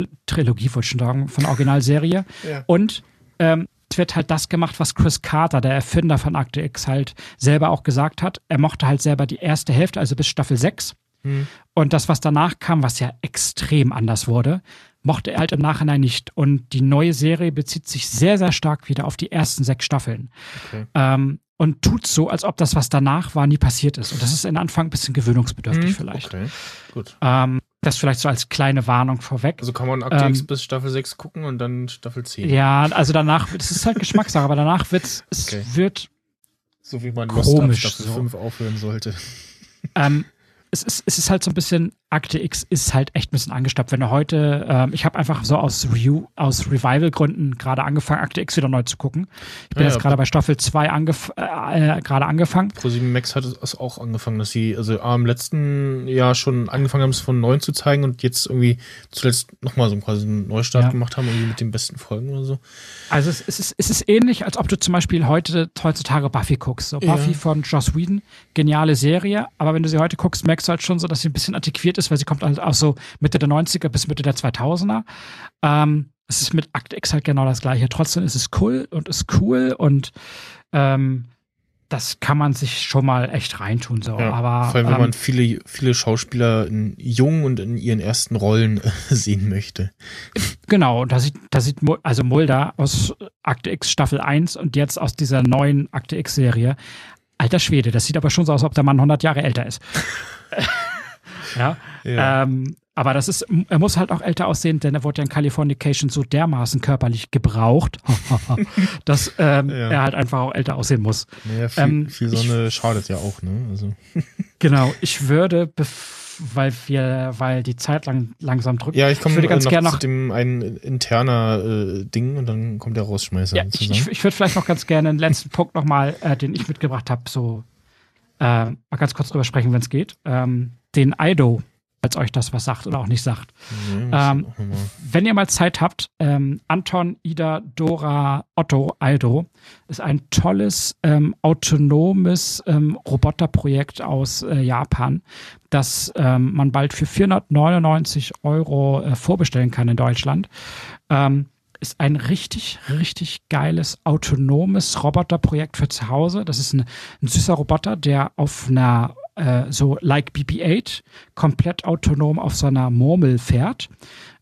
Originaltrilogie, wollte ich schon sagen, von der Originalserie. Ja. Und ähm, es wird halt das gemacht, was Chris Carter, der Erfinder von Akte X, halt selber auch gesagt hat. Er mochte halt selber die erste Hälfte, also bis Staffel 6. Hm. Und das, was danach kam, was ja extrem anders wurde, mochte er halt im Nachhinein nicht. Und die neue Serie bezieht sich sehr, sehr stark wieder auf die ersten sechs Staffeln. Okay. Ähm, und tut so, als ob das, was danach war, nie passiert ist. Und das ist in Anfang ein bisschen gewöhnungsbedürftig Hm, vielleicht. Okay, gut. Ähm, das vielleicht so als kleine Warnung vorweg. Also kann man Akte X Ähm, bis Staffel 6 gucken und dann Staffel 10. Ja, also danach, das ist halt Geschmackssache, aber danach wird's, es Okay. wird, So wie man Komisch Staffel so. 5 aufhören sollte. ähm, es ist, es ist halt so ein bisschen, Akte X ist halt echt ein bisschen angestappt. Wenn du heute, ähm, ich habe einfach so aus Review, aus Revival-Gründen gerade angefangen, Akte X wieder neu zu gucken. Ich bin Ja, jetzt ja. gerade bei Staffel 2 angef äh, äh, gerade angefangen. ProSieben Max hat es auch angefangen, dass sie also A, im letzten Jahr schon angefangen haben, es von neu zu zeigen und jetzt irgendwie zuletzt nochmal so quasi einen Neustart Ja. gemacht haben, irgendwie mit den besten Folgen oder so. Also es, es, ist, es ist ähnlich, als ob du zum Beispiel heute heutzutage Buffy guckst. So. Buffy von Joss Whedon, geniale Serie, aber wenn du sie heute guckst, merkst du halt schon so, dass sie ein bisschen antiquiert ist, weil sie kommt halt aus so Mitte der 90er bis Mitte der 2000er. Ähm, es ist mit Act X halt genau das gleiche. Trotzdem ist es cool und ist cool und ähm, das kann man sich schon mal echt reintun. So. Ja, aber vor allem, wenn ähm, man viele, viele Schauspieler in jung und in ihren ersten Rollen sehen möchte. Genau, und da sieht, da sieht also Mulder aus Akte X Staffel 1 und jetzt aus dieser neuen Akte X Serie. Alter Schwede, das sieht aber schon so aus, als ob der Mann 100 Jahre älter ist. ja. Ja. Ähm, aber das ist, er muss halt auch älter aussehen, denn er wurde ja in Californication so dermaßen körperlich gebraucht, dass ähm, Ja. er halt einfach auch älter aussehen muss. Naja, viel, ähm, viel Sonne schadet ja auch, ne? Also, Genau, ich würde, weil wir, weil die Zeit lang, langsam drückt. ja, ich komme würde ganz noch gern zu noch- dem einen interner äh, Ding und dann kommt der Rausschmeißer Ja, ich, ich, ich würde vielleicht noch ganz gerne den letzten Punkt nochmal, äh, den ich mitgebracht habe, so äh, mal ganz kurz drüber sprechen, wenn es geht. Ähm, den Ido, als euch das was sagt oder auch nicht sagt. Nee, muss ähm, auch Wenn ihr mal Zeit habt, ähm, Anton, Ida, Dora, Otto, Aldo ist ein tolles, ähm, autonomes ähm, Roboterprojekt aus äh, Japan, das ähm, man bald für 499 Euro äh, vorbestellen kann in Deutschland. Ähm, ist ein richtig, richtig geiles, autonomes Roboterprojekt für zu Hause. Das ist ein, ein süßer Roboter, der auf einer, äh, so like BB-8, komplett autonom auf so einer Murmel fährt,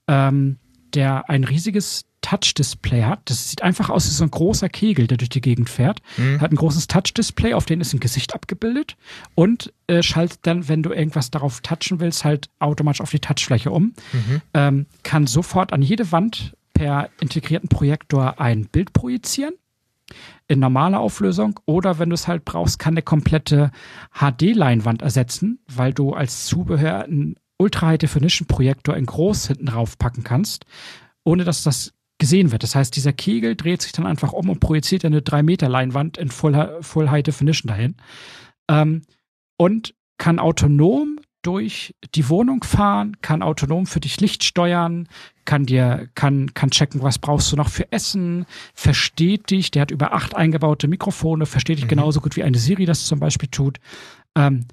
ähm, der ein riesiges Touch-Display hat. Das sieht einfach aus wie so ein großer Kegel, der durch die Gegend fährt. Hm. Hat ein großes Touch-Display, auf dem ist ein Gesicht abgebildet und äh, schaltet dann, wenn du irgendwas darauf touchen willst, halt automatisch auf die Touchfläche um. Mhm. Ähm, kann sofort an jede Wand per integrierten Projektor ein Bild projizieren in normaler Auflösung oder wenn du es halt brauchst, kann eine komplette HD-Leinwand ersetzen, weil du als Zubehör einen Ultra High Definition Projektor in groß hinten drauf packen kannst, ohne dass das gesehen wird. Das heißt, dieser Kegel dreht sich dann einfach um und projiziert eine 3 Meter Leinwand in Full, Full High Definition dahin ähm, und kann autonom durch die Wohnung fahren, kann autonom für dich Licht steuern, kann dir, kann, kann checken, was brauchst du noch für Essen, versteht dich, der hat über acht eingebaute Mikrofone, versteht dich Mhm. genauso gut wie eine Siri das zum Beispiel tut. Ähm,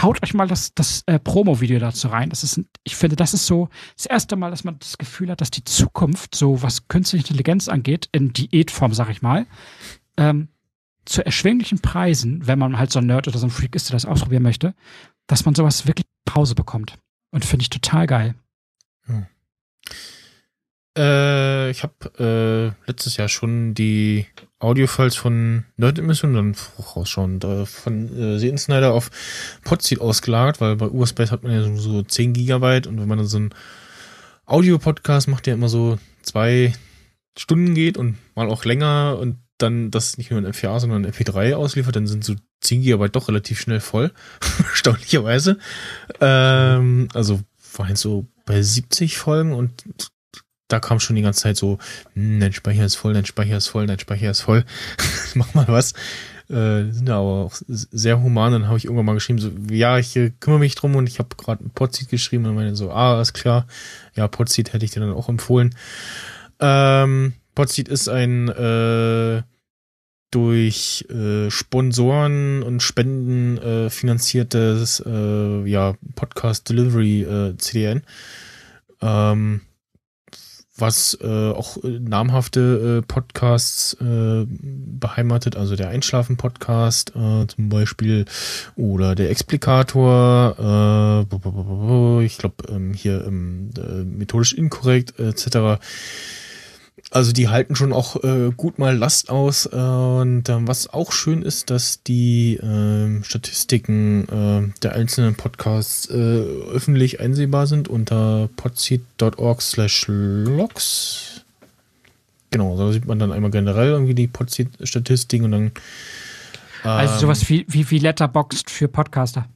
haut euch mal das, das äh, Promo-Video dazu rein. Das ist, ich finde, das ist so das erste Mal, dass man das Gefühl hat, dass die Zukunft, so was künstliche Intelligenz angeht, in Diätform, sag ich mal, ähm, zu erschwinglichen Preisen, wenn man halt so ein Nerd oder so ein Freak ist, der das ausprobieren möchte, dass man sowas wirklich nach Hause bekommt. Und finde ich total geil. Äh, ich habe äh, letztes Jahr schon die Audiofiles von Nerd Emission dann vorausschauend äh, von äh, Sehen Snyder auf Podseed ausgelagert, weil bei Urspace hat man ja so, so 10 Gigabyte und wenn man dann so einen Audio-Podcast macht, der immer so zwei Stunden geht und mal auch länger und dann das nicht nur in MP4, sondern in MP3 ausliefert, dann sind so 10 Gigabyte doch relativ schnell voll. Erstaunlicherweise. Ähm, also war jetzt so bei 70 Folgen und da kam schon die ganze Zeit so, hm, dein Speicher ist voll, dein Speicher ist voll, dein Speicher ist voll. Mach mal was. Äh, sind da aber auch sehr human. Dann habe ich irgendwann mal geschrieben, so, ja, ich äh, kümmere mich drum und ich habe gerade ein Podseed geschrieben und meine so, ah, ist klar. Ja, Podseed hätte ich dir dann auch empfohlen. Ähm, Podseed ist ein äh, durch äh, Sponsoren und Spenden äh, finanziertes äh, ja, Podcast Delivery äh, CDN. Ähm, was äh, auch äh, namhafte äh, Podcasts äh, beheimatet, also der Einschlafen-Podcast äh, zum Beispiel oder der Explikator, äh, ich glaube ähm, hier ähm, äh, methodisch inkorrekt etc. Also die halten schon auch äh, gut mal Last aus. Äh, und ähm, was auch schön ist, dass die äh, Statistiken äh, der einzelnen Podcasts äh, öffentlich einsehbar sind unter podseed.org slash logs. Genau, da sieht man dann einmal generell irgendwie die Podseed-Statistiken und dann. Ähm, also sowas wie, wie, wie Letterboxd für Podcaster.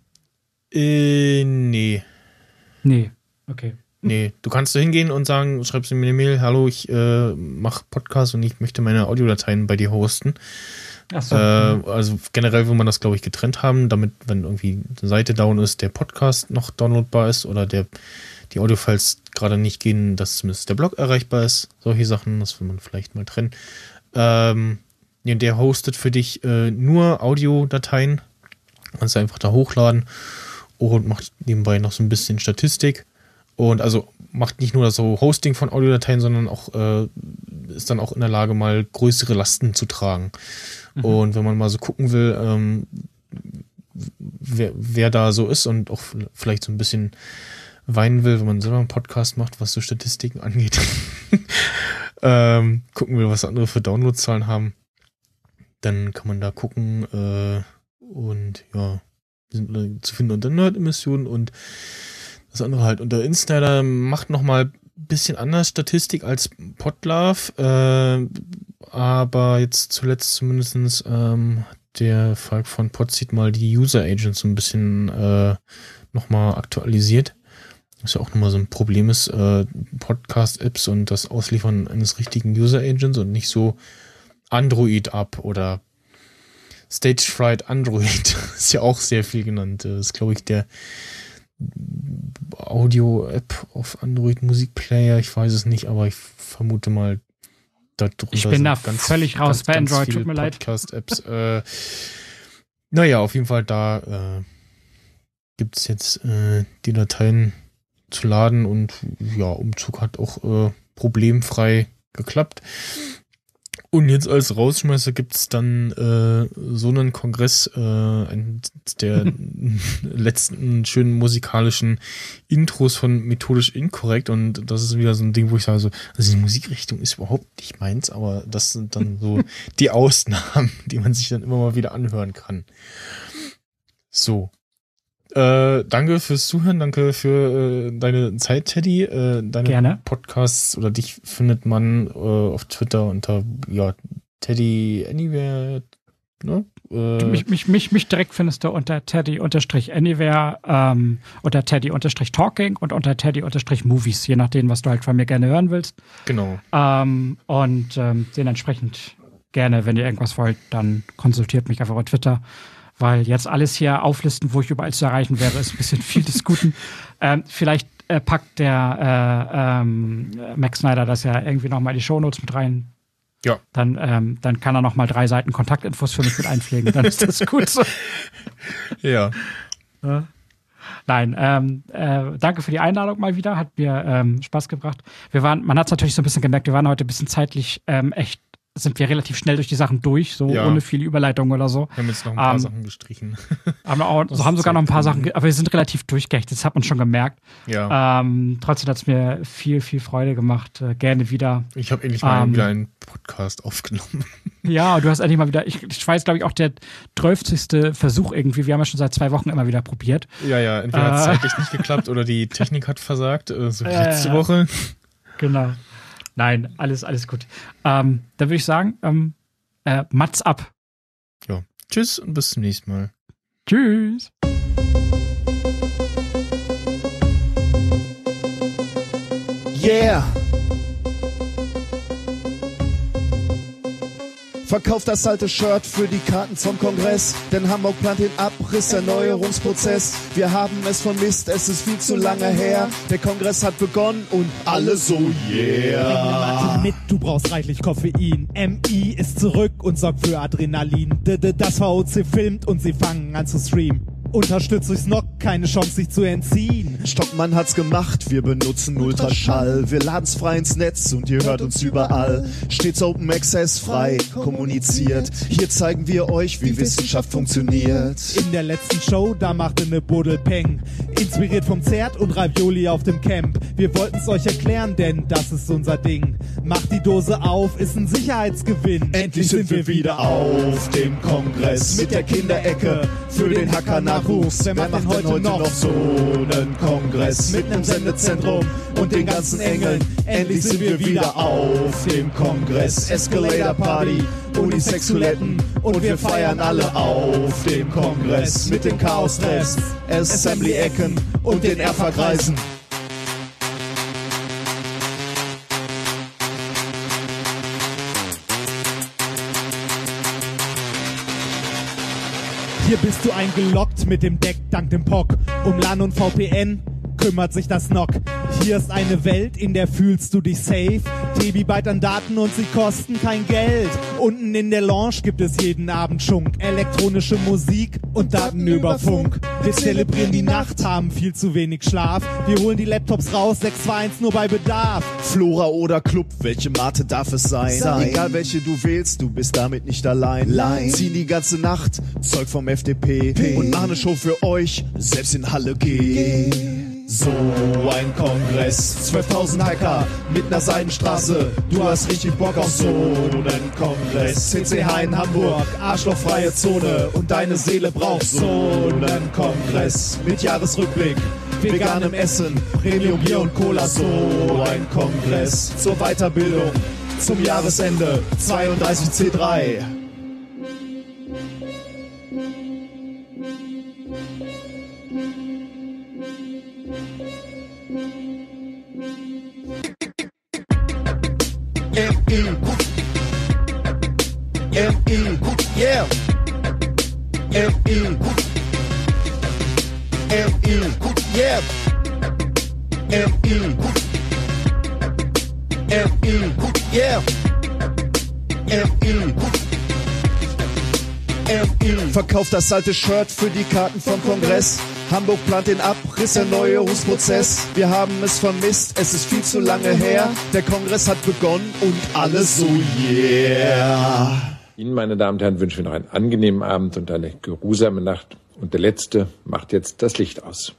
Äh, nee. Nee, okay. Nee, du kannst da hingehen und sagen, schreibst du mir eine Mail, hallo, ich äh, mache Podcast und ich möchte meine Audiodateien bei dir hosten. Ach so. Äh, also generell will man das, glaube ich, getrennt haben, damit, wenn irgendwie eine Seite down ist, der Podcast noch downloadbar ist oder der die Audiofiles gerade nicht gehen, dass zumindest der Blog erreichbar ist. Solche Sachen, das will man vielleicht mal trennen. Ähm, der hostet für dich äh, nur Audiodateien. Kannst du einfach da hochladen und macht nebenbei noch so ein bisschen Statistik. Und also macht nicht nur das so Hosting von Audiodateien, sondern auch äh, ist dann auch in der Lage, mal größere Lasten zu tragen. Mhm. Und wenn man mal so gucken will, ähm, wer, wer da so ist und auch vielleicht so ein bisschen weinen will, wenn man selber einen Podcast macht, was so Statistiken angeht, ähm, gucken will, was andere für Downloadzahlen haben, dann kann man da gucken äh, und ja, wir sind zu finden unter Nerd-Emissionen und das andere halt. Und der Insider macht nochmal ein bisschen anders Statistik als Podlove, äh, aber jetzt zuletzt zumindestens ähm, der Falk von Podseed mal die User Agents so ein bisschen äh, nochmal aktualisiert. Was ja auch nochmal so ein Problem ist, äh, Podcast-Apps und das Ausliefern eines richtigen User Agents und nicht so Android ab oder Stage Fright Android. ist ja auch sehr viel genannt. Das ist, glaube ich, der Audio-App auf Android Musikplayer, ich weiß es nicht, aber ich vermute mal, darunter Ich bin da ganz, völlig raus ganz, bei Android, tut mir leid. Podcast-Apps. äh, naja, auf jeden Fall, da äh, gibt es jetzt äh, die Dateien zu laden und ja, Umzug hat auch äh, problemfrei geklappt. Und jetzt als Rausschmeißer gibt's dann äh, so einen Kongress, äh, ein, der letzten schönen musikalischen Intros von Methodisch Inkorrekt. Und das ist wieder so ein Ding, wo ich sage, so, also die Musikrichtung ist überhaupt nicht meins, aber das sind dann so die Ausnahmen, die man sich dann immer mal wieder anhören kann. So, äh, danke fürs Zuhören, danke für äh, deine Zeit, Teddy. Äh, deine Gerne. Podcasts oder dich findet man äh, auf Twitter unter ja, Teddy Anywhere. Ne? Äh, mich, mich, mich, mich direkt findest du unter Teddy-Anywhere, ähm, unter Teddy-Talking und unter Teddy-Movies, je nachdem, was du halt von mir gerne hören willst. Genau. Ähm, und ähm, dementsprechend gerne, wenn ihr irgendwas wollt, dann konsultiert mich einfach auf Twitter weil jetzt alles hier auflisten, wo ich überall zu erreichen wäre, ist ein bisschen viel des Guten. Ähm, vielleicht äh, packt der äh, ähm, Max Snyder das ja irgendwie nochmal in die Shownotes mit rein. Ja. Dann, ähm, dann kann er nochmal drei Seiten Kontaktinfos für mich mit einpflegen. Dann ist das gut so. ja. ja. Nein, ähm, äh, danke für die Einladung mal wieder. Hat mir ähm, Spaß gebracht. Wir waren, man hat es natürlich so ein bisschen gemerkt, wir waren heute ein bisschen zeitlich ähm, echt sind wir relativ schnell durch die Sachen durch, so ja. ohne viele Überleitung oder so. Wir haben jetzt noch ein paar ähm, Sachen gestrichen. Haben auch, so haben sogar noch ein paar Sachen, aber wir sind relativ durchgecht, das hat man schon gemerkt. Ja. Ähm, trotzdem hat es mir viel, viel Freude gemacht. Äh, gerne wieder. Ich habe endlich mal ähm, wieder einen Podcast aufgenommen. Ja, du hast endlich mal wieder, ich, ich weiß, glaube ich, auch der zwölfzigste Versuch irgendwie. Wir haben ja schon seit zwei Wochen immer wieder probiert. Ja, ja, entweder äh, hat es zeitlich nicht geklappt oder die Technik hat versagt, äh, so wie letzte Woche. Genau. Nein, alles, alles gut. Ähm, dann würde ich sagen, ähm, äh, Mats ab. Ja. Tschüss und bis zum nächsten Mal. Tschüss. Yeah. Verkauft das alte Shirt für die Karten zum Kongress. Denn Hamburg plant den Abriss, Erneuerungsprozess. Wir haben es vermisst, es ist viel zu lange her. Der Kongress hat begonnen und alle so yeah. mit, du brauchst reichlich Koffein. MI ist zurück und sorgt für Adrenalin. Das VOC filmt und sie fangen an zu streamen. Unterstützt durchs Nock, keine Chance sich zu entziehen. Stockmann hat's gemacht, wir benutzen Ultraschall. Wir laden's frei ins Netz und ihr hört uns überall. Stets Open Access frei kommuniziert. Hier zeigen wir euch, wie Wissenschaft funktioniert. In der letzten Show, da machte ne Buddel Peng. Inspiriert vom Zert und Ravioli auf dem Camp. Wir wollten's euch erklären, denn das ist unser Ding. Macht die Dose auf, ist ein Sicherheitsgewinn. Endlich sind wir wieder auf dem Kongress mit der Kinderecke für den Hacker Nachwuchs. Wer macht denn heute noch so einen Kongress mit nem Sendezentrum und den ganzen Engeln? Endlich sind wir wieder auf dem Kongress. Escalator Party, Unisex-Toiletten und wir feiern alle auf dem Kongress mit den Chaos-Treffs, Assembly-Ecken und den Erfahrkreisen. Hier bist du eingeloggt mit dem Deck dank dem POC. Um LAN und VPN kümmert sich das NOC. Hier ist eine Welt, in der fühlst du dich safe. Tebibyte an Daten und sie kosten kein Geld. Unten in der Lounge gibt es jeden Abend Schunk. Elektronische Musik und Daten über Funk. Wir zelebrieren die Nacht, haben viel zu wenig Schlaf. Wir holen die Laptops raus, 621 nur bei Bedarf. Flora oder Club, welche Mate darf es sein? Sein. Egal welche du wählst, du bist damit nicht allein. Lein. Ziehen die ganze Nacht, Zeug vom FDP P. und machen eine Show für euch, selbst in Halle G. So ein Kongress, 12.000 Hacker mit ner Seidenstraße. Du hast richtig Bock auf so einen Kongress. CCH in Hamburg, arschlochfreie Zone und deine Seele braucht so einen Kongress. Mit Jahresrückblick, veganem Essen, Premium Bier und Cola. So ein Kongress zur Weiterbildung zum Jahresende 32C3. M.I. M.I. Yeah. M.I. M.I. Yeah. M.I. M.I. Yeah. M.I. M.I. Verkauft das alte Shirt für die Karten vom Kongress. Hamburg plant den Abriss, Erneuerungsprozess. Wir haben es vermisst, es ist viel zu lange her. Der Kongress hat begonnen und alle so yeah. Ihnen, meine Damen und Herren, wünschen wir noch einen angenehmen Abend und eine geruhsame Nacht. Und der Letzte macht jetzt das Licht aus.